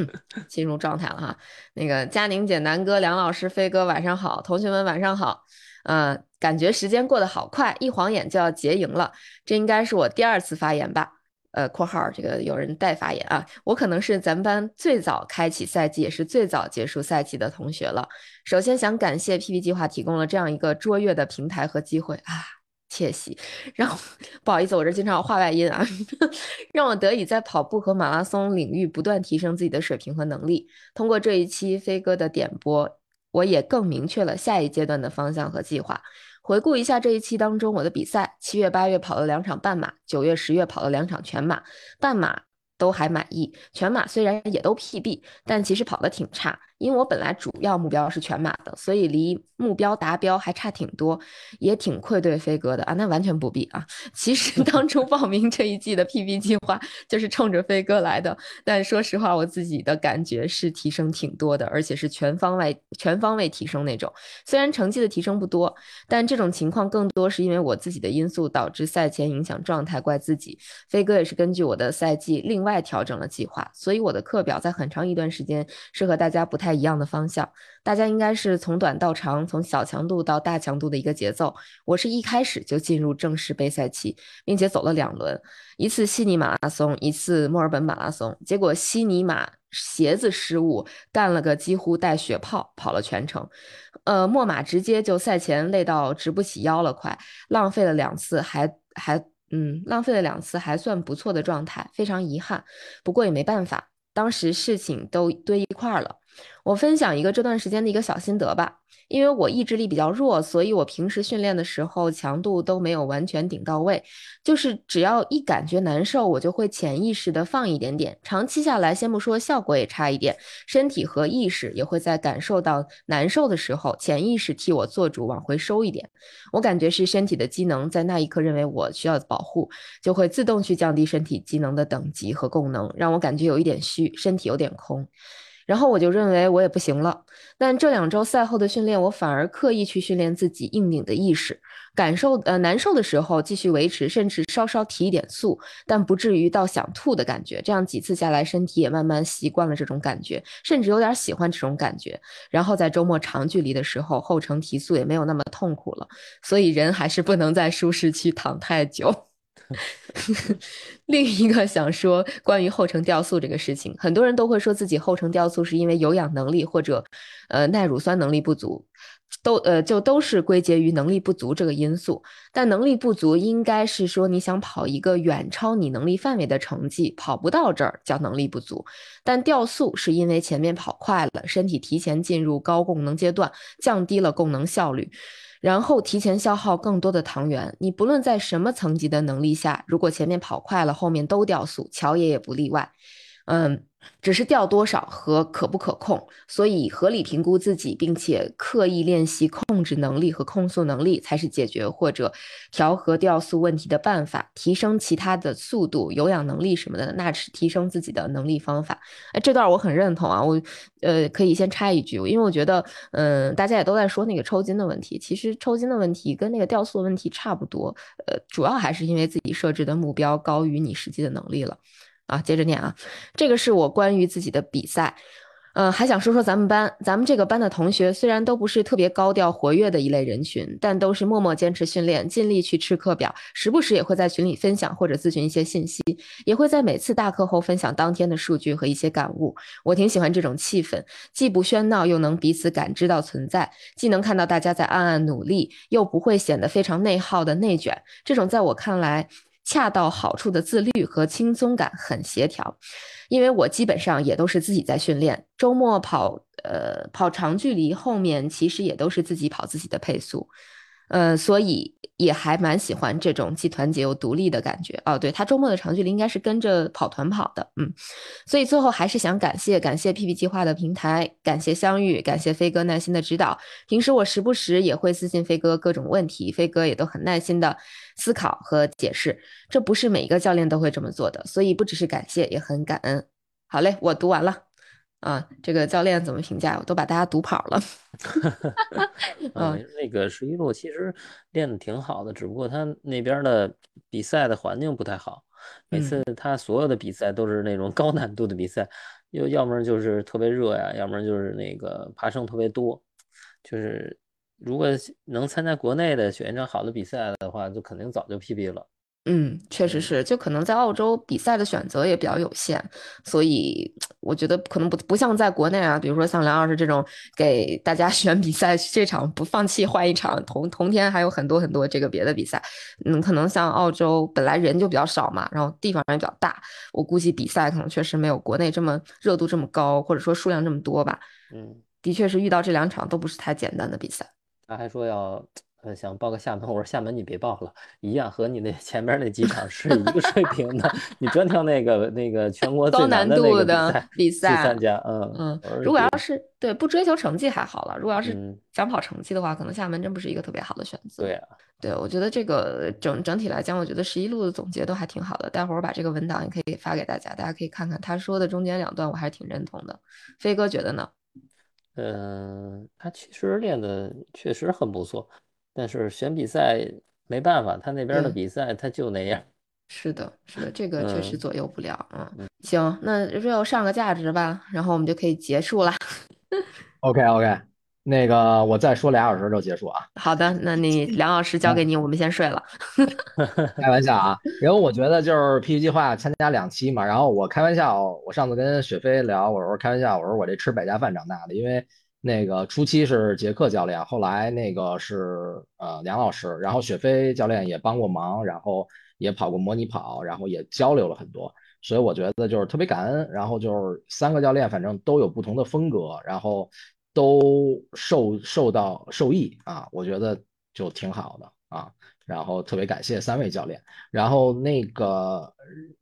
[SPEAKER 1] 进入状态了哈。那个佳宁姐、南哥、梁老师、飞哥晚上好，同学们晚上好。嗯，感觉时间过得好快，一晃眼就要结营了。这应该是我第二次发言吧。呃，括号这个有人代发言啊，我可能是咱们班最早开启赛季，也是最早结束赛季的同学了。首先想感谢 PP 计划提供了这样一个卓越的平台和机会啊，窃喜，让不好意思，我这经常有话外音啊，让我得以在跑步和马拉松领域不断提升自己的水平和能力。通过这一期飞哥的点播，我也更明确了下一阶段的方向和计划。回顾一下这一期当中我的比赛，七月、八月跑了两场半马，九月、十月跑了两场全马，半马都还满意，全马虽然也都 PB，但其实跑得挺差。因为我本来主要目标是全马的，所以离目标达标还差挺多，也挺愧对飞哥的啊。那完全不必啊。其实 当初报名这一季的 PB 计划就是冲着飞哥来的，但说实话，我自己的感觉是提升挺多的，而且是全方位、全方位提升那种。虽然成绩的提升不多，但这种情况更多是因为我自己的因素导致赛前影响状态，怪自己。飞哥也是根据我的赛季另外调整了计划，所以我的课表在很长一段时间是和大家不太。一样的方向，大家应该是从短到长，从小强度到大强度的一个节奏。我是一开始就进入正式备赛期，并且走了两轮，一次悉尼马拉松，一次墨尔本马拉松。结果悉尼马鞋子失误，干了个几乎带血泡，跑了全程。呃，墨马直接就赛前累到直不起腰了，快浪费了两次，还还嗯，浪费了两次还算不错的状态，非常遗憾。不过也没办法，当时事情都堆一块儿了。我分享一个这段时间的一个小心得吧，因为我意志力比较弱，所以我平时训练的时候强度都没有完全顶到位，就是只要一感觉难受，我就会潜意识的放一点点，长期下来，先不说效果也差一点，身体和意识也会在感受到难受的时候，潜意识替我做主往回收一点。我感觉是身体的机能在那一刻认为我需要保护，就会自动去降低身体机能的等级和功能，让我感觉有一点虚，身体有点空。然后我就认为我也不行了，但这两周赛后的训练，我反而刻意去训练自己硬顶的意识，感受呃难受的时候继续维持，甚至稍稍提一点速，但不至于到想吐的感觉。这样几次下来，身体也慢慢习惯了这种感觉，甚至有点喜欢这种感觉。然后在周末长距离的时候，后程提速也没有那么痛苦了。所以人还是不能在舒适区躺太久。另一个想说关于后程掉速这个事情，很多人都会说自己后程掉速是因为有氧能力或者呃耐乳酸能力不足，都呃就都是归结于能力不足这个因素。但能力不足应该是说你想跑一个远超你能力范围的成绩，跑不到这儿叫能力不足。但掉速是因为前面跑快了，身体提前进入高功能阶段，降低了功能效率。然后提前消耗更多的糖原，你不论在什么层级的能力下，如果前面跑快了，后面都掉速，乔爷也不例外。嗯。只是掉多少和可不可控，所以合理评估自己，并且刻意练习控制能力和控速能力，才是解决或者调和掉速问题的办法。提升其他的速度、有氧能力什么的，那是提升自己的能力方法。哎，这段我很认同啊，我呃可以先插一句，因为我觉得，嗯，大家也都在说那个抽筋的问题，其实抽筋的问题跟那个掉速问题差不多，呃，主要还是因为自己设置的目标高于你实际的能力了。啊，接着念啊，这个是我关于自己的比赛，嗯，还想说说咱们班，咱们这个班的同学虽然都不是特别高调活跃的一类人群，但都是默默坚持训练，尽力去吃课表，时不时也会在群里分享或者咨询一些信息，也会在每次大课后分享当天的数据和一些感悟。我挺喜欢这种气氛，既不喧闹，又能彼此感知到存在，既能看到大家在暗暗努力，又不会显得非常内耗的内卷。这种在我看来。恰到好处的自律和轻松感很协调，因为我基本上也都是自己在训练，周末跑呃跑长距离，后面其实也都是自己跑自己的配速。呃，所以也还蛮喜欢这种既团结又独立的感觉哦。对他周末的长距离应该是跟着跑团跑的，嗯。所以最后还是想感谢感谢 PP 计划的平台，感谢相遇，感谢飞哥耐心的指导。平时我时不时也会私信飞哥各种问题，飞哥也都很耐心的思考和解释。这不是每一个教练都会这么做的，所以不只是感谢，也很感恩。好嘞，我读完了。啊，这个教练怎么评价？我都把大家读跑了。
[SPEAKER 2] 嗯，那个十一路其实练的挺好的，只不过他那边的比赛的环境不太好。每次他所有的比赛都是那种高难度的比赛，又要么就是特别热呀，要么就是那个爬升特别多。就是如果能参加国内的选一场好的比赛的话，就肯定早就 PB 了。
[SPEAKER 1] 嗯，确实是，就可能在澳洲比赛的选择也比较有限，所以我觉得可能不不像在国内啊，比如说像梁老师这种给大家 选比赛，这场不放弃换一场，同同天还有很多很多这个别的比赛。嗯，可能像澳洲本来人就比较少嘛，然后地方也比较大，我估计比赛可能确实没有国内这么热度这么高，或者说数量这么多吧。
[SPEAKER 2] 嗯，
[SPEAKER 1] 的确是遇到这两场都不是太简单的比赛。
[SPEAKER 2] 他还说要。呃，想报个厦门，我说厦门你别报了，一样和你那 前面那几场是一个水平的。你专挑那个那个全国最
[SPEAKER 1] 难
[SPEAKER 2] 度
[SPEAKER 1] 的比赛
[SPEAKER 2] 去参加，嗯
[SPEAKER 1] 嗯。如果要是对不追求成绩还好了，如果要是想跑成绩的话，可能厦门真不是一个特别好的选择。
[SPEAKER 2] 对啊，
[SPEAKER 1] 对我觉得这个整整体来讲，我觉得十一路的总结都还挺好的。待会儿我把这个文档也可以发给大家，大家可以看看他说的中间两段，我还是挺认同的。飞哥觉得呢？
[SPEAKER 2] 嗯，他其实练的确实很不错。但是选比赛没办法，他那边的比赛他就那样。
[SPEAKER 1] 是的，是的，这个确实左右不了啊。行，那 real 上个价值吧，然后我们就可以结束了。
[SPEAKER 6] OK OK，那个我再说俩小时就结束啊。
[SPEAKER 1] 好的，那你梁老师交给你，我们先睡了。
[SPEAKER 6] 开玩笑啊，然后我觉得就是 P 计划参加两期嘛，然后我开玩笑，我上次跟雪飞聊，我说开玩笑，我说我这吃百家饭长大的，因为。那个初期是杰克教练，后来那个是呃梁老师，然后雪飞教练也帮过忙，然后也跑过模拟跑，然后也交流了很多，所以我觉得就是特别感恩。然后就是三个教练反正都有不同的风格，然后都受受到受益啊，我觉得就挺好的啊。然后特别感谢三位教练。然后那个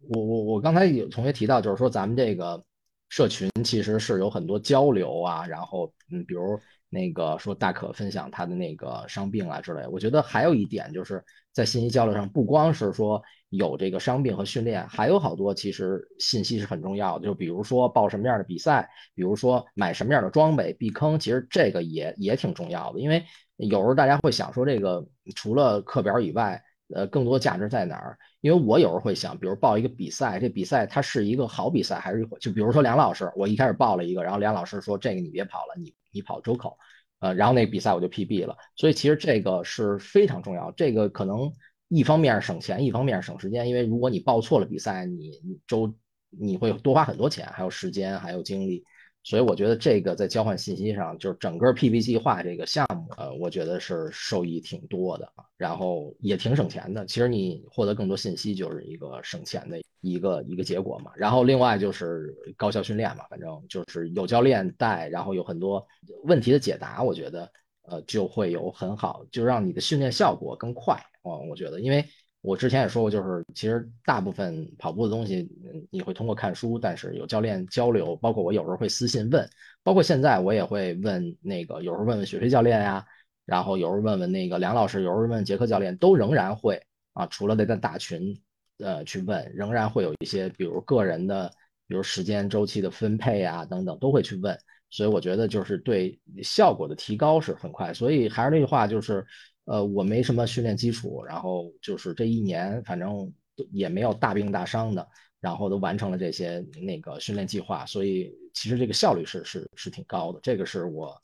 [SPEAKER 6] 我我我刚才有同学提到，就是说咱们这个。社群其实是有很多交流啊，然后嗯，比如那个说大可分享他的那个伤病啊之类。我觉得还有一点就是在信息交流上，不光是说有这个伤病和训练，还有好多其实信息是很重要的。就比如说报什么样的比赛，比如说买什么样的装备避坑，其实这个也也挺重要的。因为有时候大家会想说，这个除了课表以外。呃，更多价值在哪儿？因为我有时候会想，比如报一个比赛，这比赛它是一个好比赛，还是就比如说梁老师，我一开始报了一个，然后梁老师说这个你别跑了，你你跑周口，呃，然后那比赛我就 PB 了。所以其实这个是非常重要，这个可能一方面省钱，一方面省时间，因为如果你报错了比赛，你你周你会多花很多钱，还有时间，还有精力。所以我觉得这个在交换信息上，就是整个 PB 计划这个项目，呃，我觉得是受益挺多的，然后也挺省钱的。其实你获得更多信息就是一个省钱的一个一个结果嘛。然后另外就是高效训练嘛，反正就是有教练带，然后有很多问题的解答，我觉得呃就会有很好，就让你的训练效果更快啊。我觉得，因为。我之前也说过，就是其实大部分跑步的东西，你会通过看书，但是有教练交流，包括我有时候会私信问，包括现在我也会问那个，有时候问问雪飞教练呀，然后有时候问问那个梁老师，有时候问杰克教练，都仍然会啊，除了在大群呃去问，仍然会有一些，比如个人的，比如时间周期的分配啊等等，都会去问，所以我觉得就是对效果的提高是很快，所以还是那句话，就是。呃，我没什么训练基础，然后就是这一年，反正也没有大病大伤的，然后都完成了这些那个训练计划，所以其实这个效率是是是挺高的，这个是我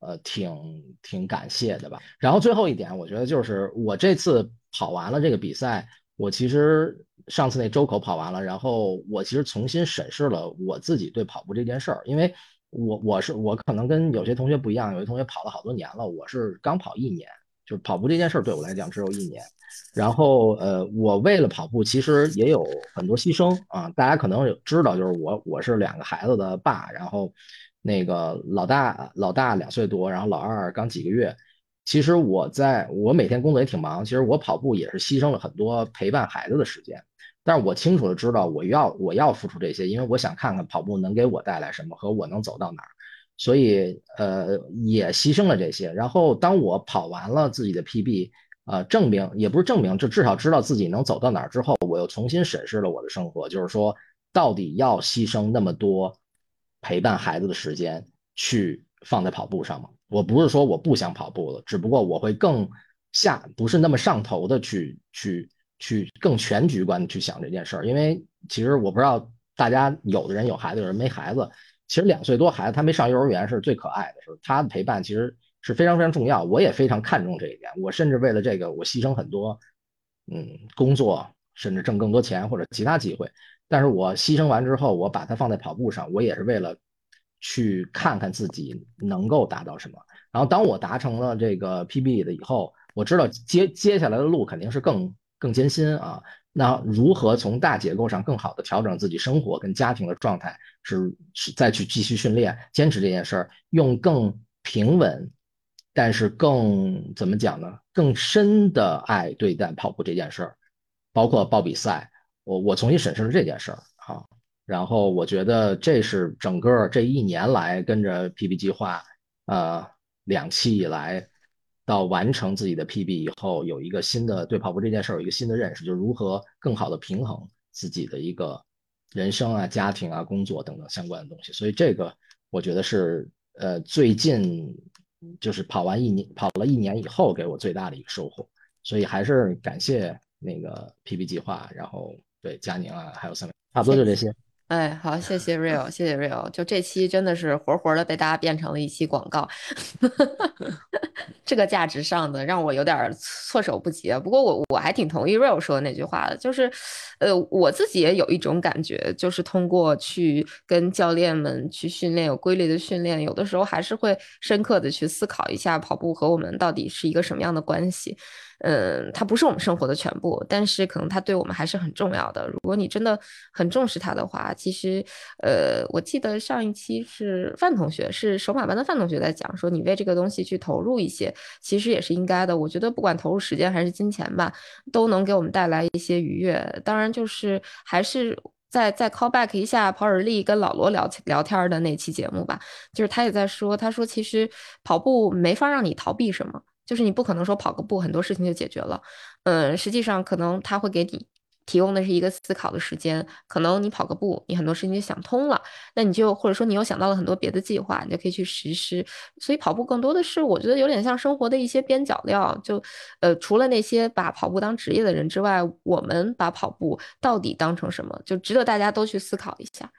[SPEAKER 6] 呃挺挺感谢的吧。然后最后一点，我觉得就是我这次跑完了这个比赛，我其实上次那周口跑完了，然后我其实重新审视了我自己对跑步这件事儿，因为我我是我可能跟有些同学不一样，有些同学跑了好多年了，我是刚跑一年。就是跑步这件事儿对我来讲只有一年，然后呃，我为了跑步其实也有很多牺牲啊。大家可能知道，就是我我是两个孩子的爸，然后那个老大老大两岁多，然后老二刚几个月。其实我在我每天工作也挺忙，其实我跑步也是牺牲了很多陪伴孩子的时间。但是我清楚的知道我要我要付出这些，因为我想看看跑步能给我带来什么和我能走到哪儿。所以，呃，也牺牲了这些。然后，当我跑完了自己的 PB，呃，证明也不是证明，就至少知道自己能走到哪儿之后，我又重新审视了我的生活，就是说，到底要牺牲那么多陪伴孩子的时间去放在跑步上吗？我不是说我不想跑步了，只不过我会更下，不是那么上头的去去去更全局观的去想这件事儿。因为其实我不知道大家有的人有孩子，有人没孩子。其实两岁多孩子他没上幼儿园是最可爱的，是他的陪伴其实是非常非常重要。我也非常看重这一点，我甚至为了这个我牺牲很多，嗯，工作甚至挣更多钱或者其他机会。但是我牺牲完之后，我把它放在跑步上，我也是为了去看看自己能够达到什么。然后当我达成了这个 PB 的以后，我知道接接下来的路肯定是更更艰辛啊。那如何从大结构上更好的调整自己生活跟家庭的状态，是是再去继续训练，坚持这件事儿，用更平稳，但是更怎么讲呢？更深的爱对待跑步这件事儿，包括报比赛，我我重新审视了这件事儿啊。然后我觉得这是整个这一年来跟着 PB 计划，呃。两期以来，到完成自己的 PB 以后，有一个新的对跑步这件事儿有一个新的认识，就是如何更好的平衡自己的一个人生啊、家庭啊、工作等等相关的东西。所以这个我觉得是呃最近就是跑完一年跑了一年以后给我最大的一个收获。所以还是感谢那个 PB 计划，然后对佳宁啊，还有三位，差不多就这些。
[SPEAKER 1] 哎，好，谢谢 Real，谢谢 Real。就这期真的是活活的被大家变成了一期广告，这个价值上的让我有点措手不及。不过我我还挺同意 Real 说的那句话的，就是，呃，我自己也有一种感觉，就是通过去跟教练们去训练，有规律的训练，有的时候还是会深刻的去思考一下跑步和我们到底是一个什么样的关系。嗯，它不是我们生活的全部，但是可能它对我们还是很重要的。如果你真的很重视它的话，其实，呃，我记得上一期是范同学，是首马班的范同学在讲说，你为这个东西去投入一些，其实也是应该的。我觉得不管投入时间还是金钱吧，都能给我们带来一些愉悦。当然，就是还是再再 call back 一下跑日历跟老罗聊聊天的那期节目吧，就是他也在说，他说其实跑步没法让你逃避什么。就是你不可能说跑个步很多事情就解决了，嗯，实际上可能他会给你提供的是一个思考的时间，可能你跑个步，你很多事情就想通了，那你就或者说你又想到了很多别的计划，你就可以去实施。所以跑步更多的是我觉得有点像生活的一些边角料，就呃除了那些把跑步当职业的人之外，我们把跑步到底当成什么，就值得大家都去思考一下。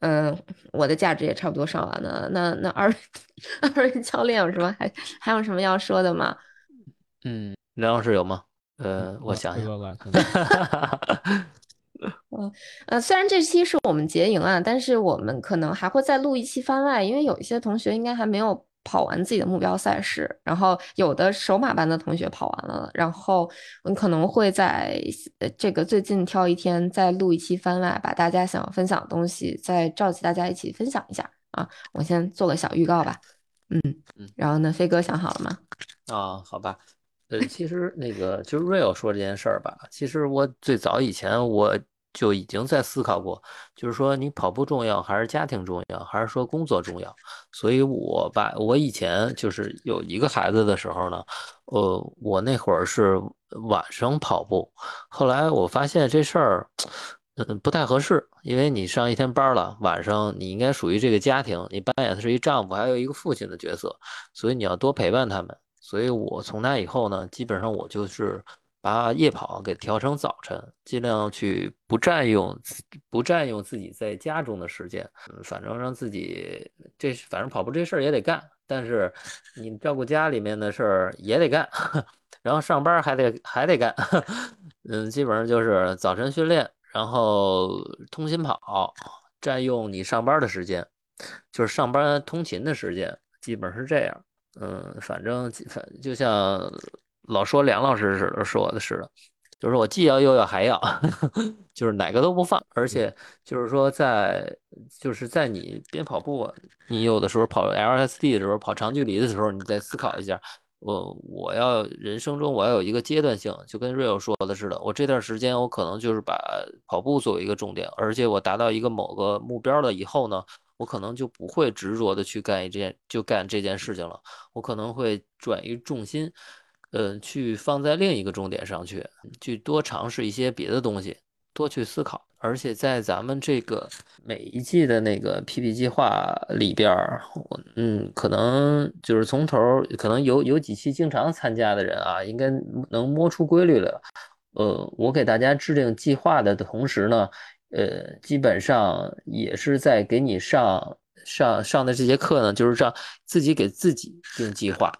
[SPEAKER 1] 嗯，我的价值也差不多上完了。那那二二位教练有什么还还有什么要说的吗？
[SPEAKER 2] 嗯，梁老师有吗？呃，我想想。
[SPEAKER 1] 嗯呃，虽然这期是我们结营啊，但是我们可能还会再录一期番外，因为有一些同学应该还没有。跑完自己的目标赛事，然后有的首马班的同学跑完了，然后我可能会在这个最近挑一天再录一期番外，把大家想要分享的东西再召集大家一起分享一下啊！我先做个小预告吧，嗯嗯，然后呢，飞哥想好了吗？
[SPEAKER 2] 啊，好吧，呃，其实那个就是 Real 说这件事儿吧，其实我最早以前我。就已经在思考过，就是说你跑步重要还是家庭重要，还是说工作重要？所以我把我以前就是有一个孩子的时候呢，呃，我那会儿是晚上跑步，后来我发现这事儿，嗯，不太合适，因为你上一天班了，晚上你应该属于这个家庭，你扮演的是一丈夫，还有一个父亲的角色，所以你要多陪伴他们。所以我从那以后呢，基本上我就是。把夜跑给调成早晨，尽量去不占用不占用自己在家中的时间，反正让自己这反正跑步这事儿也得干，但是你照顾家里面的事儿也得干，然后上班还得还得干，嗯，基本上就是早晨训练，然后通勤跑，占用你上班的时间，就是上班通勤的时间，基本是这样，嗯，反正反就像。老说梁老师似的说的似的，就是我既要又要还要，就是哪个都不放。而且就是说，在就是在你边跑步，你有的时候跑 LSD 的时候，跑长距离的时候，你再思考一下，我我要人生中我要有一个阶段性，就跟 Real 说的似的，我这段时间我可能就是把跑步作为一个重点，而且我达到一个某个目标了以后呢，我可能就不会执着的去干一件就干这件事情了，我可能会转移重心。呃，去放在另一个重点上去，去多尝试一些别的东西，多去思考。而且在咱们这个每一季的那个 PP 计划里边儿，我嗯，可能就是从头，可能有有几期经常参加的人啊，应该能摸出规律了。呃，我给大家制定计划的同时呢，呃，基本上也是在给你上上上的这节课呢，就是让自己给自己定计划。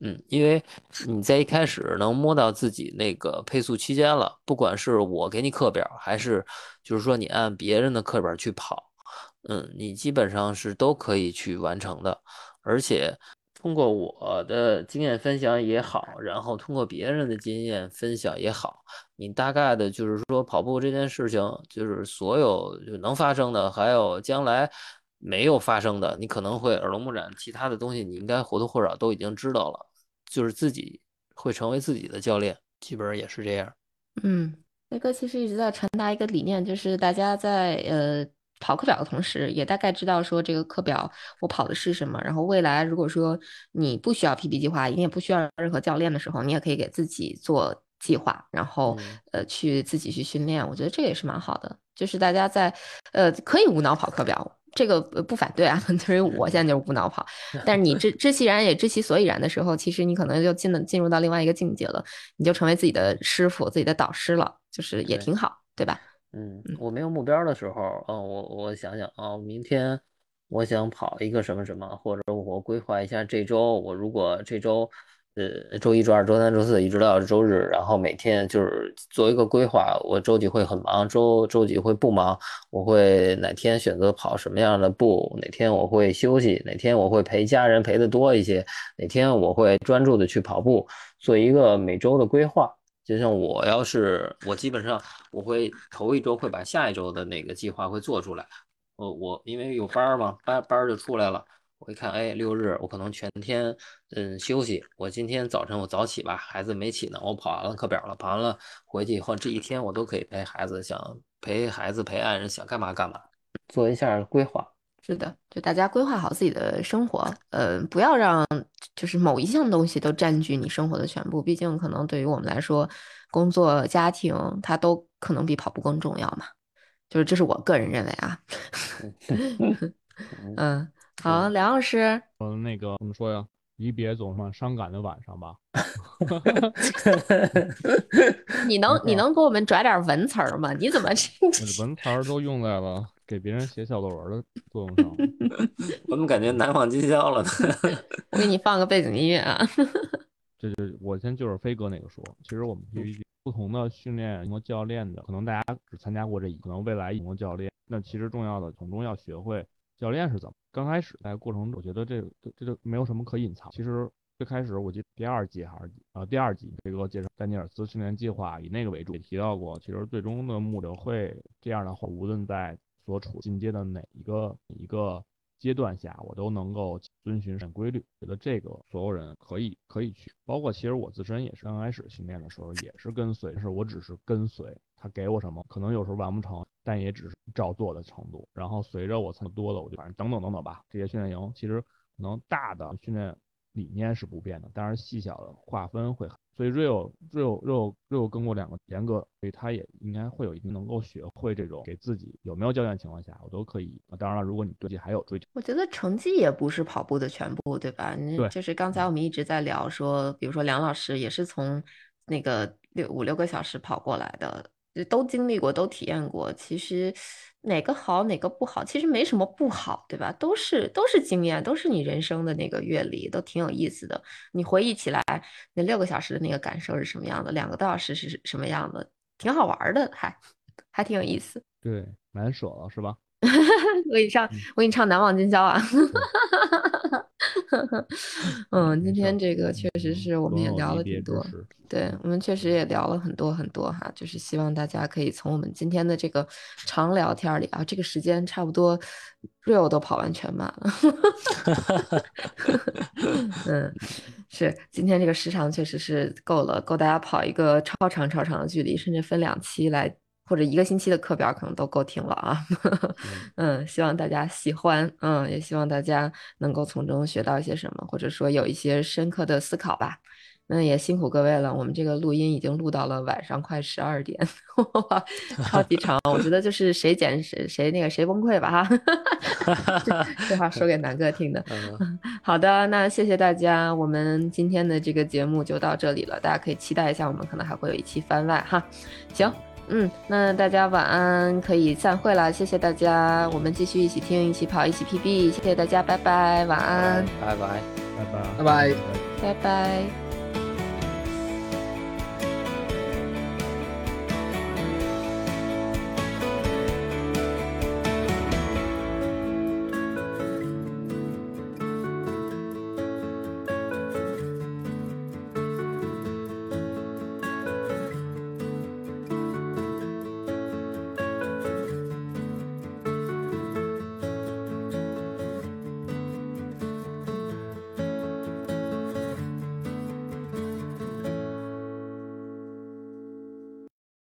[SPEAKER 2] 嗯，因为你在一开始能摸到自己那个配速区间了，不管是我给你课表，还是就是说你按别人的课表去跑，嗯，你基本上是都可以去完成的。而且通过我的经验分享也好，然后通过别人的经验分享也好，你大概的就是说跑步这件事情，就是所有就能发生的，还有将来。没有发生的，你可能会耳濡目染，其他的东西你应该或多或少都已经知道了，就是自己会成为自己的教练，基本上也是这样。
[SPEAKER 1] 嗯，那哥其实一直在传达一个理念，就是大家在呃跑课表的同时，也大概知道说这个课表我跑的是什么，然后未来如果说你不需要 PB 计划，你也不需要任何教练的时候，你也可以给自己做计划，然后呃去自己去训练，我觉得这也是蛮好的，就是大家在呃可以无脑跑课表。这个不反对啊，就是我现在就是无脑跑，但是你知知其然也知其所以然的时候，其实你可能就进了进入到另外一个境界了，你就成为自己的师傅、自己的导师了，就是也挺好，对吧？
[SPEAKER 2] 嗯，我没有目标的时候，嗯，我我想想啊，明天我想跑一个什么什么，或者我规划一下这周，我如果这周。呃，周一、周二、周三、周四，一直到周日，然后每天就是做一个规划。我周几会很忙，周周几会不忙。我会哪天选择跑什么样的步，哪天我会休息，哪天我会陪家人陪的多一些，哪天我会专注的去跑步，做一个每周的规划。就像我要是我基本上我会头一周会把下一周的那个计划会做出来。我，我因为有班儿嘛，班班儿就出来了。我一看，哎，六日我可能全天嗯休息。我今天早晨我早起吧，孩子没起呢，我跑完了课表了，跑完了回去以后，这一天我都可以陪孩子，想陪孩子陪爱人，想干嘛干嘛，做一下规划。
[SPEAKER 1] 是的，就大家规划好自己的生活，呃，不要让就是某一项东西都占据你生活的全部。毕竟可能对于我们来说，工作、家庭它都可能比跑步更重要嘛。就是这是我个人认为啊。嗯。好，梁老师，
[SPEAKER 3] 嗯，那个怎么说呀？离别总是伤感的晚上吧。
[SPEAKER 1] 你能你能给我们拽点文词儿吗？你怎么这
[SPEAKER 3] 文词儿都用在了给别人写小作文的作用上？
[SPEAKER 2] 我怎么感觉难忘今宵了呢？
[SPEAKER 1] 我给你放个背景音乐啊。
[SPEAKER 3] 这是我先就是飞哥那个说，其实我们 PPT 不同的训练和教练的，可能大家只参加过这一，可能未来一个教练，那其实重要的从中要学会。教练是怎么？刚开始在过程中，我觉得这这这就没有什么可隐藏。其实最开始，我记得第二季还是呃第二季，这个介绍丹尼尔斯训练计划以那个为主，也提到过。其实最终的目的会这样的话，无论在所处进阶的哪一个一个。阶段下，我都能够遵循规律，觉得这个所有人可以可以去，包括其实我自身也是刚开始训练的时候也是跟随，是我只是跟随他给我什么，可能有时候完不成，但也只是照做的程度。然后随着我参多了，我就反正等等等等吧，这些训练营其实可能大的训练理念是不变的，但是细小的划分会。所以 real real real real 跟过两个严格，所以他也应该会有一定能够学会这种给自己有没有教练情况下，我都可以。当然了，如果你对自己还有追求，
[SPEAKER 1] 我觉得成绩也不是跑步的全部，对吧？
[SPEAKER 3] 对，
[SPEAKER 1] 就是刚才我们一直在聊说，比如说梁老师也是从那个六五六个小时跑过来的。都经历过，都体验过。其实哪个好，哪个不好，其实没什么不好，对吧？都是都是经验，都是你人生的那个阅历，都挺有意思的。你回忆起来，那六个小时的那个感受是什么样的？两个多小时是什么样的？挺好玩的，还还挺有意思。
[SPEAKER 3] 对，蛮爽是吧？
[SPEAKER 1] 我给你唱，我给你唱《难忘今宵》啊。嗯，今天这个确实是我们也聊了挺多，对我们确实也聊了很多很多哈，就是希望大家可以从我们今天的这个长聊天里啊，这个时间差不多，real 都跑完全马了 嗯，是今天这个时长确实是够了，够大家跑一个超长超长的距离，甚至分两期来。或者一个星期的课表可能都够听了啊，嗯，希望大家喜欢，嗯，也希望大家能够从中学到一些什么，或者说有一些深刻的思考吧。那也辛苦各位了，我们这个录音已经录到了晚上快十二点，哇，超级长，我觉得就是谁剪谁谁那个谁崩溃吧哈，这话说给南哥听的。好的，那谢谢大家，我们今天的这个节目就到这里了，大家可以期待一下，我们可能还会有一期番外哈。行。嗯，那大家晚安，可以散会了，谢谢大家，我们继续一起听，一起跑，一起 PB，谢谢大家，拜拜，晚安，
[SPEAKER 2] 拜拜。
[SPEAKER 3] 拜拜，
[SPEAKER 6] 拜拜，
[SPEAKER 1] 拜拜。